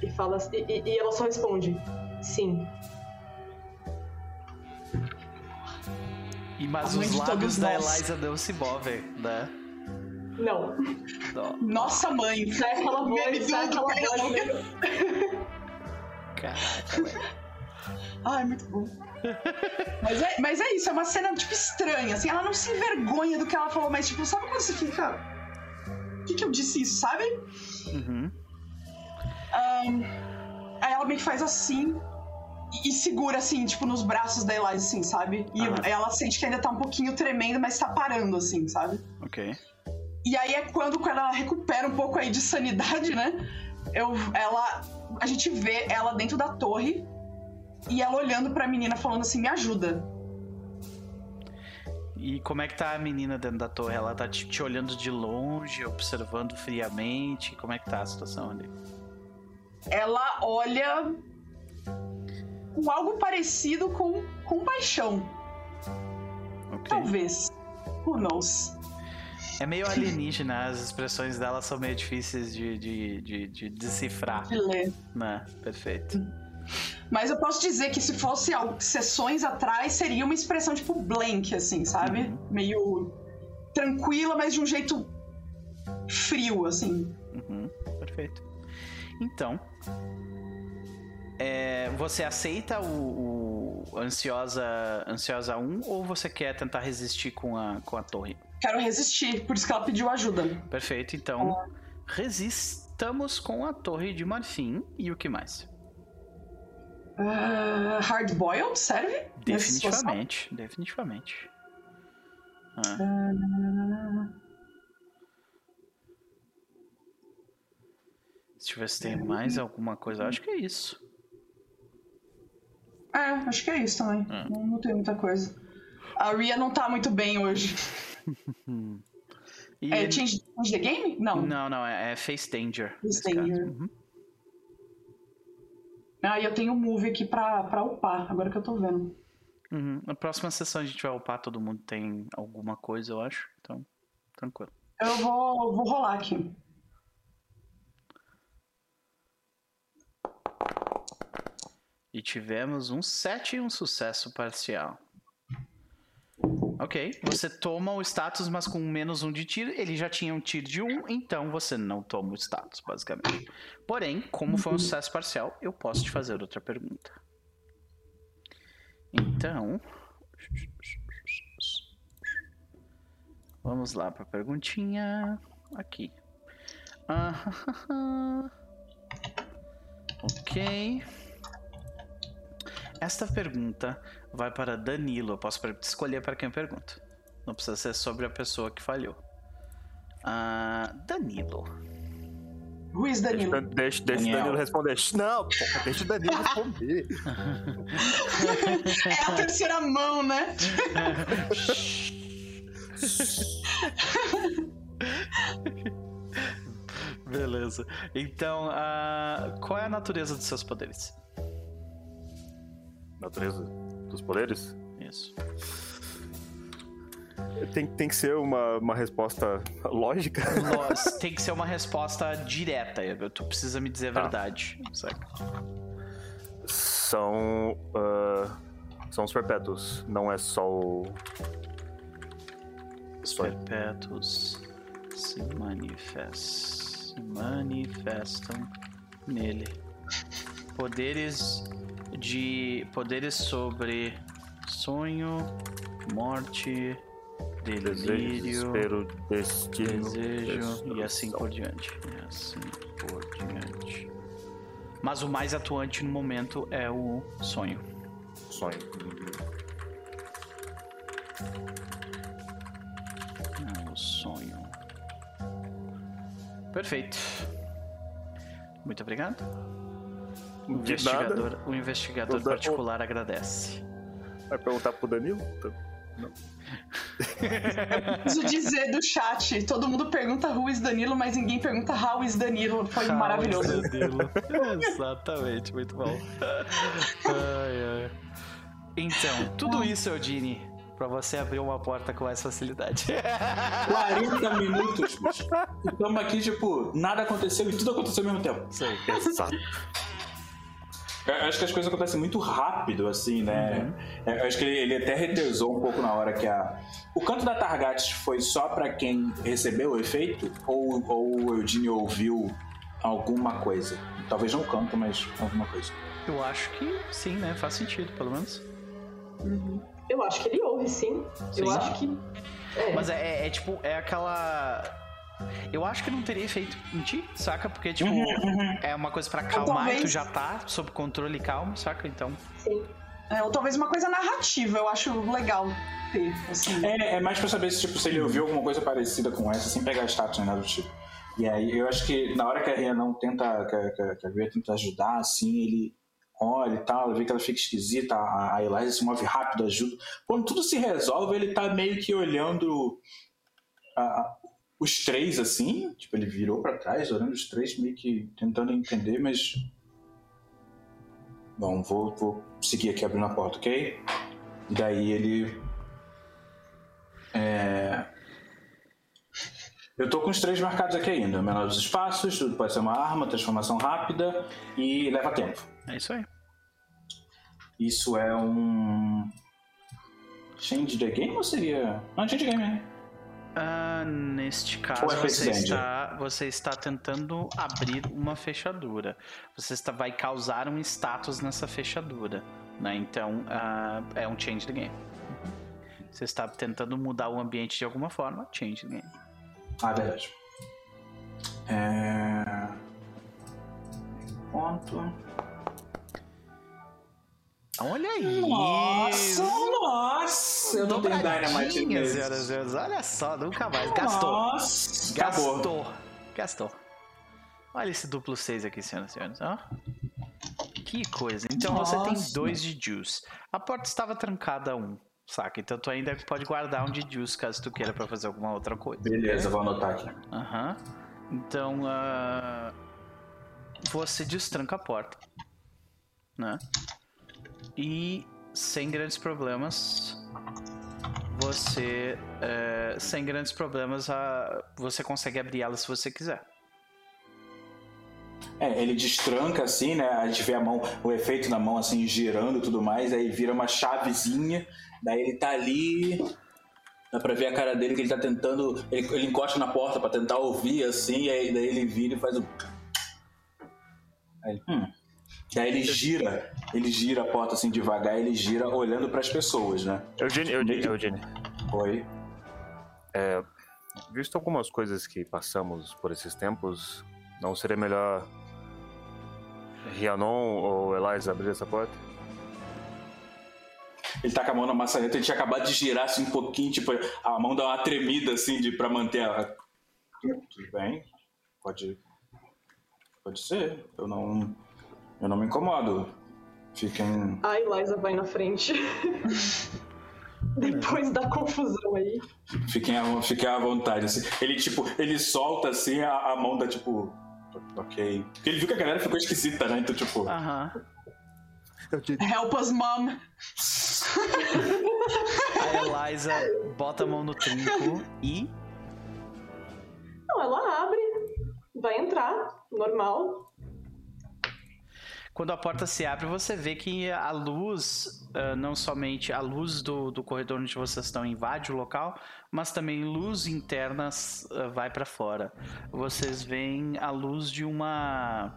E, fala, e, e ela só responde: sim. E, mas os lábios da Eliza não se movem, né? Não. Nossa mãe! Sai aquela voz, sai aquela voz. Caraca, Ai, muito bom. mas, é, mas é isso, é uma cena, tipo, estranha, assim, ela não se envergonha do que ela falou, mas, tipo, sabe quando você fica... Por que, que eu disse isso, sabe? Uhum. Um, aí ela meio que faz assim e, segura, assim, tipo, nos braços da Eliza, assim, sabe? E uhum. ela sente que ainda tá um pouquinho tremendo, mas tá parando, assim, sabe? Ok. E aí é quando, ela recupera um pouco aí de sanidade, né? Eu, ela a gente vê ela dentro da torre e ela olhando pra menina falando assim: me ajuda. E como é que tá a menina dentro da torre? Ela tá te, te olhando de longe, observando friamente? Como é que tá a situação ali? Ela olha com algo parecido com compaixão. Okay. Talvez. Who knows? É meio alienígena, as expressões dela são meio difíceis de, de, de, de decifrar. De ler. Né? Perfeito. Mas eu posso dizer que se fosse sessões atrás, seria uma expressão tipo blank, assim, sabe? Uhum. Meio tranquila, mas de um jeito frio, assim. Uhum. Perfeito. Então, é, você aceita o, o, Ansiosa, Ansiosa 1 ou você quer tentar resistir com a, com a torre? quero resistir, por isso que ela pediu ajuda. Perfeito, então resistamos com a Torre de Marfim e o que mais? Uh, hard boiled serve? Definitivamente, definitivamente. Ah. Uh... Deixa eu ver se tem mais alguma coisa. Acho que é isso. É, acho que é isso também. É. Não, não tem muita coisa. A Ria não tá muito bem hoje. é ele... change, change, the Game? Não. Não, não, é, é Face Danger. Face Danger. Uhum. Ah, e eu tenho o Move aqui pra, pra upar, agora que eu tô vendo. Uhum. Na próxima sessão a gente vai upar, todo mundo tem alguma coisa, eu acho. Então, tranquilo. Eu vou, vou rolar aqui. E tivemos um 7 e um sucesso parcial. Ok, você toma o status, mas com menos um de tiro. Ele já tinha um tiro de um, então você não toma o status, basicamente. Porém, como foi um sucesso parcial, eu posso te fazer outra pergunta. Então. Vamos lá para a perguntinha. Aqui. Ah, ok. Esta pergunta vai para Danilo. Eu posso escolher para quem eu pergunto. Não precisa ser sobre a pessoa que falhou. Uh, Danilo. Who is Danilo? Deixa, deixa, o Danilo responder. Não, porra, deixa o Danilo responder. é a terceira mão, né? Beleza. Então, uh, qual é a natureza dos seus poderes? Natureza dos poderes? Isso. Tem, tem que ser uma, uma resposta lógica? Tem que ser uma resposta direta. Tu precisa me dizer a Tá. verdade. Saca? São. ah, são os perpétuos. Não é só o. Os perpétuos se manifestam, se manifestam nele. Poderes de poderes sobre sonho, morte, Desejo, delírio, desespero, destino. desejo e assim por diante. E assim por diante. Mas o mais atuante no momento é o sonho. Sonho. É o sonho. Perfeito. Muito obrigado. O investigador, o investigador Toda- particular agradece. Vai perguntar pro Danilo? Preciso dizer do chat, todo mundo pergunta who is Danilo, mas ninguém pergunta how is Danilo. Foi maravilhoso. Exatamente, muito bom. Ai, ai. Então, tudo isso, Eudine, pra você abrir uma porta com mais facilidade. 40 minutos, bicho. Estamos aqui, tipo, nada aconteceu e tudo aconteceu ao mesmo tempo. Sei. Exato. Eu acho que as coisas acontecem muito rápido, assim, né? Eu acho que ele, ele até retesou um pouco na hora que a. O canto da Targates foi só pra quem recebeu o efeito? Ou, ou o Eugênio ouviu alguma coisa? Talvez não canto, mas alguma coisa. Eu acho que sim, né? Faz sentido, pelo menos. Eu acho que ele ouve, sim. Eu Sim. acho que. É. Mas é, é, é, tipo, é aquela. Eu acho que não teria efeito em ti, saca? Porque, tipo, é uma coisa pra acalmar e tu talvez- já tá sob controle e calmo, saca? Então. Sim. É, ou talvez uma coisa narrativa, eu acho legal ter, assim. É, é mais pra saber se, tipo, se ele ouviu alguma coisa parecida com essa, sem pegar status nem nada do tipo. E aí, eu acho que na hora que a Ria não tenta, que, a- que, a- que a Ria tenta ajudar, assim, ele olha e tal, vê que ela fica esquisita, a, a Eliza se move rápido, ajuda. Quando tudo se resolve, ele tá meio que olhando a- os três, assim, tipo, ele virou pra trás, olhando os três, meio que tentando entender, mas... Bom, vou, vou seguir aqui abrindo a porta, ok? E daí ele é, Eu tô com os três marcados aqui ainda. Menor dos espaços, tudo pode ser uma arma, transformação rápida e leva tempo. É isso aí. Isso é um. Change the game ou seria. Não, change the game, né? Ah, neste caso, é Fate você está, você está tentando abrir uma fechadura. Você está, vai causar um status nessa fechadura. Né? Então, ah, é um change the game. Você está tentando mudar o ambiente de alguma forma, change the game. Ah, verdade. É. Ponto. Olha aí! Nossa, nossa! Eu não tenho Dynamite mesmo. Olha só, nunca mais. Gastou. Nossa! Acabou. Gastou. Gastou. Olha esse duplo 6 aqui, senhoras e senhores. Ó. Que coisa. Então você tem Nossa. dois de juice. A porta estava trancada a um, saca? Então tu ainda pode guardar um de juice caso tu queira pra fazer alguma outra coisa. Beleza, vou anotar aqui. Aham. Então, ah, você destranca a porta, né? E sem grandes problemas, você, eh, sem grandes problemas, ah, você consegue abrir ela se você quiser. É, ele destranca assim, né? A gente vê a mão, o efeito na mão assim girando e tudo mais, aí vira uma chavezinha, daí ele tá ali. Dá pra ver a cara dele que ele tá tentando. Ele, ele encosta na porta pra tentar ouvir assim, e aí daí ele vira e faz um. Aí ele, hum. Daí ele gira, ele gira a porta assim devagar, ele gira olhando pras pessoas, né? Eugênio, Eugênio, Eugênio. Oi. Visto algumas coisas que passamos por esses tempos, não seria melhor Rianon ou Eliza abrir essa porta? Ele tá com a mão na maçaneta, ele tinha acabado de girar assim um pouquinho, tipo, a mão dá uma tremida assim de, pra manter a. Tudo bem, pode. Pode ser. Eu não. Eu não me incomodo. Fiquem. A Eliza vai na frente. Depois da confusão aí. Fiquem à, fiquem à vontade. Assim. Ele, tipo, ele solta assim, a, a mão dá tipo. Ok. Porque ele viu que a galera ficou esquisita, né? Então, tipo. Aham. Help us, mom. A Eliza bota a mão no trinco e. Não, ela abre, vai entrar, normal. Quando a porta se abre, você vê que a luz, ah, não somente a luz do, do corredor onde vocês estão invade o local, mas também luz interna ah, vai para fora. Vocês veem a luz de uma.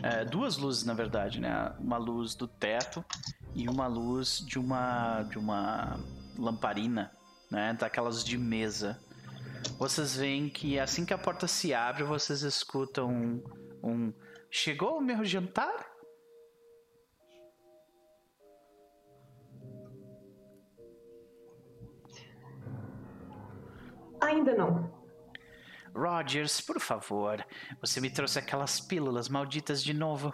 eh, duas luzes, na verdade, né? Uma luz do teto e uma luz de uma, de uma lamparina, né? Daquelas de mesa. Vocês veem que assim que a porta se abre, vocês escutam um, um Chegou o meu jantar? Ainda não. Rogers, por favor, você me trouxe aquelas pílulas malditas de novo.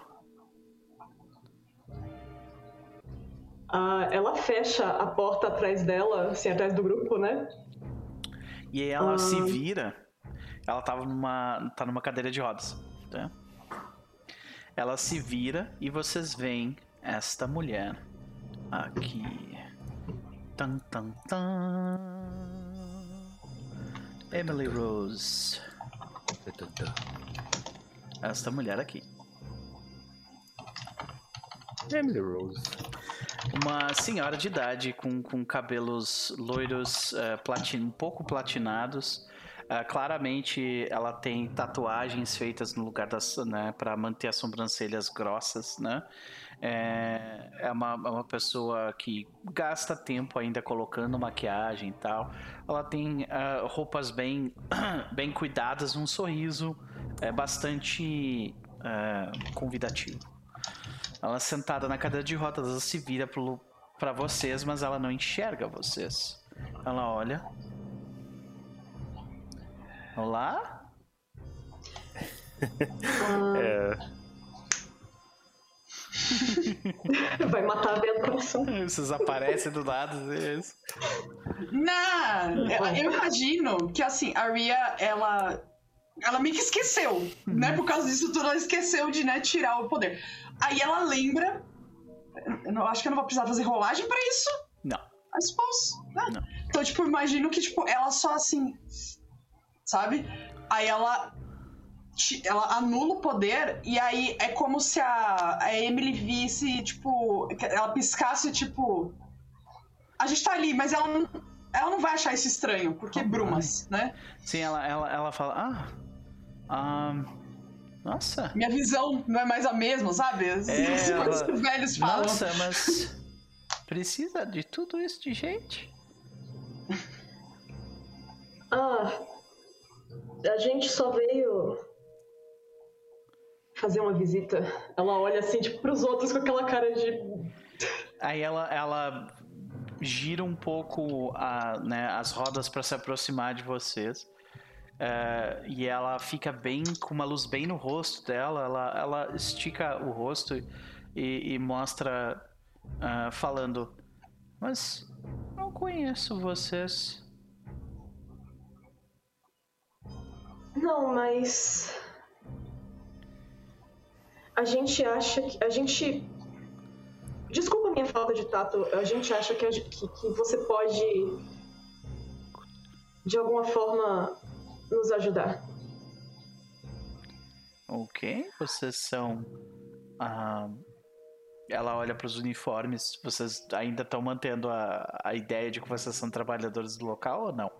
Ah, ela fecha a porta atrás dela, assim, atrás do grupo, né? E ela Ah. se vira. Ela tava numa. tá numa cadeira de rodas. Tá? Ela se vira e vocês veem esta mulher aqui. Tan tan tan. Emily Rose. Esta mulher aqui. Emily Rose. Uma senhora de idade com, com cabelos loiros eh, platin, um pouco platinados. Ah, claramente ela tem tatuagens feitas no lugar das, né, para manter as sobrancelhas grossas, né? É, é uma, é uma pessoa que gasta tempo ainda colocando maquiagem e tal. Ela tem ah, roupas bem, bem cuidadas, um sorriso é bastante ah, convidativo. Ela sentada na cadeira de rodas, ela se vira pro, pra vocês, mas ela não enxerga vocês. Ela olha. Olá? Ah, É, Vai matar a coração. Vocês aparecem do nada. é isso. Não, eu, eu imagino que assim, a Ria, ela. Ela meio que esqueceu, né? Por causa disso tudo, ela esqueceu de né, tirar o poder. Aí ela lembra. Eu não, acho que eu não vou precisar fazer rolagem pra isso. Não. I suppose. né? Não. Então, tipo, imagino que, tipo, ela só assim. Sabe? Aí ela. Ela anula o poder e aí é como se a, a Emily visse, tipo. Ela piscasse, tipo. A gente tá ali, mas ela não, ela não vai achar isso estranho, porque Oh, brumas, né? Sim, ela, ela, ela fala. Ah. ah, nossa. Minha visão não é mais a mesma, sabe? As É, ela- que os velhos falam. Nossa, mas. Precisa de tudo isso de gente? Ah, a gente só veio fazer uma visita. Ela olha assim, tipo, pros outros com aquela cara de. Aí ela, ela gira um pouco a, né, as rodas para se aproximar de vocês. É, e ela fica bem com uma luz bem no rosto dela. Ela, ela estica o rosto e, e mostra ah, falando: Mas não conheço vocês. Não, mas. A gente acha que. A gente. Desculpa a minha falta de tato. A gente acha que, que, que você pode. De alguma forma. Nos ajudar. Ok, vocês são. ah, ela olha para os uniformes. Vocês ainda estão mantendo a, a ideia de que vocês são trabalhadores do local ou não?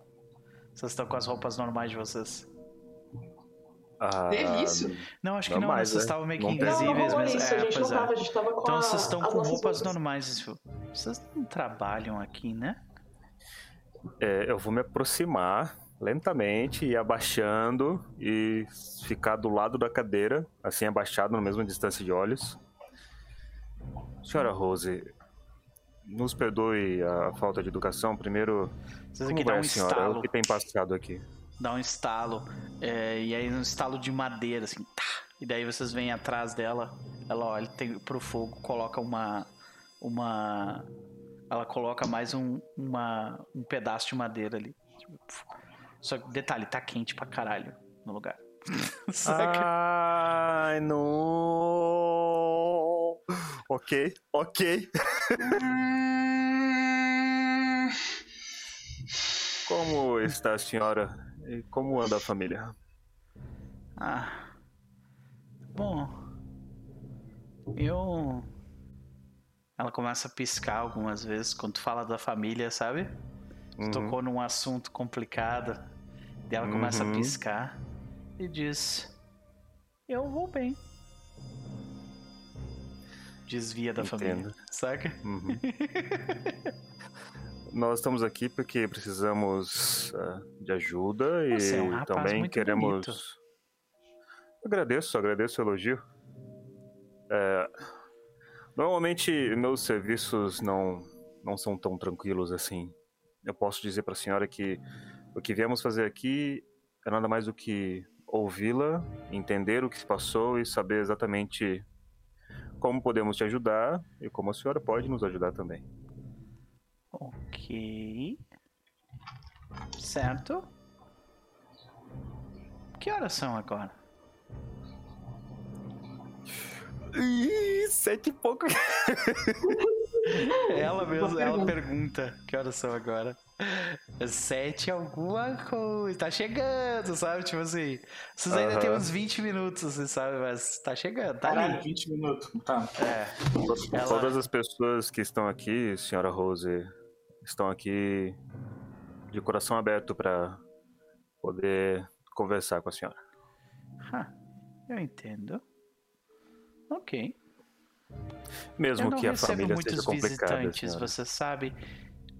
Vocês estão com as roupas normais de vocês? Ah, Teve isso? Não, acho que Não não. mais, vocês né? estavam meio que invisíveis, mas. isso. é, a gente não é. tava, a gente tava com Então a, vocês estão com roupas roupas. normais. Vocês não trabalham aqui, né? é, eu vou me aproximar lentamente e abaixando e ficar do lado da cadeira, assim abaixado na mesma distância de olhos. Senhora Rose, nos perdoe a falta de educação. Primeiro, Vocês como aqui dá vai um a senhora? É estalo. O que tem passado aqui? Dá um estalo. é, e aí um estalo de madeira, assim. Tá, e daí vocês vêm atrás dela. Ela olha tem, pro fogo, coloca uma. Uma. Ela coloca mais um, uma, um pedaço de madeira ali. Só que detalhe, tá quente pra caralho no lugar. Ai, não. Ok, ok. Hum, Como está a senhora? E como anda a família? Ah. Bom. Eu. Ela começa a piscar algumas vezes quando tu fala da família, sabe? Tu Uhum. tocou num assunto complicado. E ela começa a Uhum. piscar e diz: Eu vou bem. Desvia da família, Entendo. saca? Uhum. Nós estamos aqui porque precisamos ah, de ajuda e Você é um também queremos. bonito. Agradeço, agradeço o elogio. É, Normalmente meus serviços não não são tão tranquilos assim. Eu posso dizer para a senhora que o que viemos fazer aqui é nada mais do que ouvi-la, entender o que se passou e saber exatamente como podemos te ajudar e como a senhora pode nos ajudar também. Ok. Certo. Que horas são agora? Ih, sete e pouco. Ela mesmo, Boa ela pergunta. que horas são agora. Sete alguma coisa. Tá chegando, sabe? Tipo assim. Vocês ainda Aham. tem uns 20 minutos, você sabe? Mas tá chegando, tá Caralho, ali. 20 minutos. Tá. É. Ela- Todas as pessoas que estão aqui, senhora Rose, estão aqui de coração aberto para poder conversar com a senhora. Ah, eu entendo. Ok. Mesmo eu não que a recebo família muitos seja complicada. visitantes, senhora. você sabe.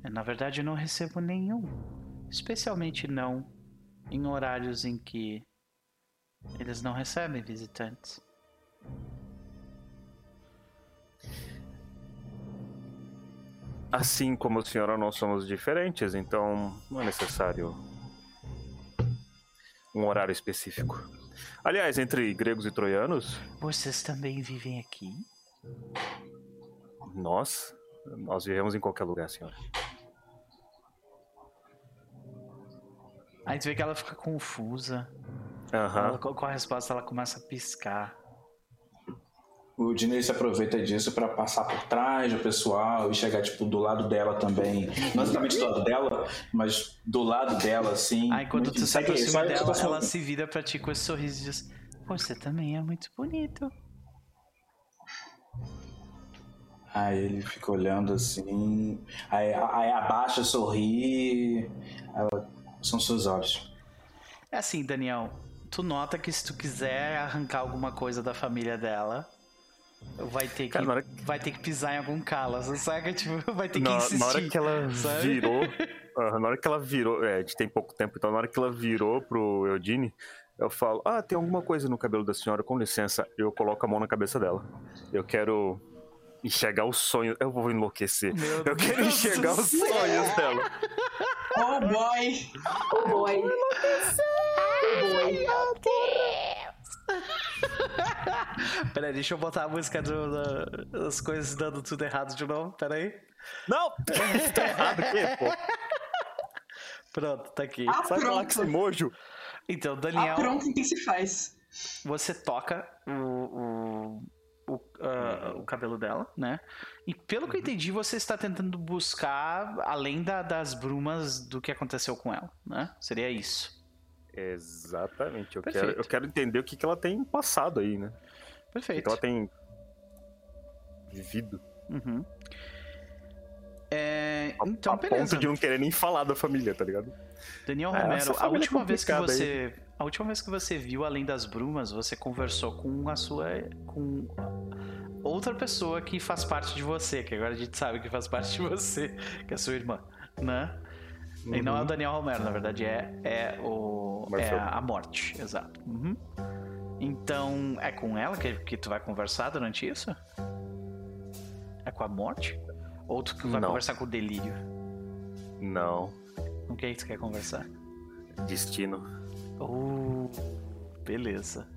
Na verdade, eu não recebo nenhum. Especialmente não em horários em que eles não recebem visitantes. Assim como a senhora, nós somos diferentes, então não é necessário um horário específico. Aliás, entre gregos e troianos, Vocês também vivem aqui? nós, nós vivemos em qualquer lugar, senhora. Aí tu vê que ela fica confusa. Aham. Ela, com a resposta, ela começa a piscar. O Dinei se aproveita disso pra passar por trás do pessoal e chegar, tipo, do lado dela também. Não exatamente do lado dela, mas do lado dela, assim. Aí quando tu se Segue- aproxima dela, ela se vira pra ti com esse sorriso e diz: Você também é muito bonito. Aí ele fica olhando assim. Aí, aí abaixa, sorri. Ela- São seus olhos. É assim, Daniel. Tu nota que se tu quiser arrancar alguma coisa da família dela, vai ter que, Cara, hora- vai ter que pisar em algum calo, sabe? Tipo, vai ter que Na, insistir. na hora que ela sabe? virou. ah, na hora que ela virou. É, a gente tem pouco tempo, então na hora que ela virou pro Eudine, eu falo: Ah, tem alguma coisa no cabelo da senhora, com licença. Eu coloco a mão na cabeça dela. Eu quero enxergar os sonhos. Eu vou enlouquecer. Meu eu quero Deus enxergar do os céu. sonhos dela. Oh boy! Oh boy. Oh boy. Peraí, deixa eu botar a música do- da- das coisas dando tudo errado de novo. Peraí. Não! tá errado aqui, pô. Pronto, tá aqui. Ah, Sai falar com esse pronto. mojo. Então, Ah, Daniel, pronto, o que se faz? você toca o, o, o, ah, o cabelo dela, né? E pelo que eu entendi, você está tentando buscar além da- das brumas do que aconteceu com ela, né? Seria isso. Exatamente. Eu Perfeito. quero, eu quero entender o que, que ela tem passado aí, né? O que, Perfeito. ela tem vivido. Uhum. É, A- então, a beleza. ponto de não querer nem falar da família, tá ligado? Daniel É, Romero, a é última vez que você, a última vez que você viu além das brumas, você conversou com a sua, com outra pessoa que faz parte de você, que agora a gente sabe que faz parte de você, que é a sua irmã, né? E não é o Daniel Romero, na verdade é, é o é Marcelo. a morte, exato. Uhum. Então é com ela que, que tu vai conversar durante isso? É com a morte? Ou tu vai Não. conversar com o delírio? Não. Com quem tu quer conversar? Destino. Uh, beleza.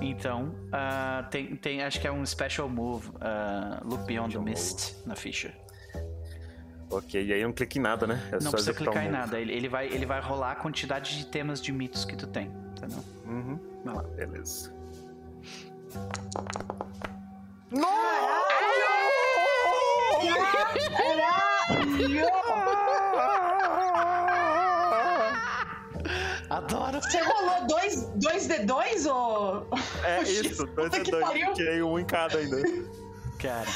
Então, ah, tem, tem, acho que é um special move, uh, Look Beyond the Mist, na ficha. Ok, e aí não clica em nada, né? É não só precisa clicar um em nada. Ele, ele vai, ele vai rolar a quantidade de temas de mitos que tu tem, entendeu? Uhum. Vai lá. Beleza. Adoro! Você rolou dois, dois D2 ou. É isso, dois puta é que dois. pariu. Tirei um em cada ainda. Cara,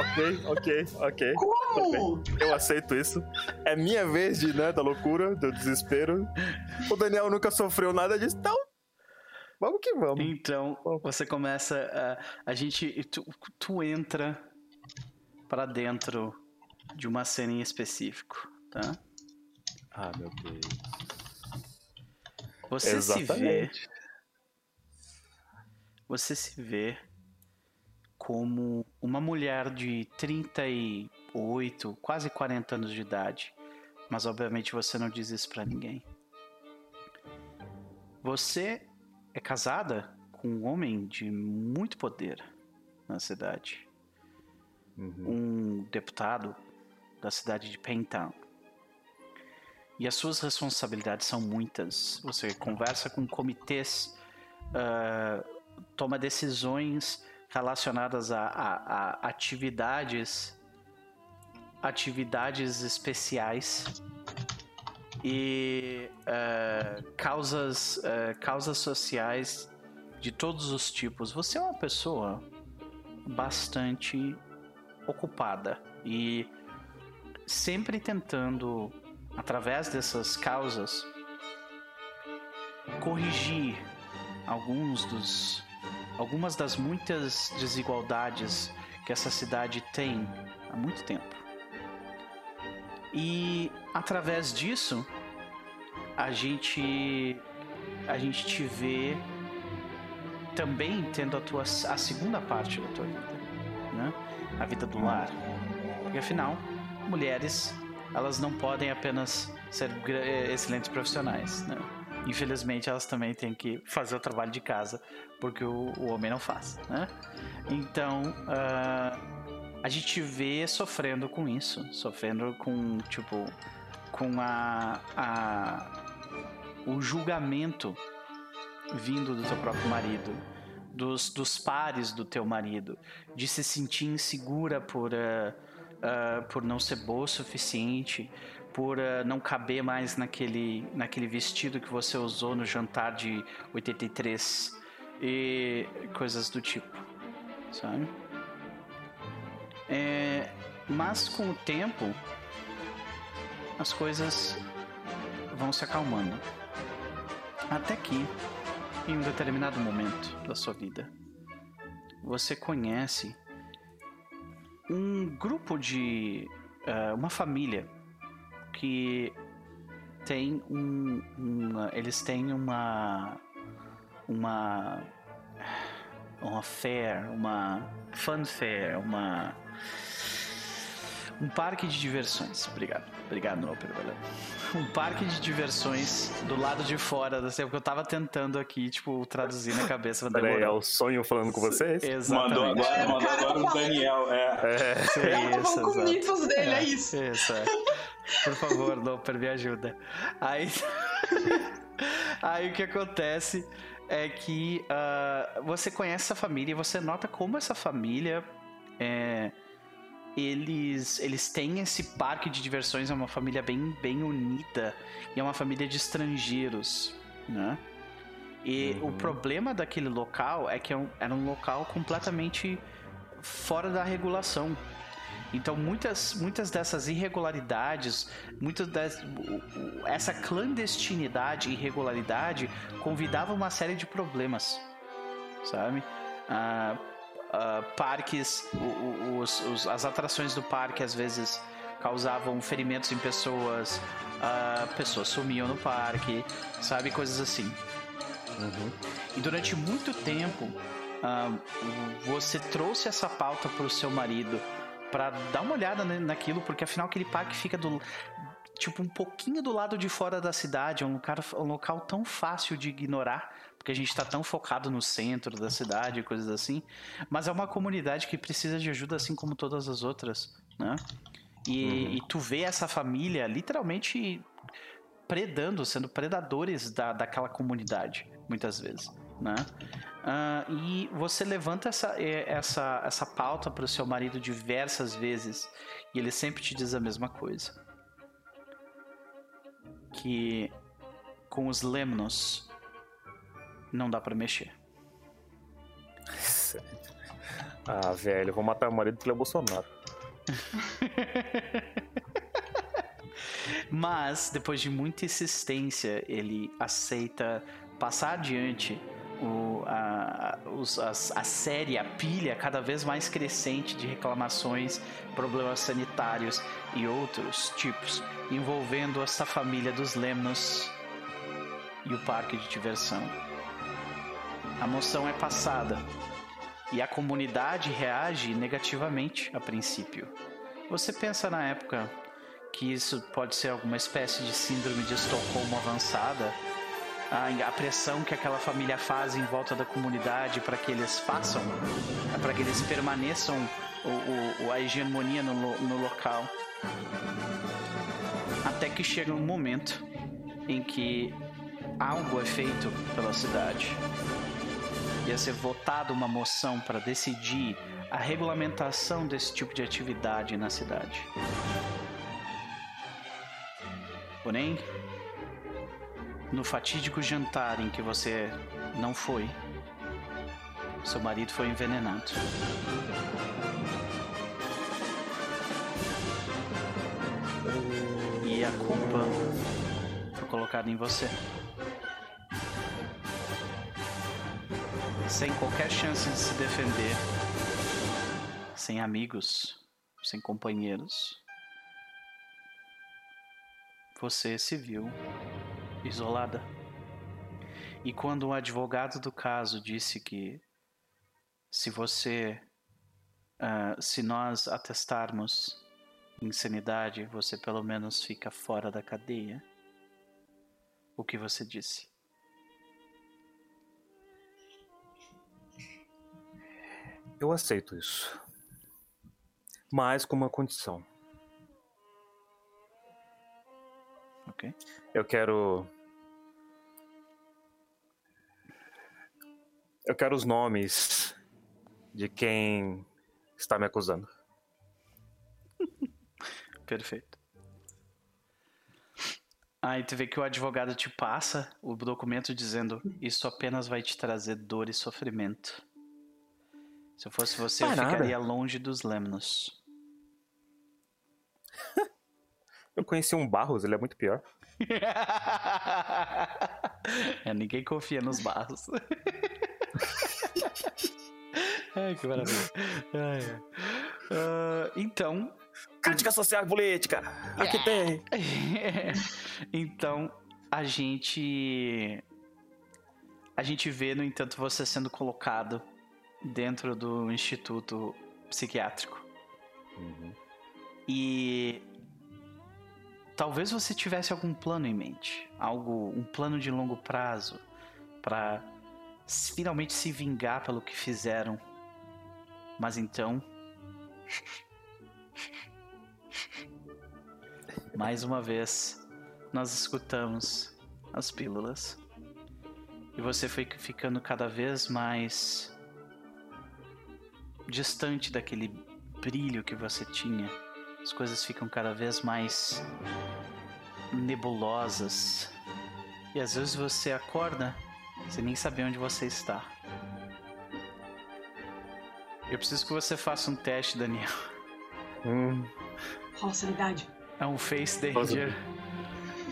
ok, ok, ok. Como? Eu aceito isso. É minha vez de, né, da loucura, do desespero. O Daniel nunca sofreu nada disso, então. Vamos que vamos. então você começa a. A gente. Tu, tu entra pra dentro de uma cena em específico, tá? Ah, meu Deus. Você se vê. Exatamente. Você se vê como uma mulher de 38, quase 40 anos de idade. Mas obviamente você não diz isso pra ninguém. Você é casada com um homem de muito poder na cidade. Uhum. Um deputado da cidade de Paintown. E as suas responsabilidades são muitas. Você conversa com comitês, ah, toma decisões relacionadas a, a- a atividades atividades especiais e ah, causas ah, causas sociais de todos os tipos. Você é uma pessoa bastante ocupada e sempre tentando através dessas causas corrigir alguns dos algumas das muitas desigualdades que essa cidade tem há muito tempo. E através disso a gente a gente te vê também tendo a tua a segunda parte da tua vida, né? A vida do lar. Porque afinal, mulheres, elas não podem apenas ser eh, excelentes profissionais, né? Infelizmente, elas também têm que fazer o trabalho de casa, porque o, o homem não faz, né? Então, ah, a gente vê sofrendo com isso, sofrendo com, tipo, com a, a o julgamento vindo do teu próprio marido, dos, dos pares do teu marido, de se sentir insegura por, ah, ah, por não ser boa o suficiente, por ah, não caber mais naquele, naquele vestido que você usou no jantar de 83 e coisas do tipo, sabe? É, mas com o tempo, as coisas vão se acalmando. Até que, em um determinado momento da sua vida, você conhece um grupo de. eh, uma família que tem um. uma- eles têm uma. Uma. Uma fair, uma fanfare, uma. Um parque de diversões. Obrigado. Obrigado, valeu. Um parque de diversões do lado de fora da porque eu tava tentando aqui, tipo, traduzir na cabeça, Peraí, é o sonho falando com vocês? Exatamente. Mandou agora, É, o mandou agora tá o. Daniel. É. É. Tá isso, dele, é isso. Isso, é. Por favor, Loper, me ajuda. Aí, aí o que acontece é que ah, você conhece essa família e você nota como essa família é, eles, eles têm esse parque de diversões, é uma família bem, bem unida e é uma família de estrangeiros, né? E o problema daquele local é que é era um local completamente fora da regulação. Então muitas, muitas dessas irregularidades, muitas das, essa clandestinidade e irregularidade convidava uma série de problemas, sabe? Ah, ah, parques, os- os- as atrações do parque às vezes causavam ferimentos em pessoas, ah, pessoas sumiam no parque, sabe? Coisas assim. E durante muito tempo, ah, você trouxe essa pauta para o seu marido para dar uma olhada naquilo, porque afinal aquele parque fica do tipo um pouquinho do lado de fora da cidade, é um local, um local tão fácil de ignorar, porque a gente está tão focado no centro da cidade e coisas assim, mas é uma comunidade que precisa de ajuda assim como todas as outras né? E, uhum. e tu vê essa família literalmente predando, sendo predadores da, daquela comunidade, muitas vezes, né? Uh, e você levanta essa, essa, essa pauta para o seu marido diversas vezes e ele sempre te diz a mesma coisa. Que com os Lemnos não dá para mexer. Ah, velho, vou matar o marido porque ele é Bolsonaro. Mas, depois de muita insistência, ele aceita passar adiante o, a, a, a série, a pilha cada vez mais crescente de reclamações, problemas sanitários e outros tipos envolvendo essa família dos Lemnos e o parque de diversão. A moção é passada e a comunidade reage negativamente a princípio. Você pensa na época que isso pode ser alguma espécie de síndrome de Estocolmo avançada? A, a pressão que aquela família faz em volta da comunidade para que eles façam, para que eles permaneçam o, o, a hegemonia no, no local. Até que chega um momento em que algo é feito pela cidade ia ser votada uma moção para decidir a regulamentação desse tipo de atividade na cidade. Porém, no fatídico jantar em que você não foi, seu marido foi envenenado. E a culpa foi colocada em você. sem qualquer chance de se defender, sem amigos, sem companheiros, você se viu isolada. E quando o advogado do caso disse que se você, uh, se nós atestarmos insanidade, você pelo menos fica fora da cadeia, o que você disse? Eu aceito isso. Mas com uma condição. Ok. Eu quero. Eu quero os nomes de quem está me acusando. Perfeito. Aí tu vê que o advogado te passa o documento dizendo: Isso apenas vai te trazer dor e sofrimento. Se eu fosse você, eu ficaria longe dos Lemnos. eu conheci um Barros, ele é muito pior. é, ninguém confia nos Barros. Ai, que maravilha. Ai, uh, então. Crítica social e política! Aqui tem! então, a gente. A gente vê, no entanto, você sendo colocado dentro do instituto psiquiátrico. Uhum. E talvez você tivesse algum plano em mente, algo, um plano de longo prazo para finalmente se vingar pelo que fizeram. Mas então mais uma vez nós escutamos as pílulas. E você foi ficando cada vez mais distante daquele brilho que você tinha. As coisas ficam cada vez mais nebulosas. E às vezes você acorda sem nem saber onde você está. Eu preciso que você faça um teste, Daniel. Hum. Qual a sanidade? É um Face Danger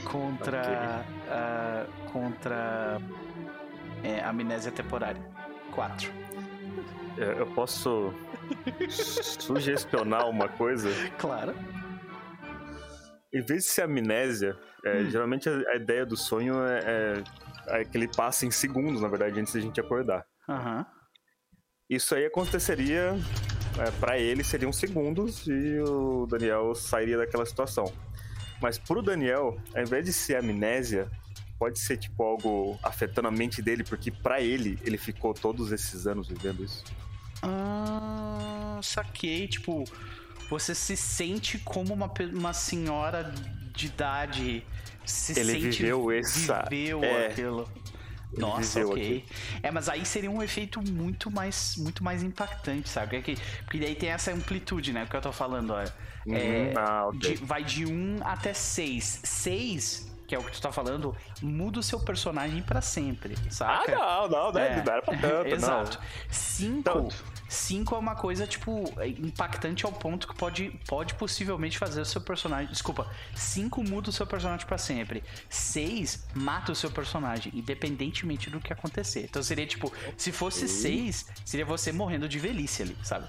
contra. Uh, contra. É, amnésia temporária. 4. É, eu posso sugestionar uma coisa? Claro. Em vez de ser amnésia, é, hum. geralmente a, a, ideia do sonho é, é, é, que ele passa em segundos, na verdade, antes da gente acordar. Uhum. Isso aí aconteceria é, para ele seriam segundos e o Daniel sairia daquela situação. Mas pro Daniel, ao invés de ser amnésia, pode ser tipo algo afetando a mente dele, porque para ele ele ficou todos esses anos vivendo isso. Ah, saquei. Tipo, você se sente como uma, uma senhora de idade. Se Ele viveu essa- Viveu é. aquilo. Nossa, viveu ok. É, mas aí seria um efeito muito mais, muito mais impactante, sabe? Porque, porque daí tem essa amplitude, né? Que eu tô falando, ó. É, Uhum, ah, ok. de- vai de 1 até 6. 6, que é o que tu tá falando, muda o seu personagem pra sempre, Ah, saca? não, não, não, É. não era pra tanto, Exato. não. Cinco, Tanto. Cinco é uma coisa, tipo, impactante ao ponto que pode, pode possivelmente fazer o seu personagem. Desculpa, cinco muda o seu personagem pra sempre. Seis mata o seu personagem, independentemente do que acontecer. Então seria tipo, se fosse seis, seria você morrendo de velhice ali, sabe?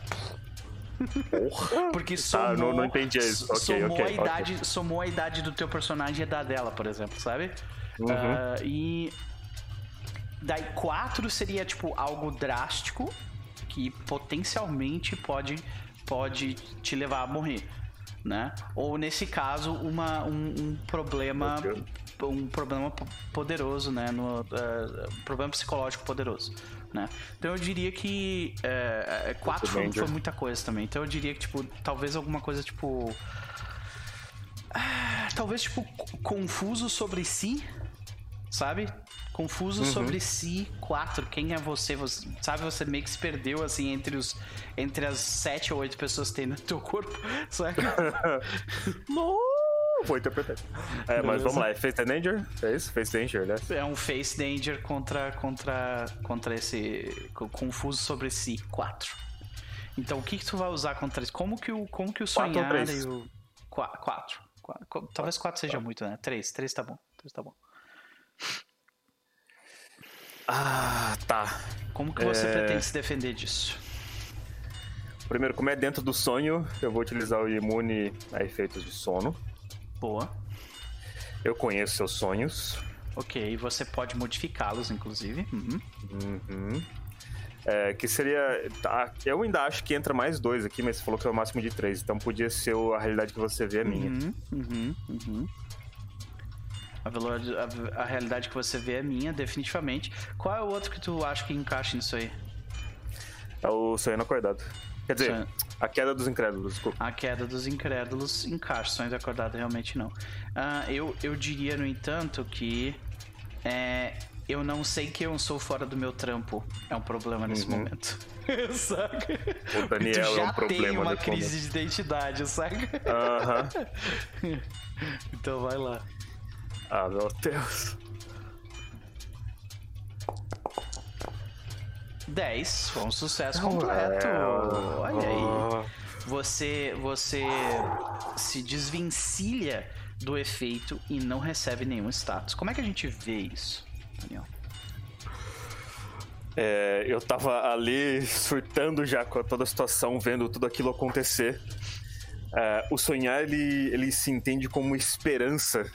Porra. Porque Tá, somou, não- não entendi isso. Ok, somou, ok, a idade, somou a idade do teu personagem e da dela, por exemplo, sabe? Uhum. Ah, e daí quatro seria tipo algo drástico que potencialmente pode pode te levar a morrer, né? Ou nesse caso uma, um, um problema um problema po- poderoso, né? No, ah, um problema psicológico poderoso. Né? Então eu diria que é, quatro foi, foi muita coisa também. Então eu diria que, tipo, talvez alguma coisa tipo. ah, Talvez, tipo, confuso sobre si, sabe? Confuso Uhum. sobre si, quatro. Quem é você? você? Sabe, você meio que se perdeu, assim, entre, os, entre as sete ou oito pessoas que tem no teu corpo, sabe? Não, vou interpretar. É, mas vamos lá, é Face Danger? É isso? Face Danger, né? É um face danger contra, contra, contra esse co- confuso sobre si, quatro. Então, o que, que tu vai usar contra isso? Como que o, como que o Quatro sonhar três? e o. Qua- Quatro. Qua- qu- Talvez quatro seja muito, né? Três. Três tá bom. Três tá bom. Ah, tá. Como que você É. pretende se defender disso? Primeiro, como é dentro do sonho, eu vou utilizar o imune a efeitos de sono. Boa. Eu conheço seus sonhos. Ok, você pode modificá-los, inclusive. Uhum. Uhum. É, que seria. Tá, eu ainda acho que entra mais dois aqui, mas você falou que é o máximo de três. Então podia ser a realidade que você vê é minha. Uhum, uhum, uhum. A, a- a realidade que você vê é minha, definitivamente. Qual é o outro que tu acha que encaixa nisso aí? É o sonhando acordado. Quer dizer, Sonho- a queda dos incrédulos, desculpa. A queda dos incrédulos encaixa, sonhos acordados realmente não. Ah, eu, eu diria, no entanto, que é, eu não sei que eu sou fora do meu trampo. É um problema nesse Uhum. momento. saca? O Daniel tu é já um problema tem uma crise de identidade, saca? Aham. então vai lá. Ah, meu Deus. 10, foi um sucesso completo. É, Olha aí. Você, você se desvencilha do efeito e não recebe nenhum status. Como é que a gente vê isso, Daniel? É, eu tava ali surtando já com toda a situação, vendo tudo aquilo acontecer. É, o sonhar, ele, ele se entende como esperança,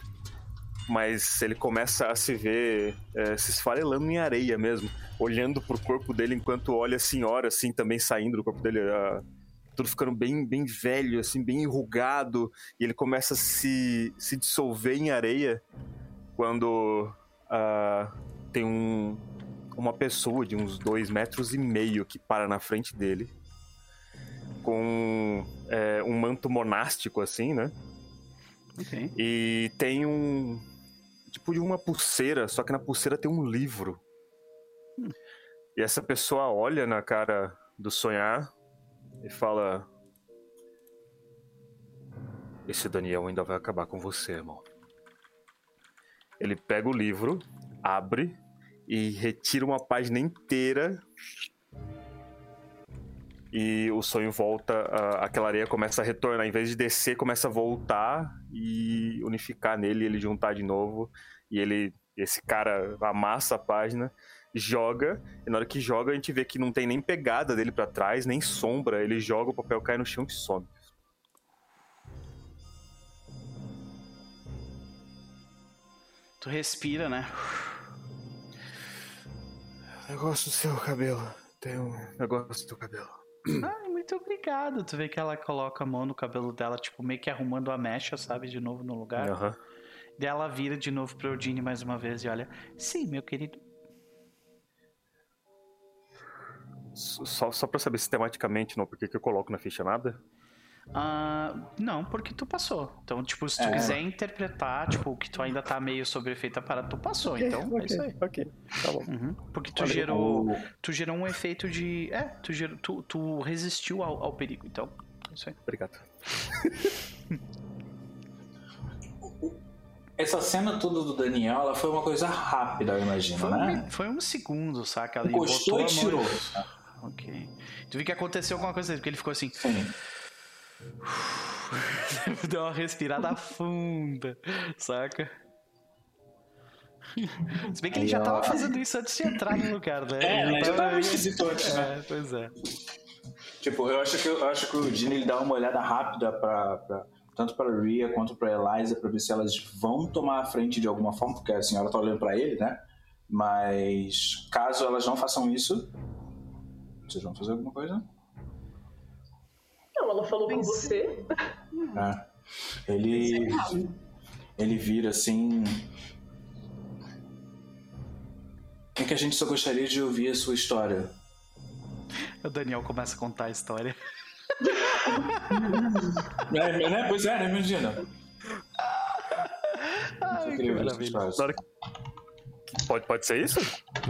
mas ele começa a se ver é, se esfarelando em areia mesmo, olhando pro corpo dele enquanto olha a senhora, assim, também saindo do corpo dele, ah, tudo ficando bem, bem velho, assim, bem enrugado, e ele começa a se, se dissolver em areia quando ah, tem um, uma pessoa de uns dois metros e meio que para na frente dele com é, um manto monástico assim, né? Ok. E tem um tipo de uma pulseira, só que na pulseira tem um livro. E essa pessoa olha na cara do sonhar e fala: Esse Daniel ainda vai acabar com você, irmão. Ele pega o livro, abre e retira uma página inteira. E o sonho volta, a- aquela areia começa a retornar. Em vez de descer, começa a voltar e unificar nele, ele juntar de novo. E ele, esse cara amassa a página, joga. E na hora que joga, a gente vê que não tem nem pegada dele pra trás, nem sombra. Ele joga, o papel cai no chão e some. Tu respira, né? Eu gosto do seu cabelo. Tem um negócio do teu cabelo. Ai, muito obrigado. Tu vê que ela coloca a mão no cabelo dela, tipo, meio que arrumando a mecha, sabe, de novo no lugar. Aham. Daí ela vira de novo pro Eudine mais uma vez e olha. Sim, meu querido. Só, só pra saber sistematicamente, não, por que que eu coloco na ficha nada? Ah, não, porque tu passou. Então, tipo, se tu É. quiser interpretar, tipo, que tu ainda tá meio sob efeito da parada, tu passou. Então, é isso aí. Ok, tá bom. Uhum. Porque tu Olha, gerou, O- tu gerou um efeito de. É, tu, gerou, tu, tu resistiu ao, ao perigo. Então, é isso aí. Obrigado. Essa cena toda do Daniel, ela foi uma coisa rápida, eu imagino, Foi, né? um, foi um segundo, saca? Ele botou e tirou. Ok. Tu viu que aconteceu alguma coisa, porque ele ficou assim. Sim. Deu uma respirada funda, saca? Se bem que ele já tava fazendo isso antes de entrar no lugar, né? É, Ele? Já tava esquisito antes, né? É, pois é. Tipo, eu acho que, eu acho que o Gene ele dá uma olhada rápida pra, pra- tanto para Ria quanto para Eliza pra ver se elas vão tomar a frente de alguma forma, porque a senhora tá olhando pra ele, né? Mas caso elas não façam isso, vocês vão fazer alguma coisa? Não, ela falou com você. É. Ele ele vira assim. É que a gente só gostaria de ouvir a sua história. O Daniel começa a contar a história. É, né? Pois é, né? Imagina. Ai, Eu que maravilha. história. Pode, pode ser isso?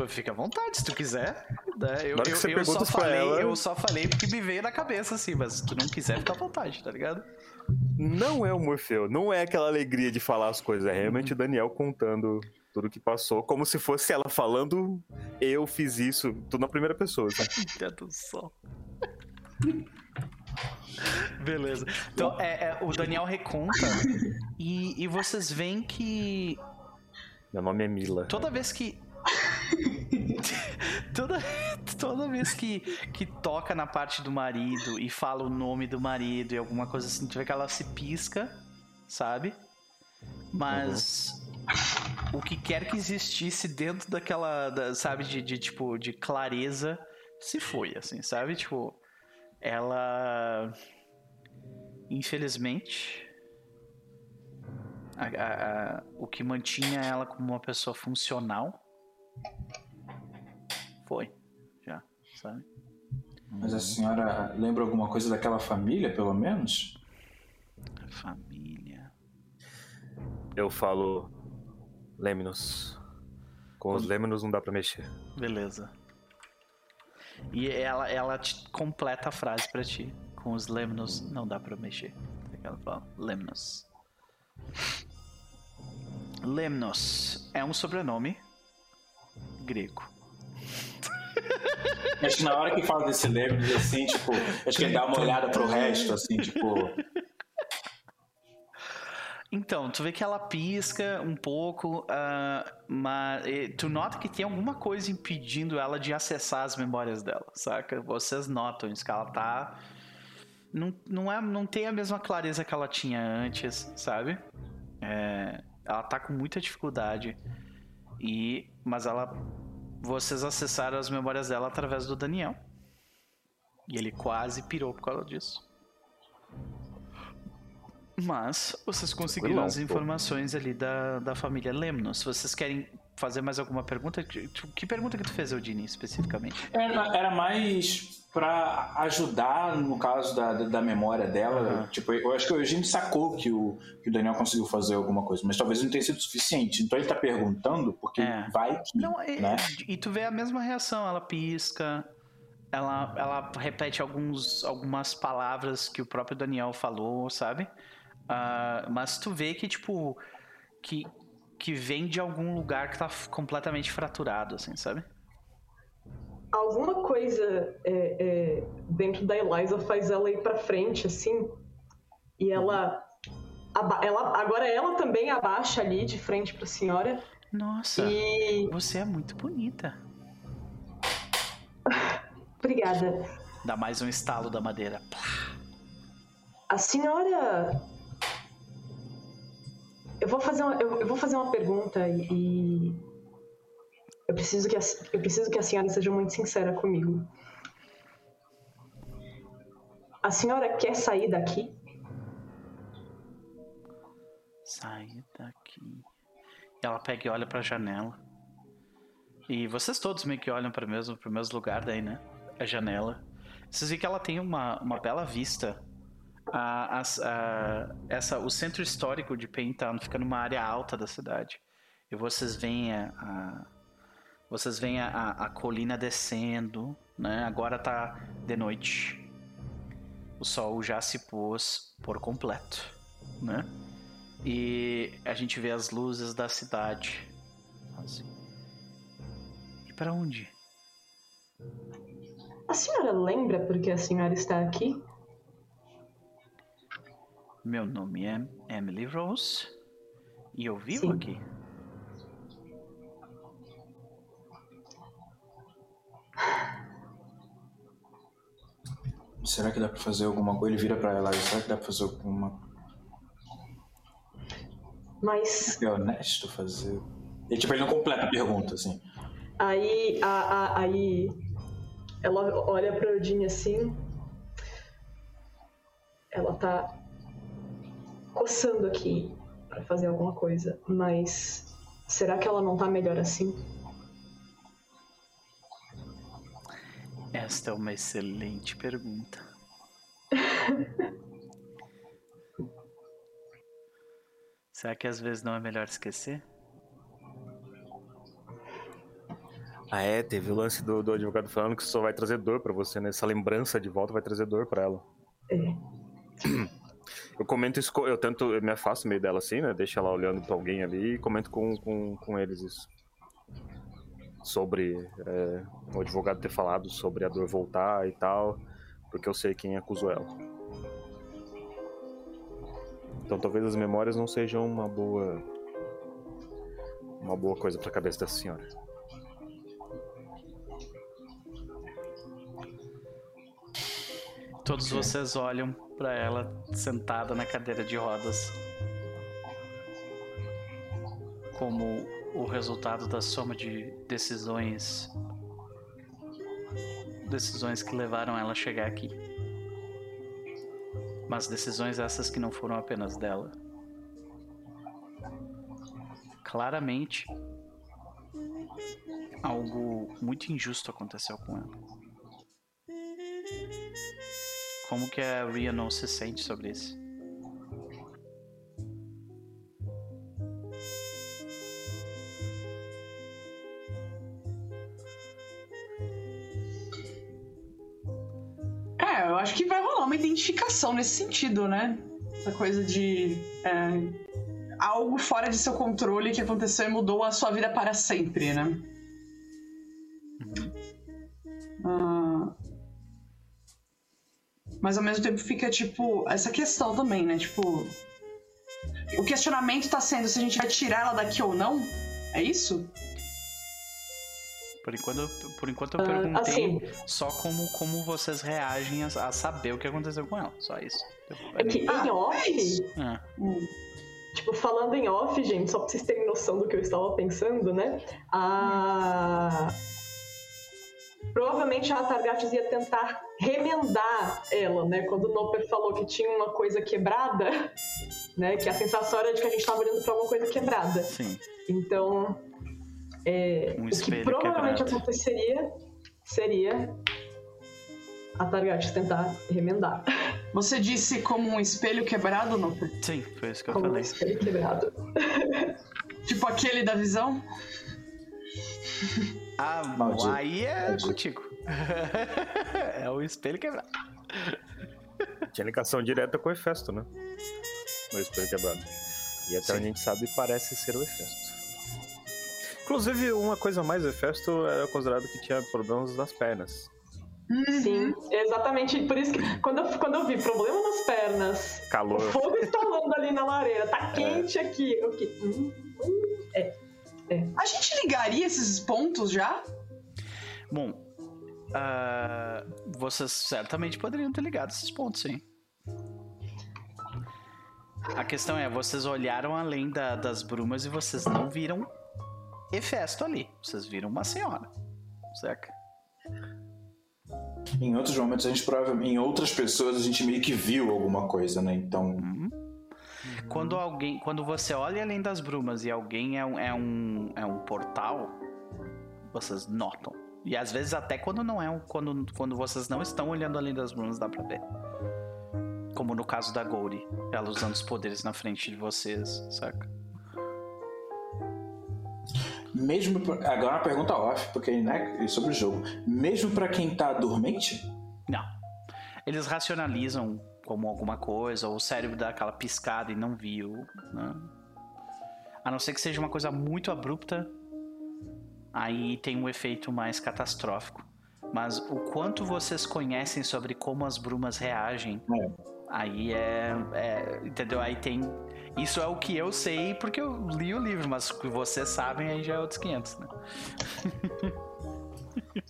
Fica à vontade, se tu quiser. né? Eu, eu, você eu só falei, ela- eu só falei porque me veio na cabeça, assim, mas se tu não quiser, fica à vontade, tá ligado? Não é o Morfeu, não é aquela alegria de falar as coisas, é realmente o Daniel contando tudo que passou, como se fosse ela falando, eu fiz isso, tudo na primeira pessoa. Assim. Deus do sol. Beleza. Então, é, é, o Daniel reconta e, e vocês veem que Meu nome é Mila. toda vez que. toda, toda vez que, que toca na parte do marido e fala o nome do marido e alguma coisa assim, tu vê que ela se pisca, sabe? Mas o que quer que existisse dentro daquela, da- sabe, de, de, tipo, de clareza, se foi, assim, sabe? Tipo, ela. Infelizmente. A- a- o que mantinha ela como uma pessoa funcional foi. Já, sabe? Mas a senhora lembra alguma coisa daquela família, pelo menos? Família. Eu falo Lemnos. Com os Lemnos não dá pra mexer. Beleza. E ela, ela te completa a frase pra ti. Com os lemnos não dá pra mexer. Ela fala, lemnos. Lemnos é um sobrenome grego. Acho que na hora que fala desse Lemnos, assim, tipo, acho que ele dá uma olhada pro resto, assim, tipo. Então, tu vê que ela pisca um pouco, ah, mas eh, tu nota que tem alguma coisa impedindo ela de acessar as memórias dela, saca? Vocês notam isso, que ela tá. Não, não, é, não tem a mesma clareza que ela tinha antes, sabe? É, ela tá com muita dificuldade. E. Mas ela. Vocês acessaram as memórias dela através do Daniel. E ele quase pirou por causa disso. Mas vocês conseguiram as informações ali da, da família Lemnos. Se vocês querem fazer mais alguma pergunta, que, pergunta que tu fez, Eudine, especificamente? Era, era mais pra ajudar no caso da, da, memória dela. Aham. Tipo, eu acho que a gente sacou que o, que o Daniel conseguiu fazer alguma coisa, mas talvez não tenha sido suficiente. Então ele tá perguntando, porque É. vai que. Não, né? e tu vê a mesma reação, ela pisca, ela, ela repete alguns, algumas palavras que o próprio Daniel falou, sabe? Ah, mas tu vê que, tipo, que, que vem de algum lugar que tá completamente fraturado, assim, sabe? Alguma coisa é, é, dentro da Eliza faz ela ir pra frente, assim. E ela, ela. Agora ela também abaixa ali de frente pra senhora. Nossa, E. você é muito bonita. Obrigada. Dá mais um estalo da madeira. A senhora. Eu vou fazer uma, eu, eu vou fazer uma pergunta e. Eu preciso, que a, eu preciso que a senhora seja muito sincera comigo. A senhora quer sair daqui? Sai daqui. Ela pega e olha pra janela. E vocês todos meio que olham para o mesmo, pro mesmo lugar daí, né? A janela. Vocês veem que ela tem uma, uma bela vista A, a, a, essa, o centro histórico de Paintown fica numa área alta da cidade. E vocês veem a, vocês veem a, colina descendo, né? Agora tá de noite. O sol já se pôs por completo, né? E a gente vê as luzes da cidade. Assim. E para onde? A senhora lembra porque a senhora está aqui? Meu nome é Emily Rose e eu vivo Sim. aqui. Será que dá pra fazer alguma coisa? Ele vira pra ela, será que dá pra fazer alguma. Mas. É honesto fazer. Ele, tipo, ele não completa a pergunta, assim. Aí, a, a, aí ela olha pra Odin assim. Ela tá coçando aqui para fazer alguma coisa, mas será que ela não tá melhor assim? Esta é uma excelente pergunta. será que às vezes não é melhor esquecer? Ah, é, teve o lance do, do advogado falando que só vai trazer dor para você, né? Essa lembrança de volta vai trazer dor para ela. É. Eu comento isso, eu tento, eu me afasto meio dela assim, né? Deixa ela olhando pra alguém ali e comento com, com, com eles isso. Sobre é, o advogado ter falado sobre a dor voltar e tal, porque eu sei quem acusou ela. Então talvez as memórias não sejam uma boa. uma boa coisa pra cabeça dessa senhora. Todos vocês olham para ela sentada na cadeira de rodas. Como o resultado da soma de decisões decisões que levaram ela a chegar aqui. Mas decisões essas que não foram apenas dela. Claramente algo muito injusto aconteceu com ela. Como que a Ria não se sente sobre isso? É, eu acho que vai rolar uma identificação nesse sentido, né? Essa coisa de é, algo fora de seu controle que aconteceu e mudou a sua vida para sempre, né? Mas ao mesmo tempo fica, tipo, essa questão também, né? Tipo. O questionamento tá sendo se a gente vai tirar ela daqui ou não? É isso? Por enquanto, por enquanto eu ah, perguntei assim, só como, como vocês reagem a, a, saber o que aconteceu com ela. Só isso. É que ah, em off. É. Hum, tipo, falando em off, gente, só pra vocês terem noção do que eu estava pensando, né? A. Provavelmente a Targates ia tentar remendar ela, né? Quando o Noper falou que tinha uma coisa quebrada, né? Que a sensação era de que a gente estava olhando para alguma coisa quebrada. Sim. Então, é, um o que provavelmente quebrado. aconteceria seria a Targates tentar remendar. Você disse como um espelho quebrado, Noper? Sim, foi isso que eu como falei. um espelho quebrado. tipo aquele da visão? Ah, Maldito. aí é Maldito. contigo. é o espelho quebrado. Tinha ligação direta com o Hefesto, né? O espelho quebrado. E até Sim. onde a gente sabe, parece ser o Hefesto. Inclusive, uma coisa mais, o Hefesto era considerado que tinha problemas das pernas. Sim, exatamente. Por isso que quando eu, quando eu vi problema nas pernas, calor. O fogo instalando ali na lareira, tá quente é. aqui. Okay. Hum, hum, é, é. A gente ligaria esses pontos já? Bom, Uh, vocês certamente poderiam ter ligado esses pontos, sim. A questão é, vocês olharam além da, das brumas e vocês não viram Hefesto ali. Vocês viram uma senhora, certo? Em outros momentos, a gente provavelmente, em outras pessoas, a gente meio que viu alguma coisa, né? Então. Uhum. Quando alguém, quando você olha além das brumas e alguém é um, é um, é um portal, vocês notam e às vezes até quando não é quando, quando vocês não estão olhando além das runas dá pra ver. Como no caso da Gouri, ela usando os poderes na frente de vocês, saca? Mesmo. pra- Agora uma pergunta off, porque, né? Sobre o jogo. Mesmo pra quem tá dormente? Não. Eles racionalizam como alguma coisa, ou o cérebro dá aquela piscada e não viu, né? A não ser que seja uma coisa muito abrupta, aí tem um efeito mais catastrófico. Mas o quanto vocês conhecem sobre como as brumas reagem, É. aí é, é- Entendeu? Aí tem. Isso é o que eu sei porque eu li o livro, mas o que vocês sabem aí já é outros 500, né?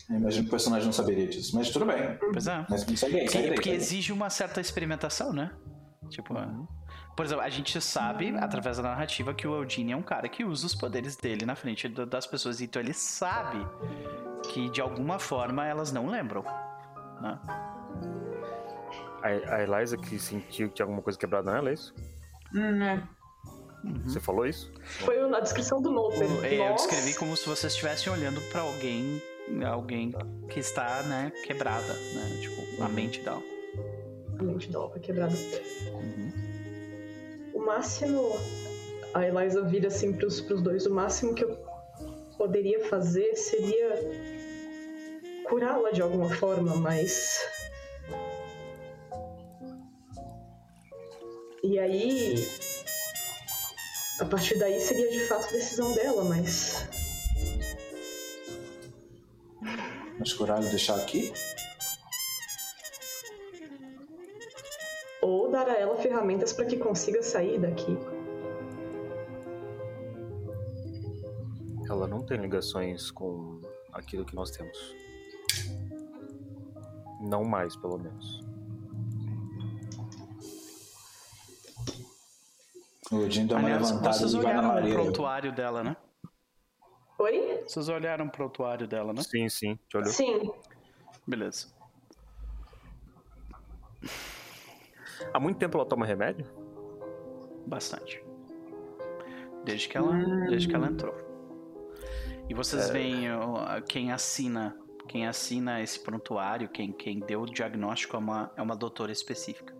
Eu imagino que o personagem não saberia disso. Mas tudo bem. Pois é. Mas segue aí, segue Porque, daí, porque exige uma certa experimentação, né? Tipo, por exemplo, a gente sabe, através da narrativa, que o Eugene é um cara que usa os poderes dele na frente da- das pessoas. Então ele sabe que de alguma forma elas não lembram. Né? A, a Eliza que sentiu que tinha alguma coisa quebrada nela, é isso? Hum, é. Você falou isso? Foi na descrição do Noper. O- é, Eu descrevi como se vocês estivessem olhando pra alguém, alguém que está, né, quebrada, né? Tipo, a mente dela. A mente dela foi quebrada. Uhum. O máximo. A Eliza vira assim pros, pros dois. O máximo que eu poderia fazer seria curá-la de alguma forma, mas. E aí. A partir daí seria de fato decisão dela, mas. Mas curar e deixar aqui? Ou dar a ela ferramentas para que consiga sair daqui. Ela não tem ligações com aquilo que nós temos. Não mais, pelo menos. O Jim dá uma Aliás, levantada vocês e vai na olharam o prontuário dela, né? Oi? Vocês olharam o prontuário dela, né? Sim, sim. Te olhou. Sim. Beleza. Há muito tempo ela toma remédio? Bastante. Desde que ela, desde que ela entrou. E vocês veem ó, quem assina, quem assina esse prontuário, quem, quem deu o diagnóstico é uma, é uma doutora específica.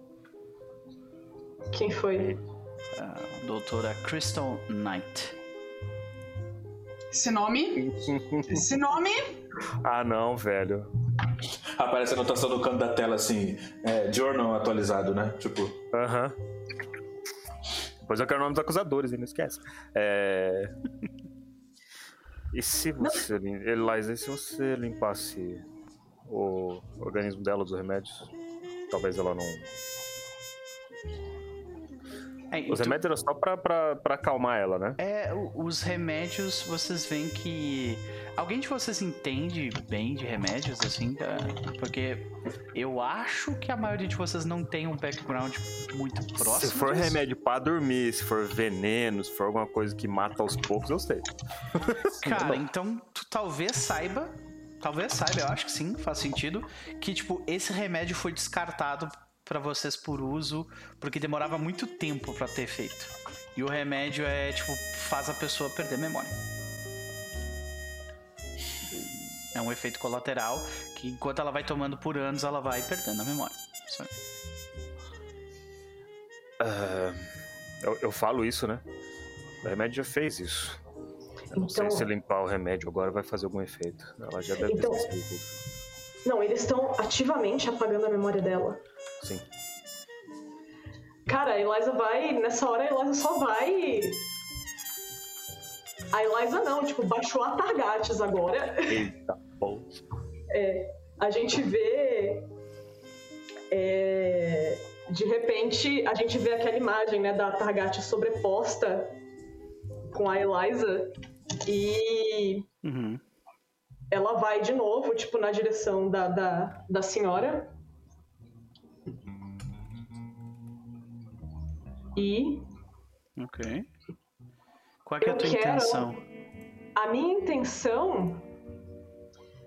Quem foi? A doutora Crystal Knight. Esse nome. Esse nome. ah, não, velho. Aparece a anotação no canto da tela assim, é, journal atualizado, né? Tipo, Aham. Depois eu quero o nome dos acusadores, e não esquece. É... E se você, Eliza, e se você limpasse o organismo dela dos remédios? Talvez ela não. É, Os tu- remédios eram só pra, pra, pra acalmar ela, né? é, os remédios, vocês veem que. Alguém de vocês entende bem de remédios, assim? tá? Porque eu acho que a maioria de vocês não tem um background muito próximo. se for disso. remédio pra dormir, se for veneno, se for alguma coisa que mata aos poucos, eu sei. Cara, então tu talvez saiba, talvez saiba, eu acho que sim, faz sentido, que tipo, esse remédio foi descartado pra vocês por uso, porque demorava muito tempo pra ter efeito. E o remédio é, tipo, faz a pessoa perder memória. É um efeito colateral que enquanto ela vai tomando por anos, ela vai perdendo a memória. Ah, eu, eu falo isso, né? O remédio já fez isso. Eu não sei Então- se limpar o remédio agora vai fazer algum efeito. Ela já deve Então- ter. Não, eles estão ativamente apagando a memória dela. Sim. Cara, a Eliza vai. Nessa hora a Eliza só vai. A Eliza não, tipo, baixou a Targates agora. Eita, bom. A gente vê. é, de repente, a gente vê aquela imagem, né, da Targates sobreposta com a Eliza. E Uhum. ela vai de novo, tipo, na direção da, da, da senhora. E Ok. Qual é a tua quero- intenção? a minha intenção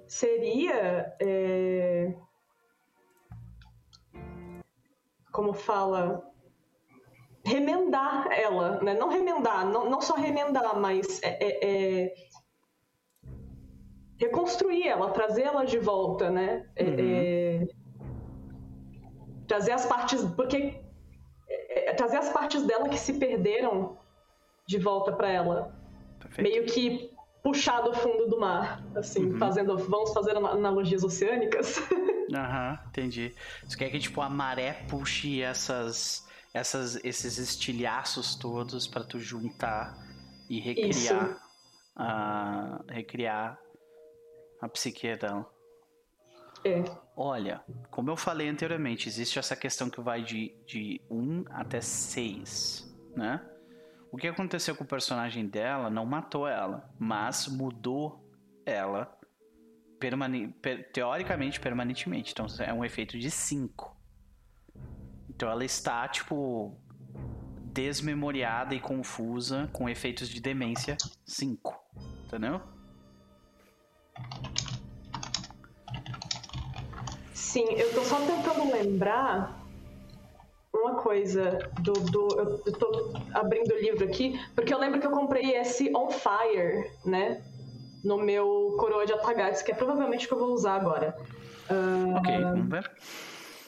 seria. é, Como fala? Remendar ela, né? Não remendar, não, não só remendar, mas é- é- é, reconstruir ela, trazer ela de volta, né? É- Uhum. é, trazer as partes. Porque. É, é, trazer as partes dela que se perderam de volta pra ela. Perfeito. Meio que puxar do fundo do mar. Assim, Uhum. fazendo. Vamos fazer ana- analogias oceânicas. Aham, entendi. Você quer que tipo a maré puxe essas, essas, esses estilhaços todos pra tu juntar e recriar a recriar a psique dela. É. Olha, como eu falei anteriormente, existe essa questão que vai de, de 1 até 6, né? O que aconteceu com o personagem dela não matou ela, mas mudou ela permane per- teoricamente permanentemente. Então é um efeito de 5. Então ela está, tipo, desmemoriada e confusa com efeitos de demência 5. Entendeu? Sim, eu tô só tentando lembrar uma coisa do. do eu eu tô abrindo o livro aqui, porque eu lembro que eu comprei esse On Fire, né? No meu coroa de Atagates, que é provavelmente o que eu vou usar agora. Ah, Ok, vamos ver.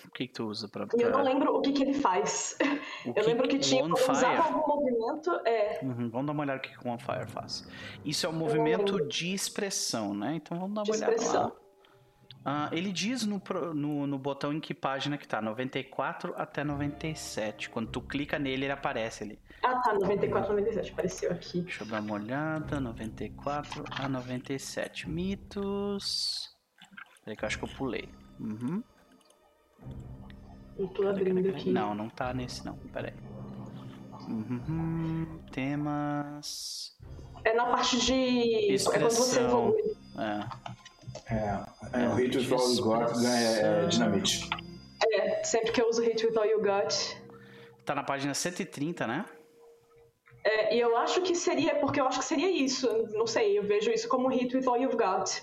O que, que tu usa pra. E eu não pra- lembro o que, que ele faz. o Eu lembro que tinha. Eu usava Fire- algum movimento. É. Uhum, vamos dar uma olhada o que que o On Fire faz. Isso é um movimento de expressão, né? Então vamos dar uma De olhada expressão. lá. Ah, ele diz no, no, no botão em que página que tá, 94 até 97. Quando tu clica nele, ele aparece ali. Ah, tá, 94, 97, apareceu aqui. Deixa eu dar uma olhada, 94 a 97. Mitos. Peraí que eu acho que eu pulei. Uhum. Eu tô abrindo aqui. Não, não tá nesse não. Peraí. Uhum. Temas. É na parte de. É quando você Expressão. evolui. É. É, é, o Hit with All You Got ganha é, dinamite. É, sempre que eu uso Hit with All You Got. Tá na página 130, né? É, e eu acho que seria, porque eu acho que seria isso. Não sei, eu vejo isso como Hit with All You've Got.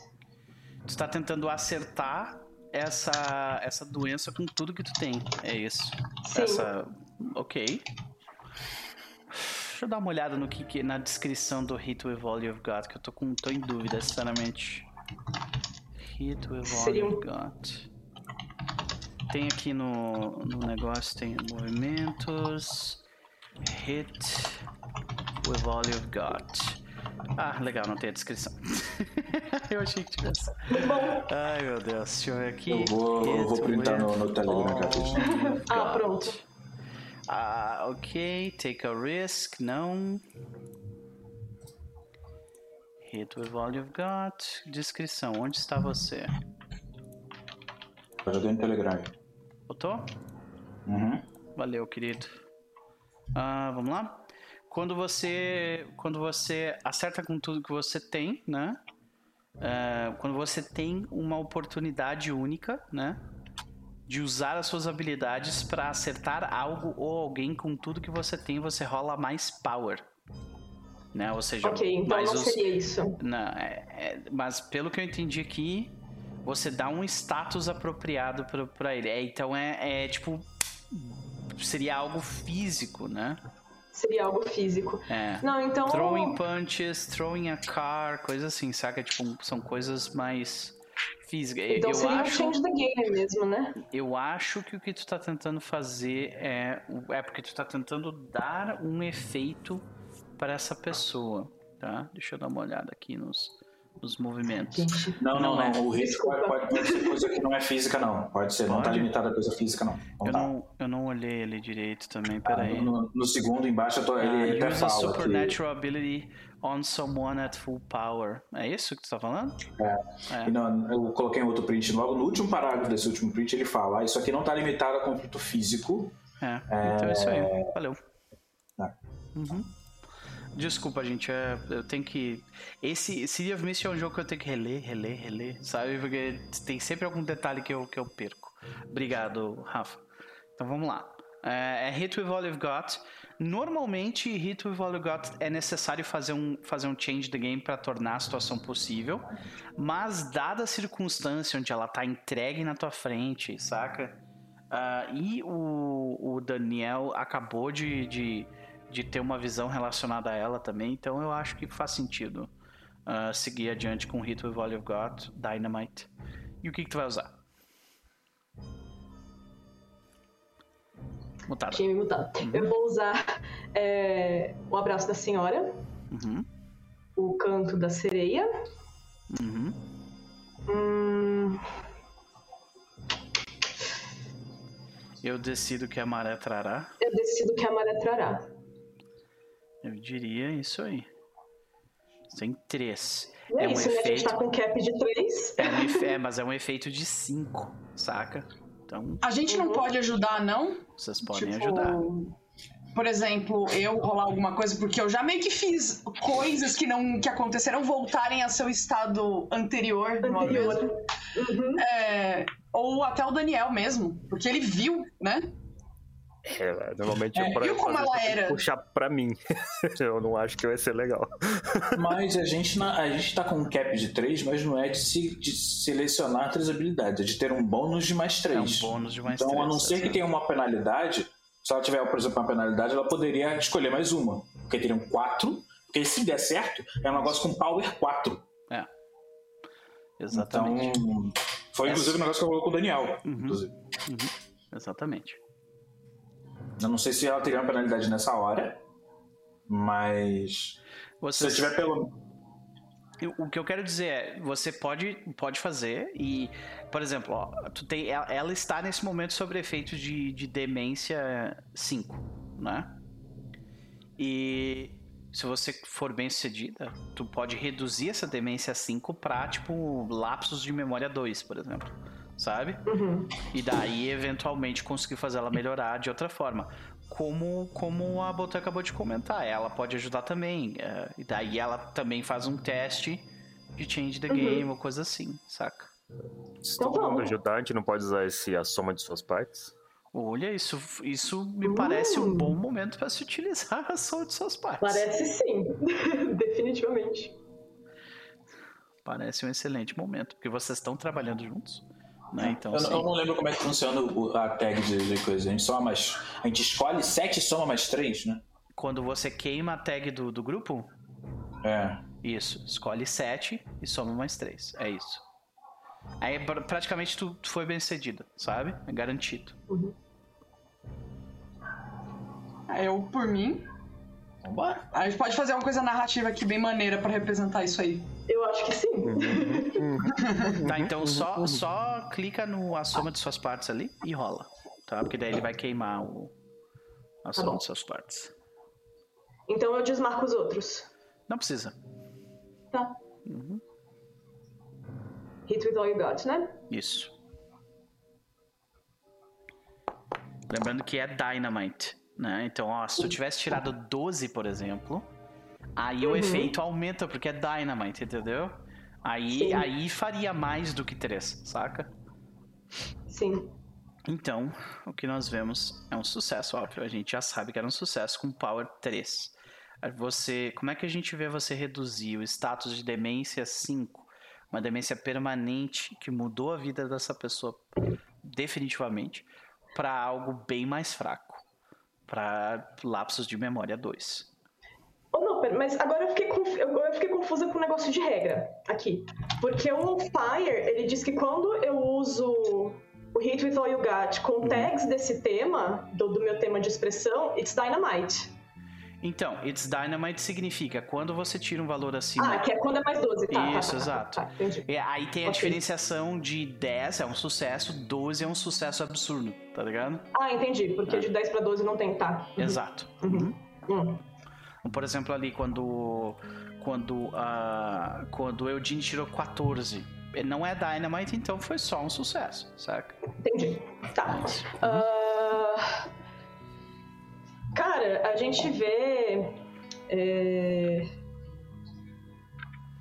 Tu tá tentando acertar essa, essa doença com tudo que tu tem. É isso. Sim. Essa. Ok. Deixa eu dar uma olhada no que, que- na descrição do Hit with All You've Got, que eu tô, com, tô em dúvida, sinceramente. Hit with All Seria um- You've Got. Tem aqui no, no negócio, tem movimentos. Hit with All You've Got. Ah, legal, não tem a descrição. eu achei que tivesse. Bom, Ai meu Deus, deixa eu ver aqui. Eu vou- eu vou printar no- no Telegram, you've Ah, pronto. Ah, ok. Take a risk. Não. Hit with all you've got. Descrição. Onde está você? Eu joguei no Telegram. Botou? Uhum. Valeu, querido. Ah, vamos lá? Quando você, quando você acerta com tudo que você tem, né? Ah, quando você tem uma oportunidade única, né? De usar as suas habilidades para acertar algo ou alguém com tudo que você tem, você rola mais power. Né? Ou seja, Ok, então mais não os- seria isso. não, é- é- mas pelo que eu entendi aqui, você dá um status apropriado pra, pra ele. É, então é, é tipo. Seria algo físico, né? Seria algo físico. É. Não, então. Throwing punches, throwing a car, coisa assim, saca? Tipo, são coisas mais físicas. Então eu, seria um acho, change the game mesmo, né? eu acho que o que tu tá tentando fazer é. É porque tu tá tentando dar um efeito para essa pessoa, tá? Deixa eu dar uma olhada aqui nos, nos movimentos. Não, não, Não não. é. O Hit Desculpa. pode, pode, ser coisa que não é física, não. Pode ser, não tá Pode? limitado a coisa física, não. Não Eu tá. não, eu não olhei ele direito também, Ah, peraí. no, no segundo embaixo eu tô, ele, Ah, ele até use fala que supernatural ability on someone at full power. É isso que tu tá falando? É. E não, eu coloquei um outro print logo no último parágrafo desse último print ele fala ah, isso aqui não tá limitado a conflito físico É, então é isso aí. Valeu. Tá. Uhum. Desculpa, gente, é, eu tenho que. Esse City of Mist é um jogo que eu tenho que reler, reler, reler, sabe? Porque tem sempre algum detalhe que eu, que eu perco. Obrigado, Rafa. Então vamos lá. É, é Hit with All You've Got. Normalmente, Hit with All You've Got é necessário fazer um, fazer um change the game para tornar a situação possível. Mas, dada a circunstância onde ela tá entregue na tua frente, saca? Ah, e o, o Daniel acabou de, de, de ter uma visão relacionada a ela também, então eu acho que faz sentido ah, seguir adiante com Hit with All You've Got, Dynamite. E o que, que tu vai usar? Mutada. Time mutado. Uhum. Eu vou usar é, o abraço da senhora, Uhum. o canto da sereia. Uhum. Hum, Eu decido que a maré trará. eu decido que a maré trará. Eu diria isso aí. Tem três. E é, É um isso, né? A gente efeito. tá com cap de 3. É, um efe- é, mas é um efeito de cinco, saca? Então, A gente não pode ajudar, não? vocês podem Tipo, ajudar. Por exemplo, eu rolar alguma coisa, porque eu já meio que fiz coisas que não que aconteceram voltarem a seu estado anterior? Anterior. Uhum. É, ou até o Daniel mesmo, porque ele viu, né? É, normalmente É, eu, pra viu como ela era? puxar pra mim. eu não acho que vai ser legal. Mas a gente, na- a gente tá com um cap de 3, mas não é de, se- de selecionar três habilidades, é de ter um bônus de mais É um 3. bônus de mais então, três. a não ser que tenha uma penalidade, se ela tiver, por exemplo, uma penalidade, ela poderia escolher mais uma. Porque teriam 4, porque se der certo, é um negócio com power 4. Exatamente. Então, foi inclusive o negócio que eu falei com o Daniel. Uhum. Inclusive. Exatamente. Eu não sei se ela teria uma penalidade nessa hora, mas. Se Você, eu tiver pelo. O que eu quero dizer é, você pode, pode fazer e, por exemplo, ó, tu tem, ela, está nesse momento sobre efeitos de, de demência 5, né? E se você for bem sucedida, tu pode reduzir essa demência 5 pra, tipo, lapsos de memória 2, por exemplo. Sabe? Uhum. E daí, eventualmente, conseguir fazer ela melhorar de outra forma. Como, como a Botan acabou de comentar, ela pode ajudar também. é, e daí ela também faz um teste de change the Uhum. game ou coisa assim, saca? Se todo mundo ajudar, a gente não pode usar esse a soma de suas partes? Olha, isso, isso me parece um bom momento para se utilizar a soma de suas partes. Parece sim. Definitivamente. Parece um excelente momento, porque vocês estão trabalhando juntos, né? Então, Eu, não- assim, eu não lembro como é que funciona a tag de, de coisa. A gente, soma mais, a gente escolhe 7 e soma mais 3, né? quando você queima a tag do, do grupo, É. Isso, escolhe 7 e soma mais 3. É isso. Aí pr- praticamente tu, tu foi bem sucedido, sabe? É garantido. Eu, por mim. Vambora. A gente pode fazer uma coisa narrativa aqui bem maneira pra representar isso aí. Eu acho que sim. Tá, então só, só clica no a soma de suas partes ali e rola. Tá? Porque daí ele vai queimar o, a soma bom. de suas partes. Então eu desmarco os outros. Não precisa. Tá. Uhum. Hit with all you got, né? Isso. Lembrando que é Dynamite, né? Então, ó, se tu tivesse tirado 12, por exemplo, aí o Uhum. efeito aumenta porque é Dynamite, entendeu? Aí, Sim. aí faria mais do que 3, saca? Sim. Então, o que nós vemos é um sucesso, óbvio. A gente já sabe que era um sucesso com Power 3. Aí Você, como é que a gente vê você reduzir o status de demência 5, uma demência permanente que mudou a vida dessa pessoa definitivamente, para algo bem mais fraco, para lapsos de memória 2. Oh, não, mas agora eu fiquei, conf- eu fiquei confusa com o negócio de regra aqui. Porque o Fire, ele diz que quando eu uso o Hit with All You Got com tags desse tema, do, do meu tema de expressão, it's Dynamite. Então, It's Dynamite significa quando você tira um valor acima Ah, que é quando é mais 12, tá? tá, Isso, tá, tá, exato. Tá, entendi. É, aí tem a Ok. diferenciação de 10 é um sucesso, 12 é um sucesso absurdo, tá ligado? Ah, entendi, porque de 10 pra 12 não tem, tá. Uhum. Exato. Uhum. Hum. Por exemplo, ali quando quando a quando o Eugene tirou 14, não é Dynamite, então foi só um sucesso, saca? Entendi. Tá. Ah, Cara, a gente vê. É...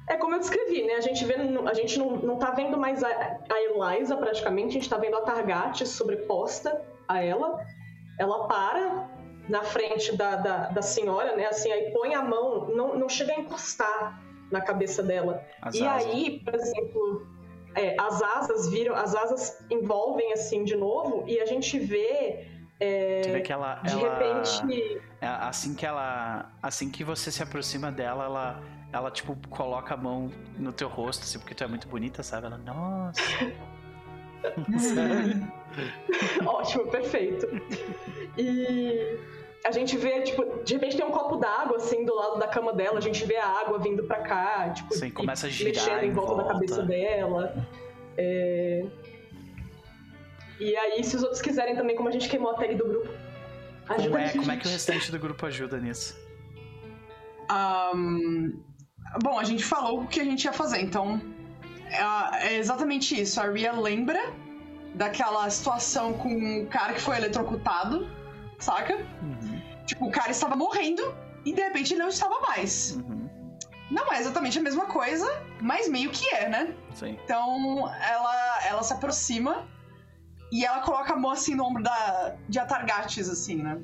é como eu descrevi, né? A gente, vê, a gente não, não tá vendo mais a, a Eliza praticamente, a gente tá vendo a Targat sobreposta a ela. Ela para na frente da, da, da senhora, né? Assim, aí põe a mão, não, não chega a encostar na cabeça dela. As e asas. aí, por exemplo, é, as asas viram, as asas envolvem assim de novo e a gente vê é, vê que ela, de ela repente. é, assim que ela assim que você se aproxima dela, ela ela tipo coloca a mão no teu rosto, assim, porque tu é muito bonita, sabe? Ela, nossa. Ótimo, perfeito. E a gente vê, tipo, de repente tem um copo d'água, assim, do lado da cama dela, a gente vê a água vindo pra cá, tipo, Sim, começa a girar mexendo em em volta, da volta. cabeça dela. É... E aí, se os outros quiserem também, como a gente queimou a tag do grupo, ajuda Como a é, gente. como é que o restante do grupo ajuda nisso? Ahn, bom, a gente falou o que a gente ia fazer, então é, é exatamente isso. A Ria lembra daquela situação com o cara que foi eletrocutado, saca? Uhum, Tipo, o cara estava morrendo e de repente ele não estava mais. uhum, Não é exatamente a mesma coisa, mas meio que é, né? sim. Então ela, ela se aproxima e ela coloca a mão assim no ombro da, de Atargates, assim, né?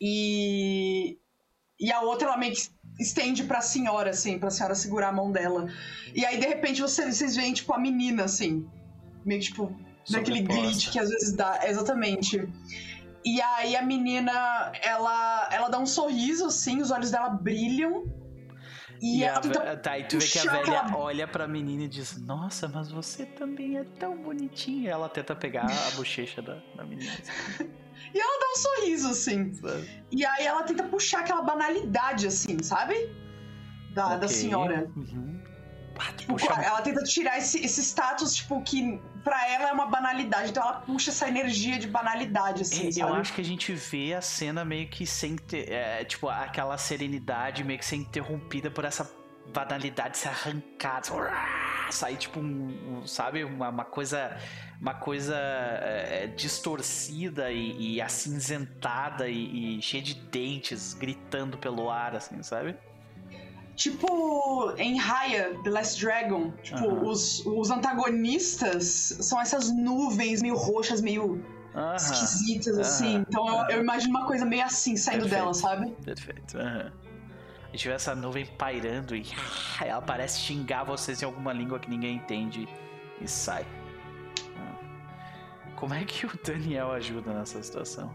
E, e a outra ela meio que estende pra senhora, assim, pra senhora segurar a mão dela. E aí, de repente, vocês, vocês veem, tipo, a menina, assim, meio que, tipo, naquele Sobreposta. glitch que às vezes dá. Exatamente. E aí a menina, ela, ela dá um sorriso, assim, os olhos dela brilham. E, E ela a, tenta tá, e tu vê que a velha aquela- olha pra menina e diz: Nossa, mas você também é tão bonitinha. Ela tenta pegar a bochecha da, da menina. assim, E ela dá um sorriso, assim. sabe? E aí ela tenta puxar aquela banalidade, assim, sabe? Da, da Ok. senhora. Uhum. Ah, Tipo, puxa- ela tenta tirar esse, esse status, tipo, que pra ela é uma banalidade. Então ela puxa essa energia de banalidade, assim, É, Eu sabe? acho que a gente vê a cena meio que sem ter. é, tipo, aquela serenidade meio que ser interrompida por essa banalidade ser arrancada. assim, Sair, tipo, um, um, sabe? Uma, uma coisa. Uma coisa é, distorcida e, e acinzentada e, e cheia de dentes gritando pelo ar, assim, sabe? Tipo, em Raya, The Last Dragon, tipo, Aham. os, os antagonistas são essas nuvens meio roxas, meio Aham. esquisitas, assim. aham, Então eu, eu imagino uma coisa meio assim saindo Perfeito. dela, sabe? Perfeito. aham. Gente vê essa nuvem pairando e ela parece xingar vocês em alguma língua que ninguém entende e sai. Ah. Como é que o Daniel ajuda nessa situação?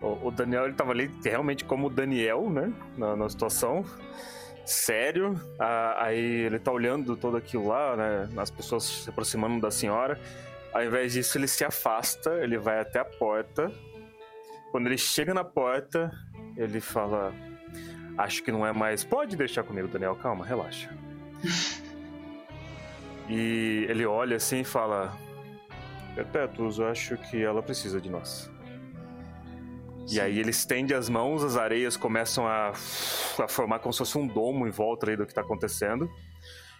O, o Daniel, ele tava ali realmente como o Daniel, né? Na, na situação. Sério. Ah, aí ele tá olhando todo aquilo lá, né? As pessoas se aproximando da senhora. Ao invés disso, ele se afasta, ele vai até a porta. Quando ele chega na porta, ele fala: Acho que não é mais. Pode deixar comigo, Daniel, calma, relaxa. e ele olha assim e fala: Perpétuos, eu acho que ela precisa de nós. E aí ele estende as mãos, as areias começam a, a formar como se fosse um domo em volta aí do que tá acontecendo.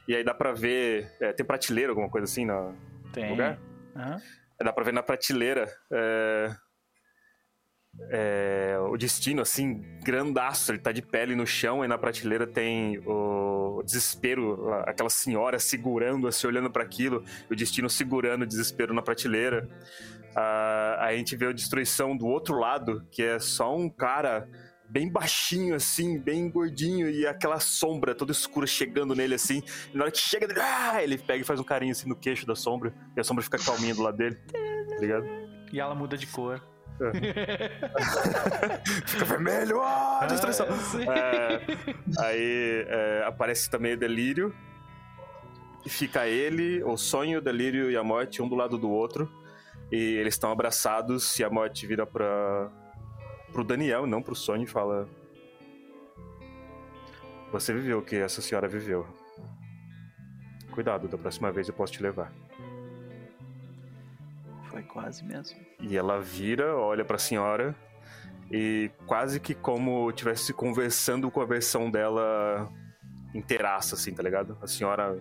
E aí dá pra ver. é, tem prateleira, alguma coisa assim na, Tem. lugar? Aham. Aí Dá pra ver na prateleira é, é, o destino, assim, grandaço. Ele tá de pele no chão, e na prateleira tem o desespero, aquela senhora segurando, assim, olhando para aquilo, o destino segurando o desespero na prateleira. Ah, a gente vê a destruição do outro lado, que é só um cara bem baixinho, assim, bem gordinho, e aquela sombra toda escura chegando nele, assim. Na hora que chega, ele, ah, ele pega e faz um carinho assim no queixo da sombra, e a sombra fica calminha do lado dele, tá ligado? E ela muda de cor. Fica vermelho, ah, destruição. Sim. É, aí é, aparece também o delírio. E fica ele, o sonho, o delírio e a morte, um do lado do outro. E eles estão abraçados e a morte vira pra, pro Daniel, não pro sonho, e fala: Você viveu o que essa senhora viveu. Cuidado, da próxima vez eu posso te levar. Foi quase mesmo. E ela vira, olha pra senhora e quase que como estivesse conversando com a versão dela inteiraça, assim, tá ligado? A senhora.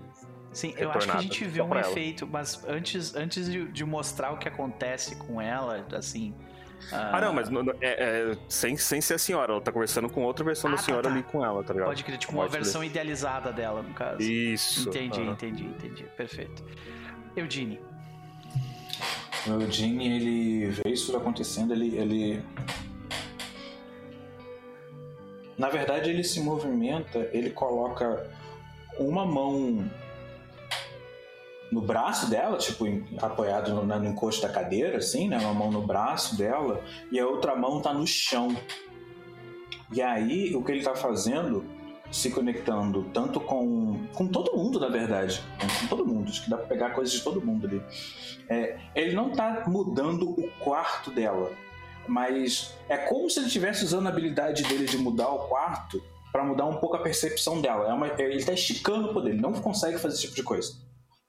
Sim, eu acho que a gente vê só um ela. efeito, mas antes, antes de, de mostrar o que acontece com ela, assim. Ah, não, mas é, é, sem, sem ser a senhora, ela tá conversando com outra versão Ah, da tá, senhora tá. ali com ela, tá ligado? Pode crer, tipo A uma versão idealizada dela, no caso. Isso. Entendi, entendi, entendi. Perfeito. Eudine. O Eugene, ele vê isso acontecendo, ele, ele. Na verdade, ele se movimenta, ele coloca uma mão no braço dela, tipo, apoiado no, no encosto da cadeira, assim, né? Uma mão no braço dela, e a outra mão tá no chão. E aí, o que ele tá fazendo, se conectando tanto com, com todo mundo, na verdade. Com todo mundo, acho que dá pra pegar coisas de todo mundo ali. É, ele não tá mudando o quarto dela, mas é como se ele estivesse usando a habilidade dele de mudar o quarto para mudar um pouco a percepção dela. É uma, ele tá esticando o poder, ele não consegue fazer esse tipo de coisa.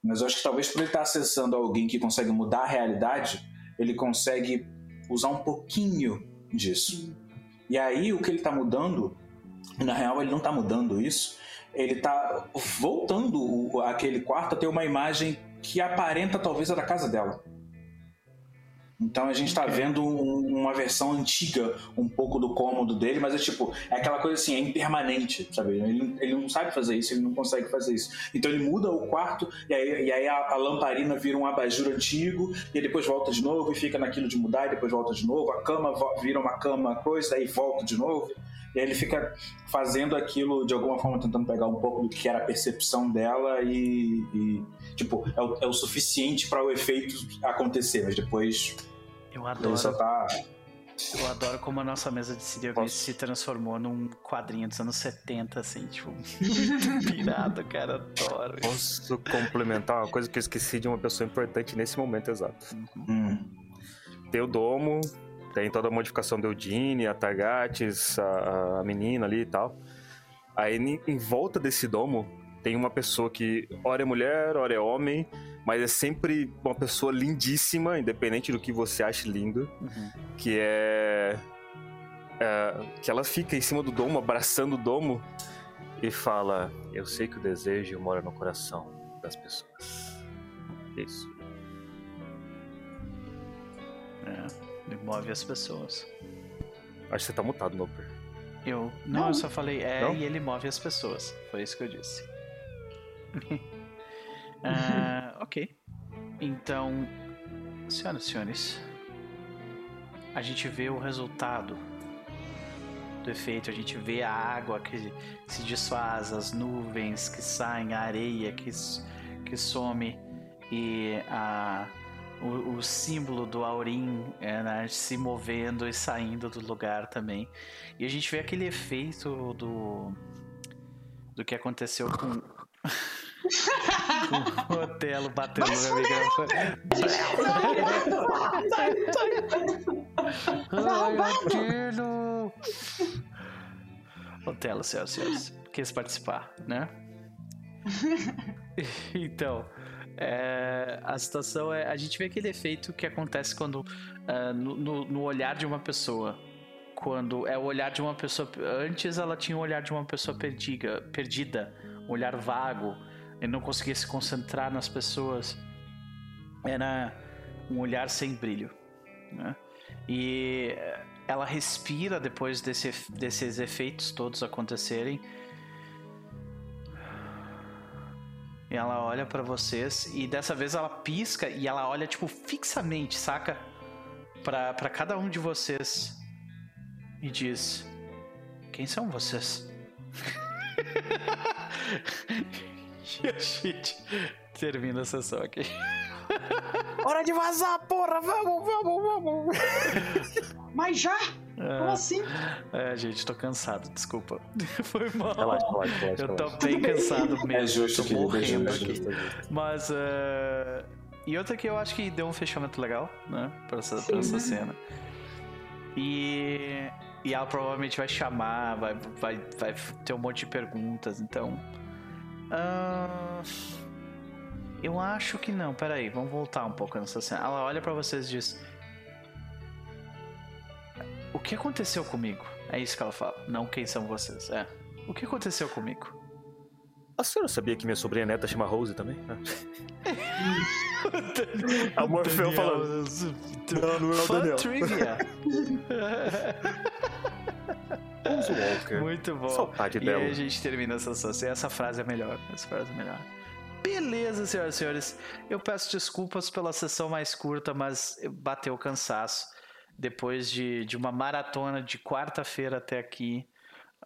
Mas eu acho que talvez por ele estar tá acessando alguém que consegue mudar a realidade, ele consegue usar um pouquinho disso. E aí o que ele está mudando, na real ele não está mudando isso, ele está voltando aquele quarto a ter uma imagem que aparenta talvez a da casa dela. Então a gente tá vendo um, uma versão antiga um pouco do cômodo dele, mas é tipo, é aquela coisa assim, é impermanente, sabe? Ele, ele não sabe fazer isso, ele não consegue fazer isso. Então ele muda o quarto e aí, e aí a, a, lamparina vira um abajur antigo, e depois volta de novo e fica naquilo de mudar, e depois volta de novo, a cama vira uma cama coisa, aí volta de novo. E aí ele fica fazendo aquilo de alguma forma, tentando pegar um pouco do que era a percepção dela e. e tipo, é o, é o suficiente para o efeito acontecer, mas depois eu adoro. Ele só tá. Eu adoro como a nossa mesa de Siria se transformou num quadrinho dos anos 70, assim, tipo, pirado, cara, adoro. Posso complementar uma coisa que eu esqueci de uma pessoa importante nesse momento exato. Uhum. Hum. Tem toda a modificação do Eudine, a Targates, a, a menina ali e tal. Aí em volta desse domo tem uma pessoa que ora é mulher, ora é homem, mas é sempre uma pessoa lindíssima, independente do que você ache lindo, uhum. que é, é, que ela fica em cima do domo, abraçando o domo e fala: "Eu sei que o desejo mora no coração das pessoas". Isso. É, ele move as pessoas. Acho que você tá mutado, Noper. Eu. Não, não, eu só falei é não? e ele move as pessoas. Foi isso que eu disse. uh, ok. Então, senhoras e senhores, a gente vê o resultado do efeito, a gente vê a água que se desfaz, as nuvens que saem, a areia que, que some e a, o, o símbolo do Aurim é, né, se movendo e saindo do lugar também. E a gente vê aquele efeito do, do que aconteceu com. o Otelo batendo no microfone. Ai, Otelo! Otelo, senhoras e senhores, quis participar, né? então, é, a situação é. A gente vê aquele efeito que acontece quando. Uh, no, no, olhar de uma pessoa. Quando é o olhar de uma pessoa. Antes ela tinha o olhar de uma pessoa perdida, perdida um olhar vago ele não conseguia se concentrar nas pessoas. Era um olhar sem brilho. Né? E ela respira depois desse, desses efeitos todos acontecerem. Ela olha para vocês e dessa vez ela pisca e ela olha tipo fixamente, saca? Para cada um de vocês e diz: Quem são vocês? E a gente termina a sessão aqui. Hora de vazar, porra! Vamos, vamos, vamos! Mas já? É, Como assim? É, gente, tô cansado, desculpa. Foi mal. Relaxa, relaxa, relaxa, Eu tô bem cansado mesmo. É justo, tô morrendo aqui. Mas. Uh... E outra que eu acho que deu um fechamento legal, né? Pra essa, pra essa cena. E. E ela provavelmente vai chamar, vai, vai, vai ter um monte de perguntas, então. Uh, eu acho que não. Peraí, vamos voltar um pouco nessa cena. Ela olha para vocês e diz: O que aconteceu comigo? É isso que ela fala. Não quem são vocês. É. O que aconteceu comigo? A senhora sabia que minha sobrinha neta chama Rose também? a Morfeu falando. Não, não é o Daniel. trivia. Rose Walker. Muito bom. Saudade e dela. aí a gente termina essa sessão. Essa frase é melhor. Essa frase é melhor. Beleza, senhoras e senhores. Eu peço desculpas pela sessão mais curta, mas bateu o cansaço. Depois de, de uma maratona de quarta-feira até aqui,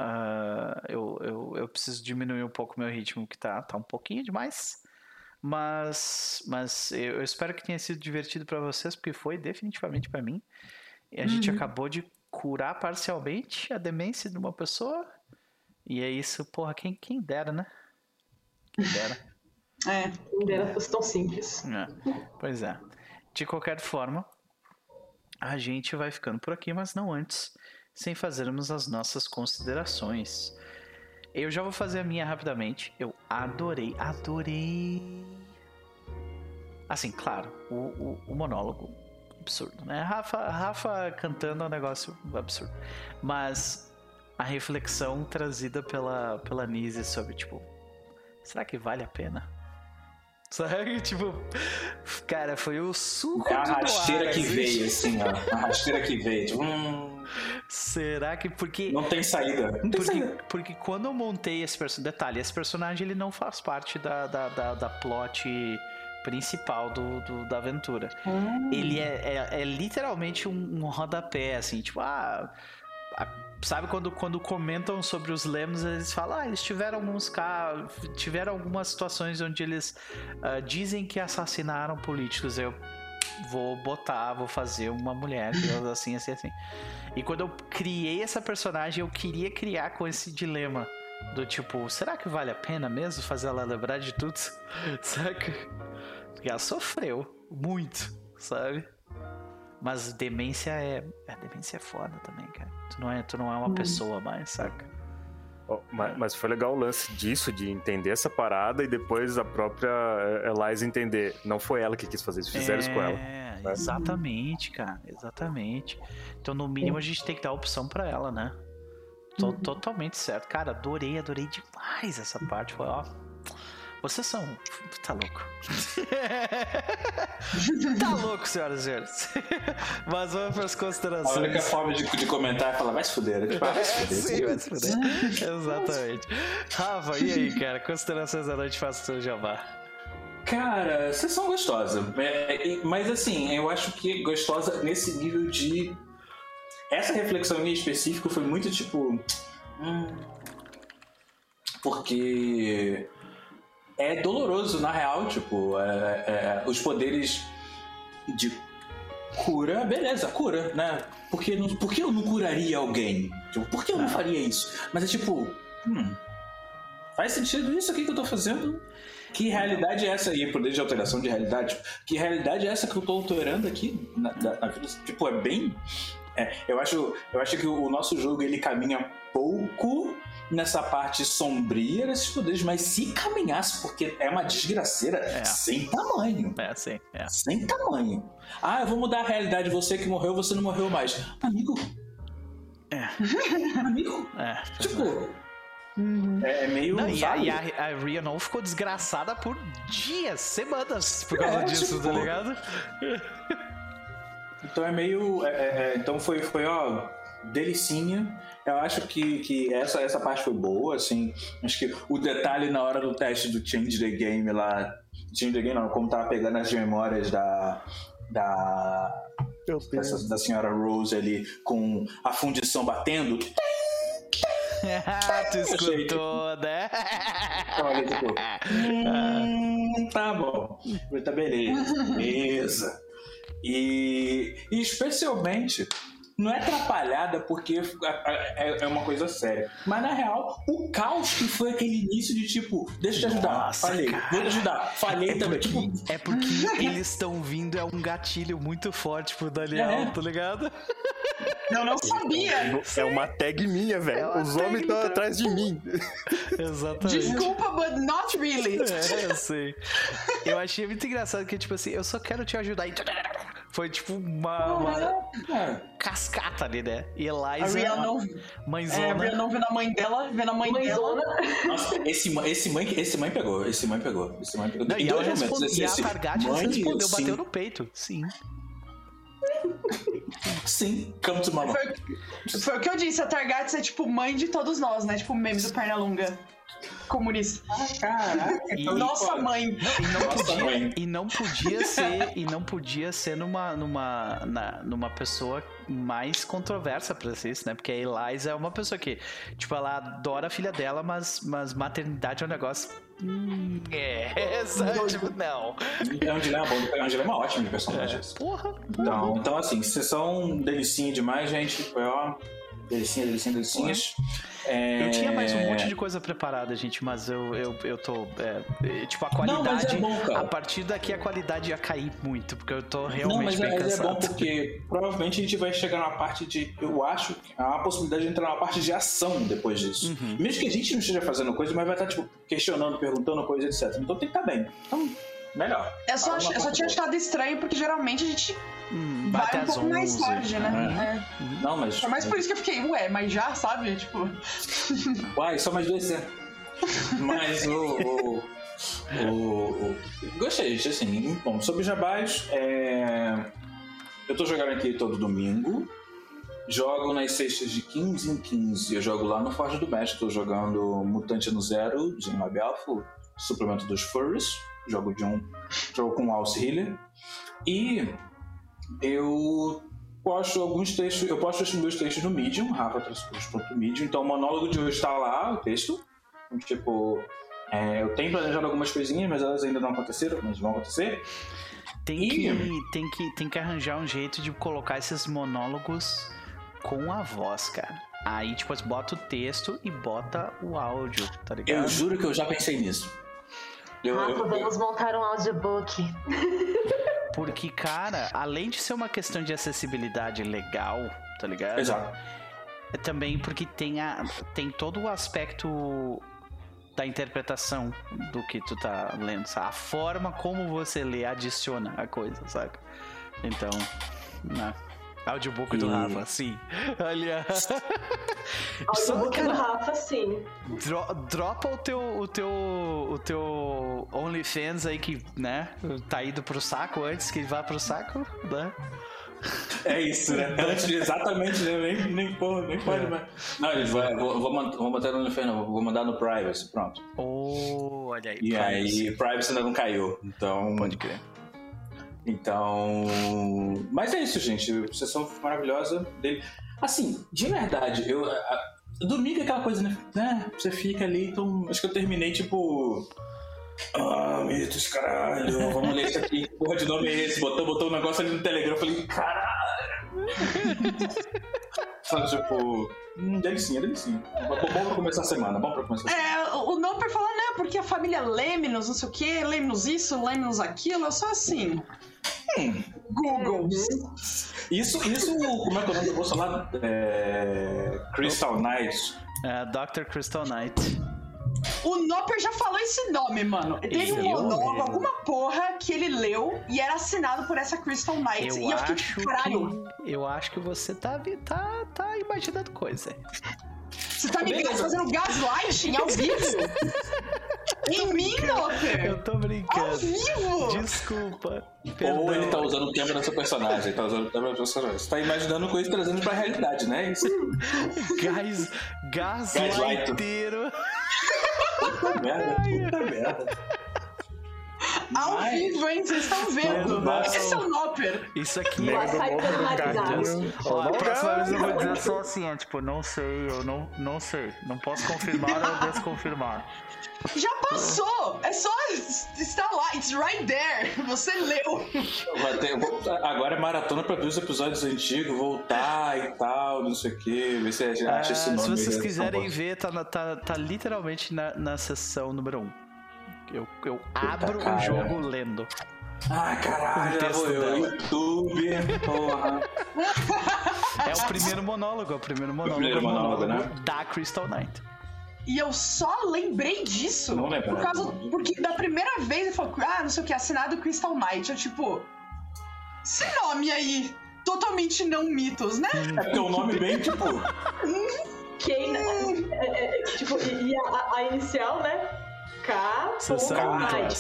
uh, eu, eu, eu preciso diminuir um pouco meu ritmo, que tá, tá um pouquinho demais. Mas, mas eu espero que tenha sido divertido para vocês, porque foi definitivamente para mim. E a uhum. gente acabou de curar parcialmente a demência de uma pessoa. E é isso, porra, quem, quem dera, né? Quem dera. É. Quem dera fosse tão simples. É, Pois é. De qualquer forma, a gente vai ficando por aqui, mas não antes, sem fazermos as nossas considerações. Eu já vou fazer a minha rapidamente. Eu adorei, adorei. Assim, claro, o, o, o monólogo, absurdo, né? Rafa, Rafa cantando é um negócio absurdo. Mas a reflexão trazida pela, pela Nise sobre, tipo, será que vale a pena? Sabe? Tipo, cara, foi o suco É a rasteira que assim. veio, assim, ó. A rasteira que veio. Tipo, hum, Será que porque não tem saída. Não tem porque, saída. porque quando eu montei esse personagem, detalhe, esse personagem ele não faz parte da, da, da, da plot principal do, do- da aventura. Ele é, é, é literalmente um, um rodapé, assim, tipo, ah. Sabe quando, quando comentam sobre os Lemos, eles falam, ah, eles tiveram alguns casos, tiveram algumas situações onde eles ah, dizem que assassinaram políticos. Eu vou botar, vou fazer uma mulher, assim, assim, assim. E quando eu criei essa personagem, eu queria criar com esse dilema. Do tipo, será que vale a pena mesmo fazer ela lembrar de tudo? Saca? Porque ela sofreu muito, sabe? Mas demência é. A demência é foda também, cara. Tu não é, tu não é uma pessoa mais, saca? Ó, ma- Mas foi legal o lance disso, de entender essa parada e depois a própria eh, Eliza entender. Não foi ela que quis fazer isso, fizeram isso com ela. É, né? exatamente, cara. Exatamente. Então, no mínimo, a gente tem que dar a opção pra ela, né? To- Totalmente certo. Cara, adorei, adorei demais essa parte. Foi, ó. Vocês são. Tá louco. tá louco, senhoras e senhores. Mas vamos pras A considerações. única forma de, de comentar é falar, vai se fuder. Tipo, vai se fuder. Sim, vai se fuder. Exatamente. Rafa, e aí, cara? Considerações da noite, faça o seu jabá. Cara, sessão gostosa. É, e- mas assim, eu acho que gostosa nesse nível de. Essa reflexão em específico foi muito tipo. hum, porque é doloroso, na real, tipo, é- é, os poderes de cura, beleza, cura, né? Por que, não, por que eu não curaria alguém? Tipo, por que eu não faria isso? Mas é tipo, hum, faz sentido isso aqui que eu tô fazendo? Que realidade é essa aí, poder de alteração de realidade? Que realidade é essa que eu tô alterando aqui na, na- na vida? Tipo, é bem. É, eu, acho, eu acho que o nosso jogo ele caminha pouco nessa parte sombria desses poderes, mas se caminhasse, porque é uma desgraceira É. sem tamanho. É, sim, é. Sem tamanho. Ah, eu vou mudar a realidade. Você que morreu, você não morreu mais. Amigo. É. Amigo. É. Tipo. É meio. Não, e a, e a, a Ria não ficou desgraçada por dias, semanas por causa É, disso, tipo- tá ligado? Então é meio. é, é, é, então foi, foi, ó, delicinha. Eu acho que, que essa, essa parte foi boa, assim. Acho que o detalhe na hora do teste do Change the Game lá. Change the Game não, como tava pegando as memórias da. Da, dessa- da senhora Rose ali com a fundição batendo. tu escutou, né? Olha, tipo, hum, tá bom. Tá beleza, beleza. E, e especialmente, não é atrapalhada porque é, é uma coisa séria. Mas na real, o caos que foi aquele início de tipo, deixa eu te ajudar, Nossa, falei, cara. vou te ajudar, falei É também. porque, Tipo, é porque eles estão vindo, é um gatilho muito forte pro Daniel, É. tá ligado? Eu não sabia. É uma tag minha, É velho. uma Os homens estão atrás de mim. Exatamente. Desculpa, but not really. É, eu sei. Eu achei muito engraçado que, tipo assim, eu só quero te ajudar. E... Foi tipo uma, uma é, cascata ali, né? E A Eliza, Ria não, é, a mãezona. Ria não vendo a mãe dela, vendo a mãe dela. Mãezona. nossa, esse, mãe- esse, mãe, esse mãe pegou, esse mãe pegou, esse mãe pegou. Não, e, dois momentos, responde, esse- e a mãe, respondeu, sim, bateu no peito. Sim. Sim, come to mama. Foi, foi o que eu disse, a Targaryen é tipo mãe de todos nós, né? Tipo meme do Pernalonga comunista. Caraca, E- Nossa mãe. E não, Nossa, podia, mãe. e não podia ser e não podia ser numa numa na- numa pessoa mais controversa pra ser isso, né? Porque a Eliza é uma pessoa que, tipo, ela adora a filha dela, mas mas maternidade é um negócio hum, é, sabe? tipo, não. É um dilema bom, é um dilema ótimo de personagem. Porra. Então, então, assim, sessão delicinha demais, gente. Foi ó. Delicinhas, delicinhas, delicinhas. É... Eu tinha mais um monte de coisa preparada, gente, mas eu, eu, eu tô. é, tipo, a qualidade. Não, é bom, a partir daqui a qualidade ia cair muito, porque eu tô realmente Não, mas, bem é, é cansado. bom porque provavelmente a gente vai chegar numa parte de. Eu acho que há uma possibilidade de entrar numa parte de ação depois disso. Uhum. Mesmo que a gente não esteja fazendo coisa, mas vai estar, tipo, questionando, perguntando coisa, etc. Então tem que estar bem. Então, melhor. Eu só, eu só tinha achado estranho porque geralmente a gente Hum, vai um pouco mais 11, tarde, né? Não, mas. É. Foi mais por isso que eu fiquei, ué, mas já, sabe? Tipo. Uai, só mais dois cento. Mas o. o, o- o- Gostei, assim. Bom, sobre Jabás, é... eu tô jogando aqui todo domingo. Jogo nas sextas de 15 em 15. Eu jogo lá no Forja do Mestre. Tô jogando Mutante no Zero, de Mabelfo, suplemento dos Furries. Jogo de um. Jogo com Alce Healer. E eu posto alguns textos. Eu posto os meus textos no Medium, Rafa trouxe Medium. Então o monólogo de hoje está lá, o texto. Tipo, é, eu tenho planejado algumas coisinhas, mas elas ainda não aconteceram, mas vão acontecer. Tem Ih. que, tem, que, tem que arranjar um jeito de colocar esses monólogos com a voz, cara. Aí, tipo, bota o texto e bota o áudio, tá ligado? Eu juro que eu já pensei nisso. Eu, Rafa, eu- vamos montar um audiobook. Porque, cara, além de ser uma questão de acessibilidade legal, tá ligado? Exato. É também porque tem, a, tem todo o aspecto da interpretação do que tu tá lendo, sabe? A forma como você lê adiciona a coisa, saca? Então, né? Audiobook do E- Rafa, sim. Olha. Só, Audiobook do cara, Rafa, sim. dro- dropa o teu, o teu, o teu OnlyFans aí que, né, tá indo pro saco antes que vá pro saco, né? É isso, né? Antes de exatamente, né? Nem, nem, porra, nem pode mais. Não, eles vão, vou, vou, vou manter no inferno, vou mandar no Privacy, pronto. Oh, olha aí. E privacy. aí, Privacy ainda não caiu. Então. Pode crer. Então. Mas é isso, gente. Sessão maravilhosa dele. Assim, de verdade, eu. a- a- domingo é aquela coisa, né? né? Você fica ali, então. Acho que eu terminei tipo. Ah, mitos, caralho, vamos ler isso aqui. Porra de nome é esse? Botou, botou um negócio ali no Telegram. Eu falei, caralho. Sabe, tipo. Hum, delicinha, delicinha. Bom pra começar a semana, bom pra começar a semana. É, o Noper fala, né, porque a família Lêminos, não sei o quê, Lêminos isso, Lêminos aquilo, eu sou assim. Google. Isso, isso, como é que é o nome do lá? É... Crystal Knight. É, Dr. Crystal Knight. O Noper já falou esse nome, mano. Teve um Eu? monólogo, alguma porra que ele leu e era assinado por essa Crystal Knight. Eu e eu fiquei acho tipo, caralho, que eu acho que você tá tá tá imaginando coisa. Você tá me Beleza. fazendo gaslighting ao vivo? em mim, Noper? Eu tô Ao brincando. vivo? Desculpa. Ou Perdão. ele tá usando o tema do seu personagem. Ele tá usando o tema do seu personagem. Você tá imaginando coisa e trazendo pra realidade, né? Isso Gás, gaslighteiro. puta merda, puta merda. Ao Mas- vivo, hein? Vocês estão vendo? Não. Esse é o Noper. Isso aqui é personalizado. Ó, a próxima vez eu vou dizer só assim, ó, tipo, não sei, eu não, não sei. Não posso confirmar ou desconfirmar. Já passou! É só estar lá, it's right there. Você leu. Ter- vou- agora é maratona pra ver os episódios antigos, voltar e tal, não sei o que. Ver se a gente acha esse Ah, nome. se vocês quiserem ver, tá, na- tá, tá literalmente na, na sessão número 1. Um. Eu, eu abro o jogo lendo. Ah, caralho, eu. YouTube, porra. É o primeiro monólogo, é o primeiro monólogo, primeiro monólogo, né? da Crystal Knight. E eu só lembrei disso. Não lembrava. Por causa. Porque da primeira vez ele falou, ah, não sei o que, assinado Crystal Knight. Eu, tipo. Esse nome aí. Totalmente não mitos, né? É porque o nome bem, tipo. Quem. é, é, tipo, e e a, a inicial, né? K. Sessão Knight.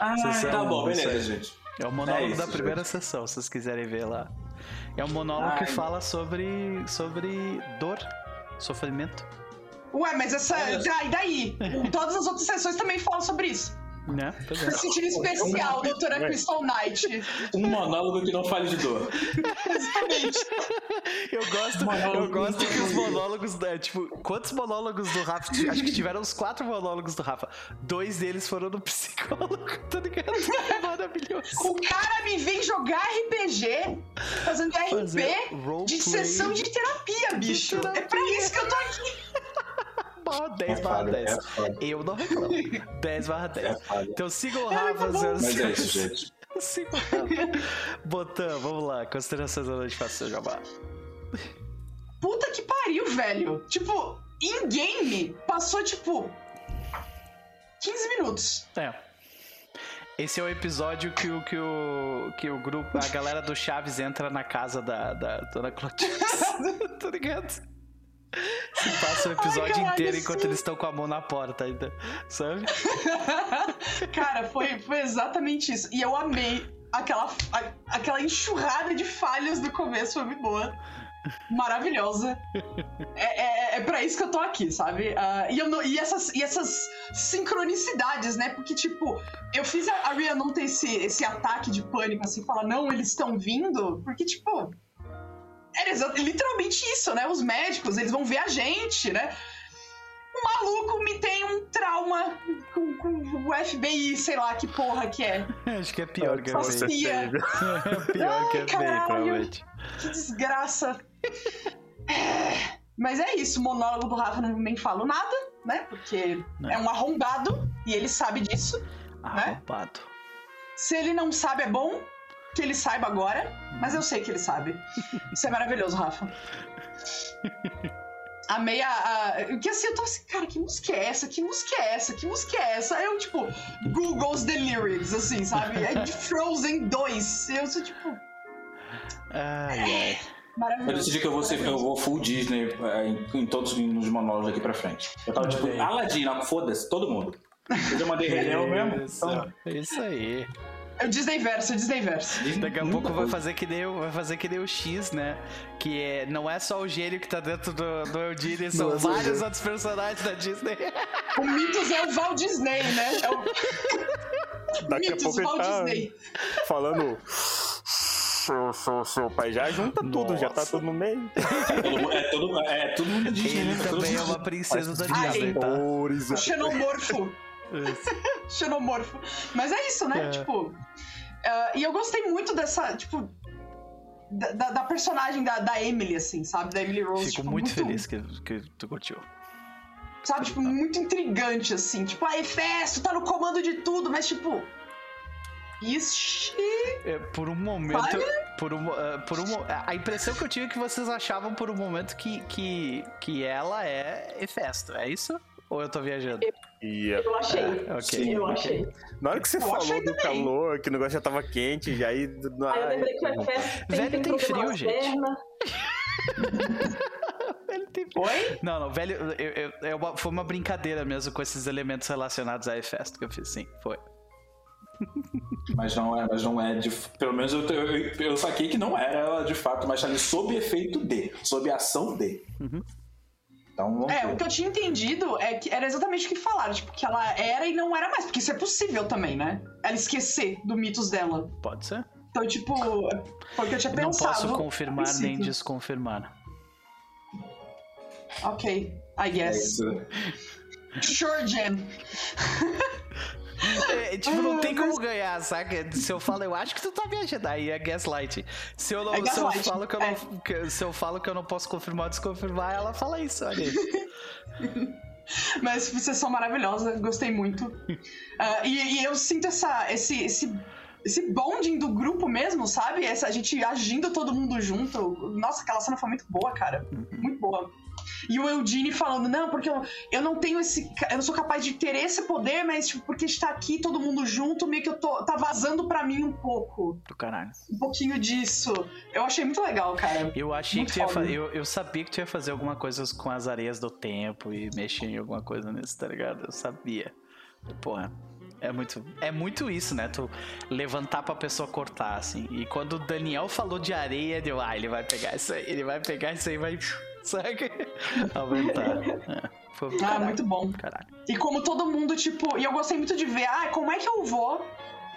Ah, Sessão, tá bom, beleza, gente. É o monólogo É isso, da primeira gente. sessão, se vocês quiserem ver lá. É um monólogo que Ai. fala sobre, sobre dor, sofrimento. Ué, mas essa. E daí? Todas as outras sessões também falam sobre isso. Né? Pois é. sentindo especial, doutora Crystal Knight. Um monólogo que não fale de dor. Exatamente. Eu gosto, Monólogo. eu gosto que os monólogos, né, tipo, quantos monólogos do Rafa? Acho que tiveram uns quatro monólogos do Rafa. Dois deles foram no psicólogo, tá ligado? Maravilhoso. O cara me vem jogar RPG, fazendo RP de sessão de terapia, bicho. É terapia. pra isso que eu tô aqui. Barra 10 barra foda, 10. é foda. Eu não reclamo. 10 barra 10. É. Então sigam o Rafa, senhoras e Mas é isso, gente. Sigam o Rafa. Botan, vamos lá. Considerações da noite, faça seu jabá. Puta que pariu, velho. Tipo, em game, passou tipo 15 minutos. É. Esse é o episódio que o, que o, que o grupo, a galera do Chaves entra na casa da, da Dona Clotilde. tá ligado? Se passa o episódio caralho, inteiro enquanto eles estão com a mão na porta ainda, sabe? Cara, foi, foi exatamente isso. E eu amei aquela, a- aquela enxurrada de falhas do começo, foi muito boa. Maravilhosa. É, é, é pra isso que eu tô aqui, sabe? Ah, e, eu não- e, essas, e essas sincronicidades, né? Porque, tipo, eu fiz a, a não ter esse, esse ataque de pânico, assim, falar, não, eles estão vindo, porque, tipo. Era exa- literalmente isso, né? Os médicos, eles vão ver a gente, né? O maluco me tem um trauma com, com o FBI, sei lá que porra que é. Acho que é pior que a. Tia. É pior que a FBI, provavelmente. Que desgraça. É, Mas é isso, o monólogo do Rafa não nem falo nada, né? Porque Não. é um arrombado e ele sabe disso. Arrombado. Se ele não sabe, é bom que ele saiba agora, mas eu sei que ele sabe. Isso é maravilhoso, Rafa. Amei a, a. Que assim, eu tô assim, cara, que música é essa? Que música é essa? Que música é essa? Aí eu, tipo, Google's the lyrics, assim, sabe? É de Frozen 2. Eu sou, tipo, Ai, ai. Eu maravilhoso. decidi que eu vou, ser, eu vou full Disney é, em, em todos os monólogos daqui pra frente. Eu tava tipo. Aladdin, foda-se, todo mundo. Eu já mandei Leão mesmo. Isso, Então, isso aí. É o Disney verso, é o Disney verso. Daqui a pouco vai fazer que nem o, vai fazer que nem o X, né? Que é, não é só o gênio que tá dentro do, do Eudine, são Não é vários outros personagens da Disney. O Mitos é o Walt Disney, né? É o Daqui a Mitos pouco ele Walt tá Disney. falando. Seu, seu, seu pai já junta tudo, já tá Nossa. tudo no meio. É todo, é todo, é todo mundo Disney, Ele também é uma princesa da Ai, Disney, tá? O xenomorfo. Xenomorfo. Mas é isso, né? É. Tipo. ah, e eu gostei muito dessa, tipo. Da, da- personagem da, da Emily, assim, sabe? Da Emily Rose. Fico tipo, muito feliz que, que tu curtiu. Sabe? Tipo, muito intrigante, assim. Tipo, a Hefesto tá no comando de tudo, mas, tipo. Ixi. É, por um momento. Sabe? Por um, ah, por um, a impressão que eu tive é que vocês achavam por um momento que, que, que ela é Hefesto, é isso? Ou eu tô viajando? E Eu achei. Ok. Sim. Eu achei. na hora que você Eu falou do também. calor, que o negócio já tava quente, e aí. Aí eu lembrei que o Efesto tem, Velho tem tem frio, gente. Ele tem Oi? Não, não, velho, eu, eu- é foi uma brincadeira mesmo com esses elementos relacionados à E-Fest que eu fiz, sim, foi. Mas não é, mas não é de. Pelo menos eu, eu, eu saquei que não era ela de fato, mas tá ali sob efeito de, sob ação de. Uhum. Então É, o que eu tinha entendido é que era exatamente o que falaram, tipo, que ela era e não era mais, porque isso é possível também, né? Ela esquecer do mitos dela. Pode ser? Então, tipo, foi o que eu tinha Não pensado. posso confirmar nem desconfirmar. Ok, I É guess. isso. Sure, Jen. É, tipo, não tem como ganhar, saca? Se eu falo, eu acho que tu tá viajando, aí é gaslight. Se eu, não, É se eu falo que eu é. não, que- se eu falo que eu não posso confirmar ou desconfirmar, ela fala isso, olha aí. Mas vocês são maravilhosas, gostei muito. Ah, e, e eu sinto essa, esse, esse, esse bonding do grupo mesmo, sabe? Essa, a gente agindo todo mundo junto. Nossa, aquela cena foi muito boa, cara. Muito boa. E o Eugene falando, não, porque eu, eu não tenho esse. Eu não sou capaz de ter esse poder, mas tipo, porque está aqui todo mundo junto, meio que eu tô. tá vazando pra mim um pouco. Do caralho. Um pouquinho disso. Eu achei muito legal, cara. Eu achei Muito que tu ia fazer. Eu, eu sabia que tu ia fazer alguma coisa com as areias do tempo e mexer em alguma coisa nisso, tá ligado? Eu sabia. Porra. É muito, é muito isso, né? Tu levantar pra pessoa cortar, assim. E quando o Daniel falou de areia, deu, ah, ele vai pegar isso aí, ele vai pegar isso aí e vai. Saca? Aumentar. É, Foi Ah, caralho, muito bom. Caralho. E como todo mundo, tipo. E eu gostei muito de ver, ah, como é que eu vou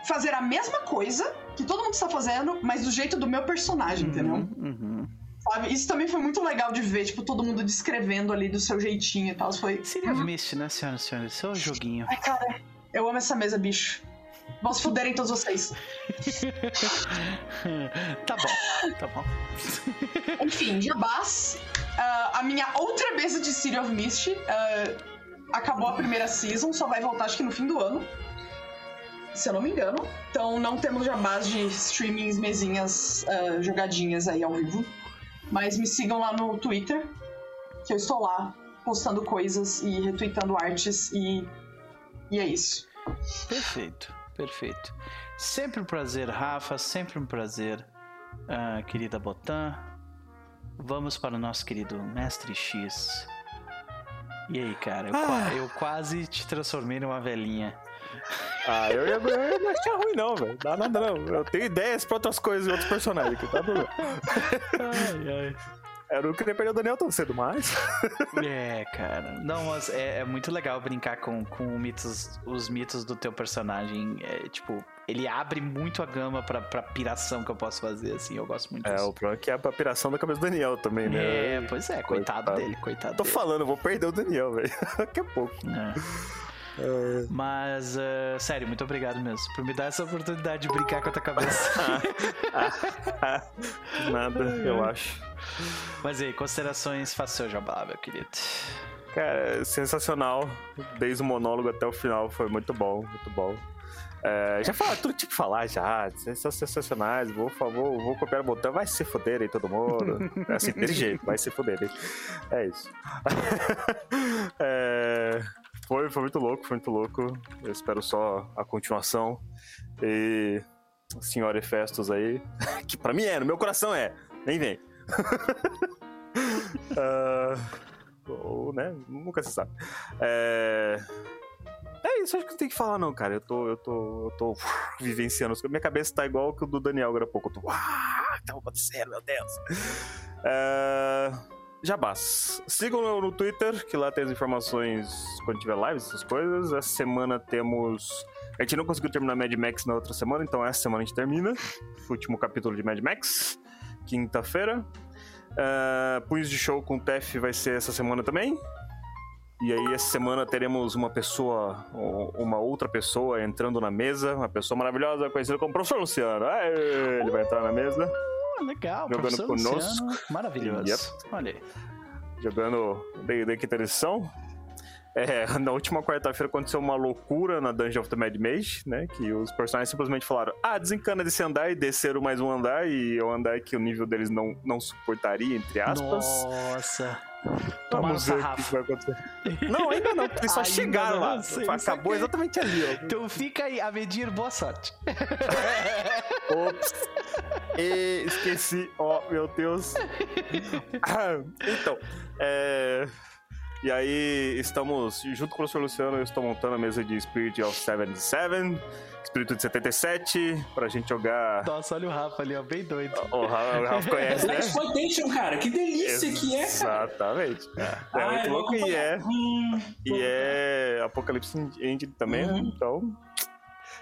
fazer a mesma coisa que todo mundo está fazendo, mas do jeito do meu personagem, entendeu? Uhum, uhum. Sabe? Isso também foi muito legal de ver, tipo, todo mundo descrevendo ali do seu jeitinho e tal. Foi. Seria Mist, né, senhoras e senhores? Seu joguinho. Ai, cara, eu amo essa mesa, bicho. Vão se fuderem todos vocês. tá bom, tá bom. Enfim, Jabás. ah, a minha outra mesa de City of Mist ah, acabou a primeira season, só vai voltar acho que no fim do ano. Se eu não me engano. Então não temos Jabás de streamings, mesinhas, ah, jogadinhas aí ao vivo. Mas me sigam lá no Twitter, que eu estou lá postando coisas e retweetando artes e. E é isso. Perfeito, perfeito. Sempre um prazer, Rafa. Sempre um prazer, ah, querida Botan. Vamos para o nosso querido Mestre X. E aí, cara? Eu, qua- Ah. eu quase te transformei numa velhinha. Ah, eu, eu, eu não achei ruim, não, velho. Dá nada, não. Eu tenho ideias pra outras coisas e outros personagens aqui, tá tudo bem. Ai, Eu não queria perder o Daniel tão cedo, ai. É, cara. Não, mas é, é muito legal brincar com, com mitos, os mitos do teu personagem. É, tipo, ele abre muito a gama pra, pra piração que eu posso fazer, assim. Eu gosto muito É, disso. o problema é que é a piração da cabeça do Daniel também, né? É, pois é, coitado, Coitado. dele, coitado Tô dele. falando, vou perder o Daniel, velho. Daqui a pouco. É. É. Mas, eh, sério, muito obrigado mesmo por me dar essa oportunidade de brincar com a tua cabeça. Nada, eu acho. Mas aí, considerações, faça seu jabá, meu querido. Cara, sensacional. Desde o monólogo até o final foi muito bom, muito bom. É, já falei tudo que falar já. São sensacionais. Vou, vou, vou copiar o botão. Vai se aí todo mundo. É assim, desse jeito, vai se aí. É isso. É, foi, foi muito louco, foi muito louco. Eu espero só a continuação. E. Senhora Efestos aí. Que pra mim é, no meu coração é. Nem vem. Ah, ou, né? Nunca se sabe. É... é isso, acho que não tem que falar, não, cara. Eu tô, eu tô, eu tô uf, vivenciando. Minha cabeça tá igual que o do Daniel agora há pouco. Eu tô. Ah, tá acontecendo, meu Deus. É... Jabás. Sigam eu no Twitter, que lá tem as informações quando tiver lives, essas coisas. Essa semana temos. A gente não conseguiu terminar Mad Max na outra semana, então essa semana a gente termina. O último capítulo de Mad Max, quinta-feira. Uh, Punhos de Show com o Tef vai ser essa semana também. E aí, essa semana teremos uma pessoa, uma outra pessoa entrando na mesa, uma pessoa maravilhosa conhecida como Professor Luciano. Aê, ele vai entrar na mesa, Oh, legal, Jogando professor conosco. Luciano, maravilhoso. Yep. Olha aí. jogando D&D quinta edição. É, na última quarta-feira aconteceu uma loucura na Dungeon of the Mad Mage, né? Que os personagens simplesmente falaram: Ah, desencana desse andar e desceram mais um andar, e é um andar que o nível deles não, não suportaria, entre aspas. Nossa. Vamos ver o que vai acontecer. Não, ainda não, porque eles só chegaram não, lá. sei, Acabou saquei. exatamente ali, ó. Então fica aí a medir, boa sorte. Ops. E esqueci. Ó, meu Deus. Ah, então, é. E aí, estamos, junto com o professor Luciano, eu estou montando a mesa de Spirit of 77, Espírito de 77, pra gente jogar. Nossa, olha o Rafa ali, ó, bem doido. O Rafa, o Rafa conhece, né? Exploitation, cara, que delícia que é, cara. Exatamente. É Ah, muito vou louco e é. Hum, E é Apocalipse Engine também? Uhum. então.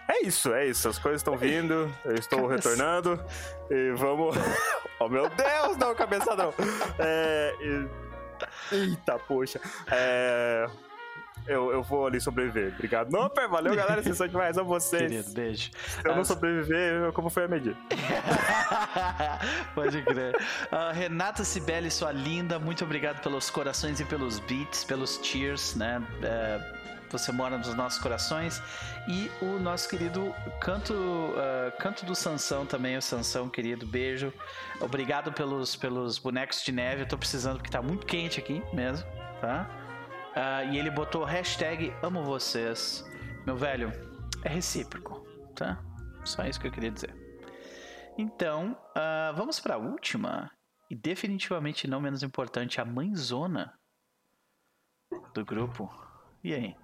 É isso, é isso. As coisas estão vindo, eu estou Cabeça. retornando e vamos. oh meu Deus, não, cabeça não. É, e- Eita, poxa. É, Eu, eu vou ali sobreviver. Obrigado. Não, pera, valeu, galera. Vocês são demais. Amo vocês. Querido, beijo. Se eu não As- sobreviver, como foi a medida? Pode crer. Ah, Renata Sibeli, sua linda, muito obrigado pelos corações e pelos beats, pelos cheers, né? É, você mora nos nossos corações. E o nosso querido Canto, ah, Canto do Sansão também, o Sansão, querido, beijo. Obrigado pelos, pelos bonecos de neve, eu tô precisando porque tá muito quente aqui mesmo, tá? Ah, e ele botou hashtag amo vocês. Meu velho, é recíproco, tá? Só isso que eu queria dizer. Então, ah, vamos para a última e definitivamente não menos importante, a mãezona do grupo. E aí?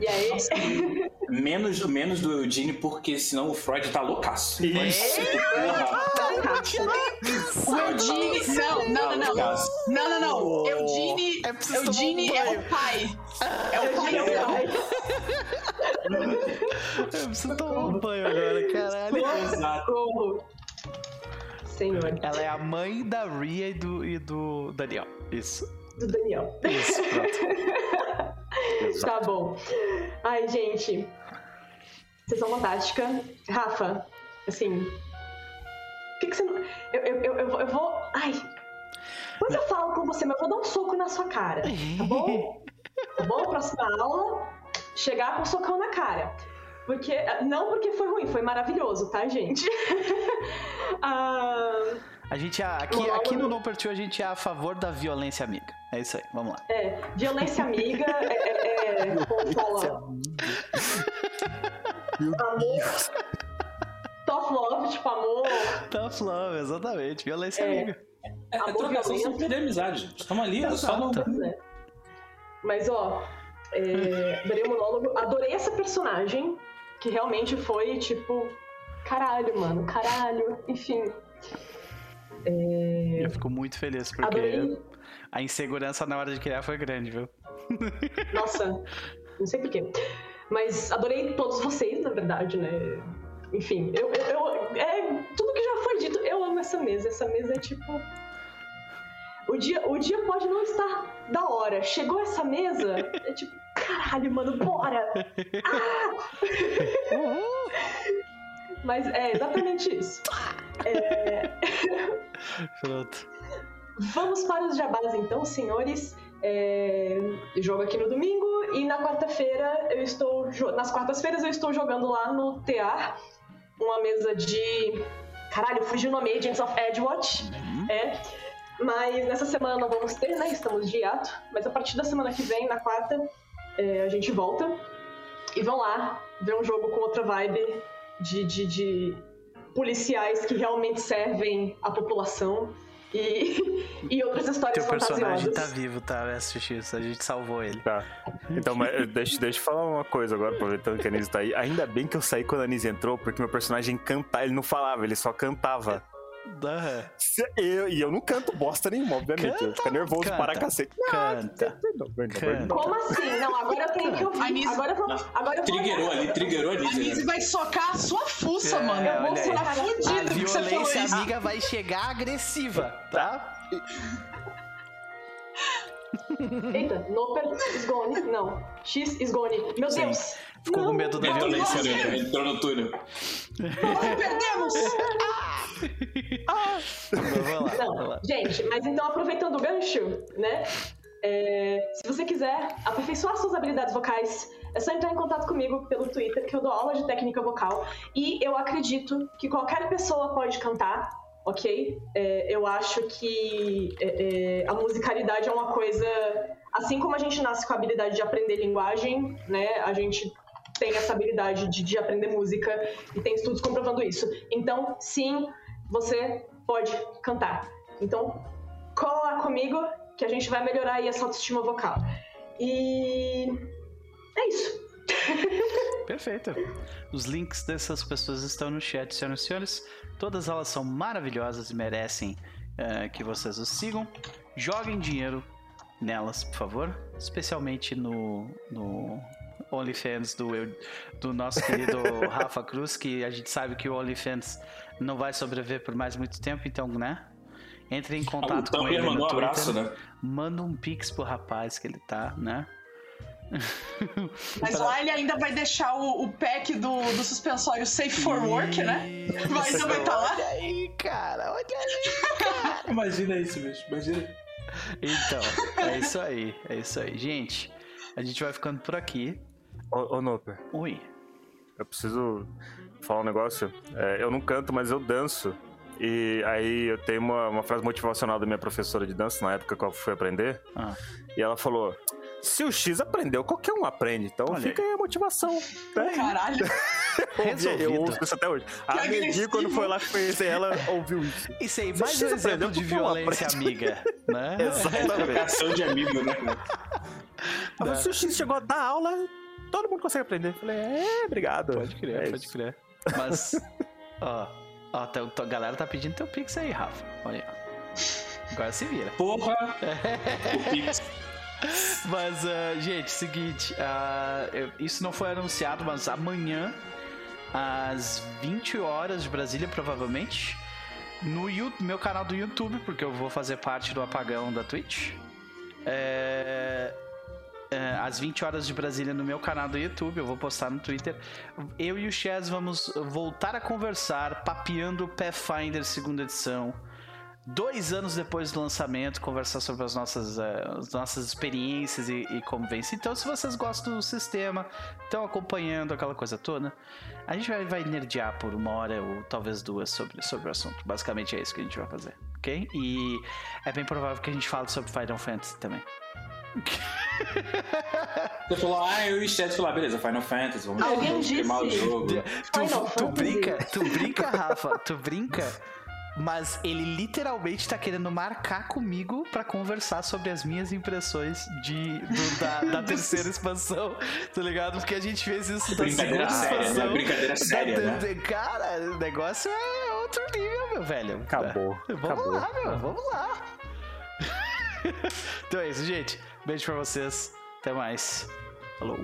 E aí. Menos, menos do Eugene, porque senão o Freud tá loucaço. Isso. O Eugene. Não, não, não, não. Não, não, não. Eugene. É Eugene é o pai. É o pai, é o pai. Eu preciso tomar um banho agora, caralho. Exato. Socorro. Senhor. Ela é a mãe da Ria e do, e do Daniel. Isso. Do Daniel. Isso, pronto. Tá bom. Ai, gente. Vocês são fantástica. Rafa, assim. O que, que você não. Eu, eu, eu, eu vou- eu vou. Ai. Depois eu falo com você, mas eu vou dar um soco na sua cara. Tá bom? Tá bom? Próxima aula, chegar com um socão na cara. Porque. Não porque foi ruim, foi maravilhoso, tá, gente? Ah, A gente, é- aqui, aqui no No Partiu, a gente é a favor da violência amiga. É isso aí, vamos lá. é, violência amiga é. é, é como fala? Amor. Tough love, tipo, amor. Tough love, exatamente. Violência É. amiga. É, é Amor trocação sem perder amizade. Estamos ali, ó, só não. Exato. É. Mas, ó, é, adorei o monólogo. Adorei essa personagem, que realmente foi, tipo, caralho, mano, caralho. Enfim, Eu fico muito feliz porque adorei. a insegurança na hora de criar foi grande, viu? Nossa, não sei porquê. Mas adorei todos vocês, na verdade, né? Enfim, eu, eu, eu- É tudo que já foi dito. Eu amo essa mesa. Essa mesa é tipo. O dia, o dia pode não estar da hora. Chegou essa mesa, é tipo, caralho, mano, bora! Ah! Mas é exatamente isso. Pronto. Vamos para os jabás então, senhores. É, jogo aqui no domingo e na quarta-feira eu estou. Nas quartas-feiras eu estou jogando lá no TEAR uma mesa de. Caralho, fugiu o nome Agents of Edgewatch. É. Mas nessa semana não vamos ter, né? Estamos de hiato. Mas a partir da semana que vem, na quarta, é, a gente volta. E vão lá ver um jogo com outra vibe de, de, de policiais que realmente servem a população. E, e outras histórias Teu personagem fantasiosas. tá vivo, tá? SX, a gente salvou ele. Tá. Então, mas eh, deixa, deixa eu falar uma coisa agora, aproveitando que a Anise tá aí. Ainda bem que eu saí quando a Anise entrou, porque meu personagem cantava, ele não falava, ele só cantava. Eu, e eu não canto bosta nenhuma, obviamente. eu Canta, fico nervoso canta, para cacete. Canta. Perdão, perdão. Como assim? Não, agora eu tenho que ouvir. Anise- Agora eu vou. Agora eu vou Triggerou olhar. ali, triggerou ali. A Nise vai socar a sua fuça, É, mano. Eu vou ficar A fudido que você falou violência isso. amiga vai chegar agressiva, tá? Eita, Noper is gone. Não. X is gone. Meu Sim. Deus. Ficou Não. com medo da no violência amiga. entrou no túnel. Nós perdemos! Vamos lá, vamos lá. gente, mas então aproveitando o gancho, né? é, se você quiser aperfeiçoar suas habilidades vocais, é só entrar em contato comigo pelo Twitter, que eu dou aula de técnica vocal. E eu acredito que qualquer pessoa pode cantar, ok? É, eu acho que é, é, a musicalidade é uma coisa. Assim como a gente nasce com a habilidade de aprender linguagem, né? A gente tem essa habilidade de, de aprender música e tem estudos comprovando isso. Então, sim, você pode cantar. Então, cola lá comigo que a gente vai melhorar aí essa autoestima vocal. E é isso. Perfeito. Os links dessas pessoas estão no chat, senhoras e senhores. Todas elas são maravilhosas e merecem eh, que vocês os sigam. Joguem dinheiro nelas, por favor. Especialmente no, no OnlyFans do, eu- do nosso querido Rafa Cruz, que a gente sabe que o OnlyFans não vai sobreviver por mais muito tempo, então, né? Entre em contato com Tumblr ele no mandou um abraço, né? Manda um pix pro rapaz que ele tá, né? Mas lá ele ainda vai deixar o, o pack do, do suspensório safe for work, né? Vai, ainda vai estar lá. Olha aí, cara, olha aí. Imagina isso, bicho. Imagina. Então, é isso aí, é isso aí. Gente, a gente vai ficando por aqui. Ô, ô Noper, Oi. eu preciso falar um negócio. É, eu não canto, mas eu danço. E aí eu tenho uma, uma frase motivacional da minha professora de dança, na época que eu fui aprender. Ah, E ela falou: Se o X aprendeu, qualquer um aprende. Então Olha fica aí a motivação. né? Caralho. Eu resolvido. ouço isso até hoje. A Medi, quando foi lá conhecer ela, ouviu isso. Isso aí, mais um exemplo aprendeu, de violência amiga, né? Exatamente. Trocação de amigo, né? Ah, Se o X chegou a dar aula, todo mundo consegue aprender. Eu falei, é, obrigado. Pode crer, É pode isso. crer. Mas, ó, ó, tá- tá- a galera tá pedindo teu pix aí, Rafa. Olha aí. Agora se vira. Porra! o Pix. Mas, ah, gente, seguinte, eu- isso não foi anunciado, mas amanhã, às 20 horas de Brasília, provavelmente, no Yu- meu canal do YouTube, porque eu vou fazer parte do apagão da Twitch. É, é, às 20 horas de Brasília no meu canal do YouTube, eu vou postar no Twitter. Eu e o Chaz vamos voltar a conversar, papeando Pathfinder segunda edição. Dois anos depois do lançamento, conversar sobre as nossas, eh, as nossas experiências e, e como vence. Então, se vocês gostam do sistema, estão acompanhando aquela coisa toda, a gente vai, vai nerdear por uma hora ou talvez duas sobre, sobre o assunto. Basicamente é isso que a gente vai fazer, ok? E é bem provável que a gente fale sobre Final Fantasy também. Você falou, ah, eu e o Chat falou, ah, beleza, Final Fantasy, vamos Alguém vamos queimar o disse- jogo. Tu, tu brinca, tu brinca, Rafa, tu brinca, mas ele literalmente tá querendo marcar comigo pra conversar sobre as minhas impressões de, do- da, da terceira expansão, tá ligado? Porque a gente fez isso da segunda séria, né? expansão. Brincadeira séria, da- né? Cara, o negócio é outro nível, meu velho. Acabou. Vamos acabou. lá, meu, vamos lá. então é isso, gente. Beijo pra vocês. Até mais. Falou.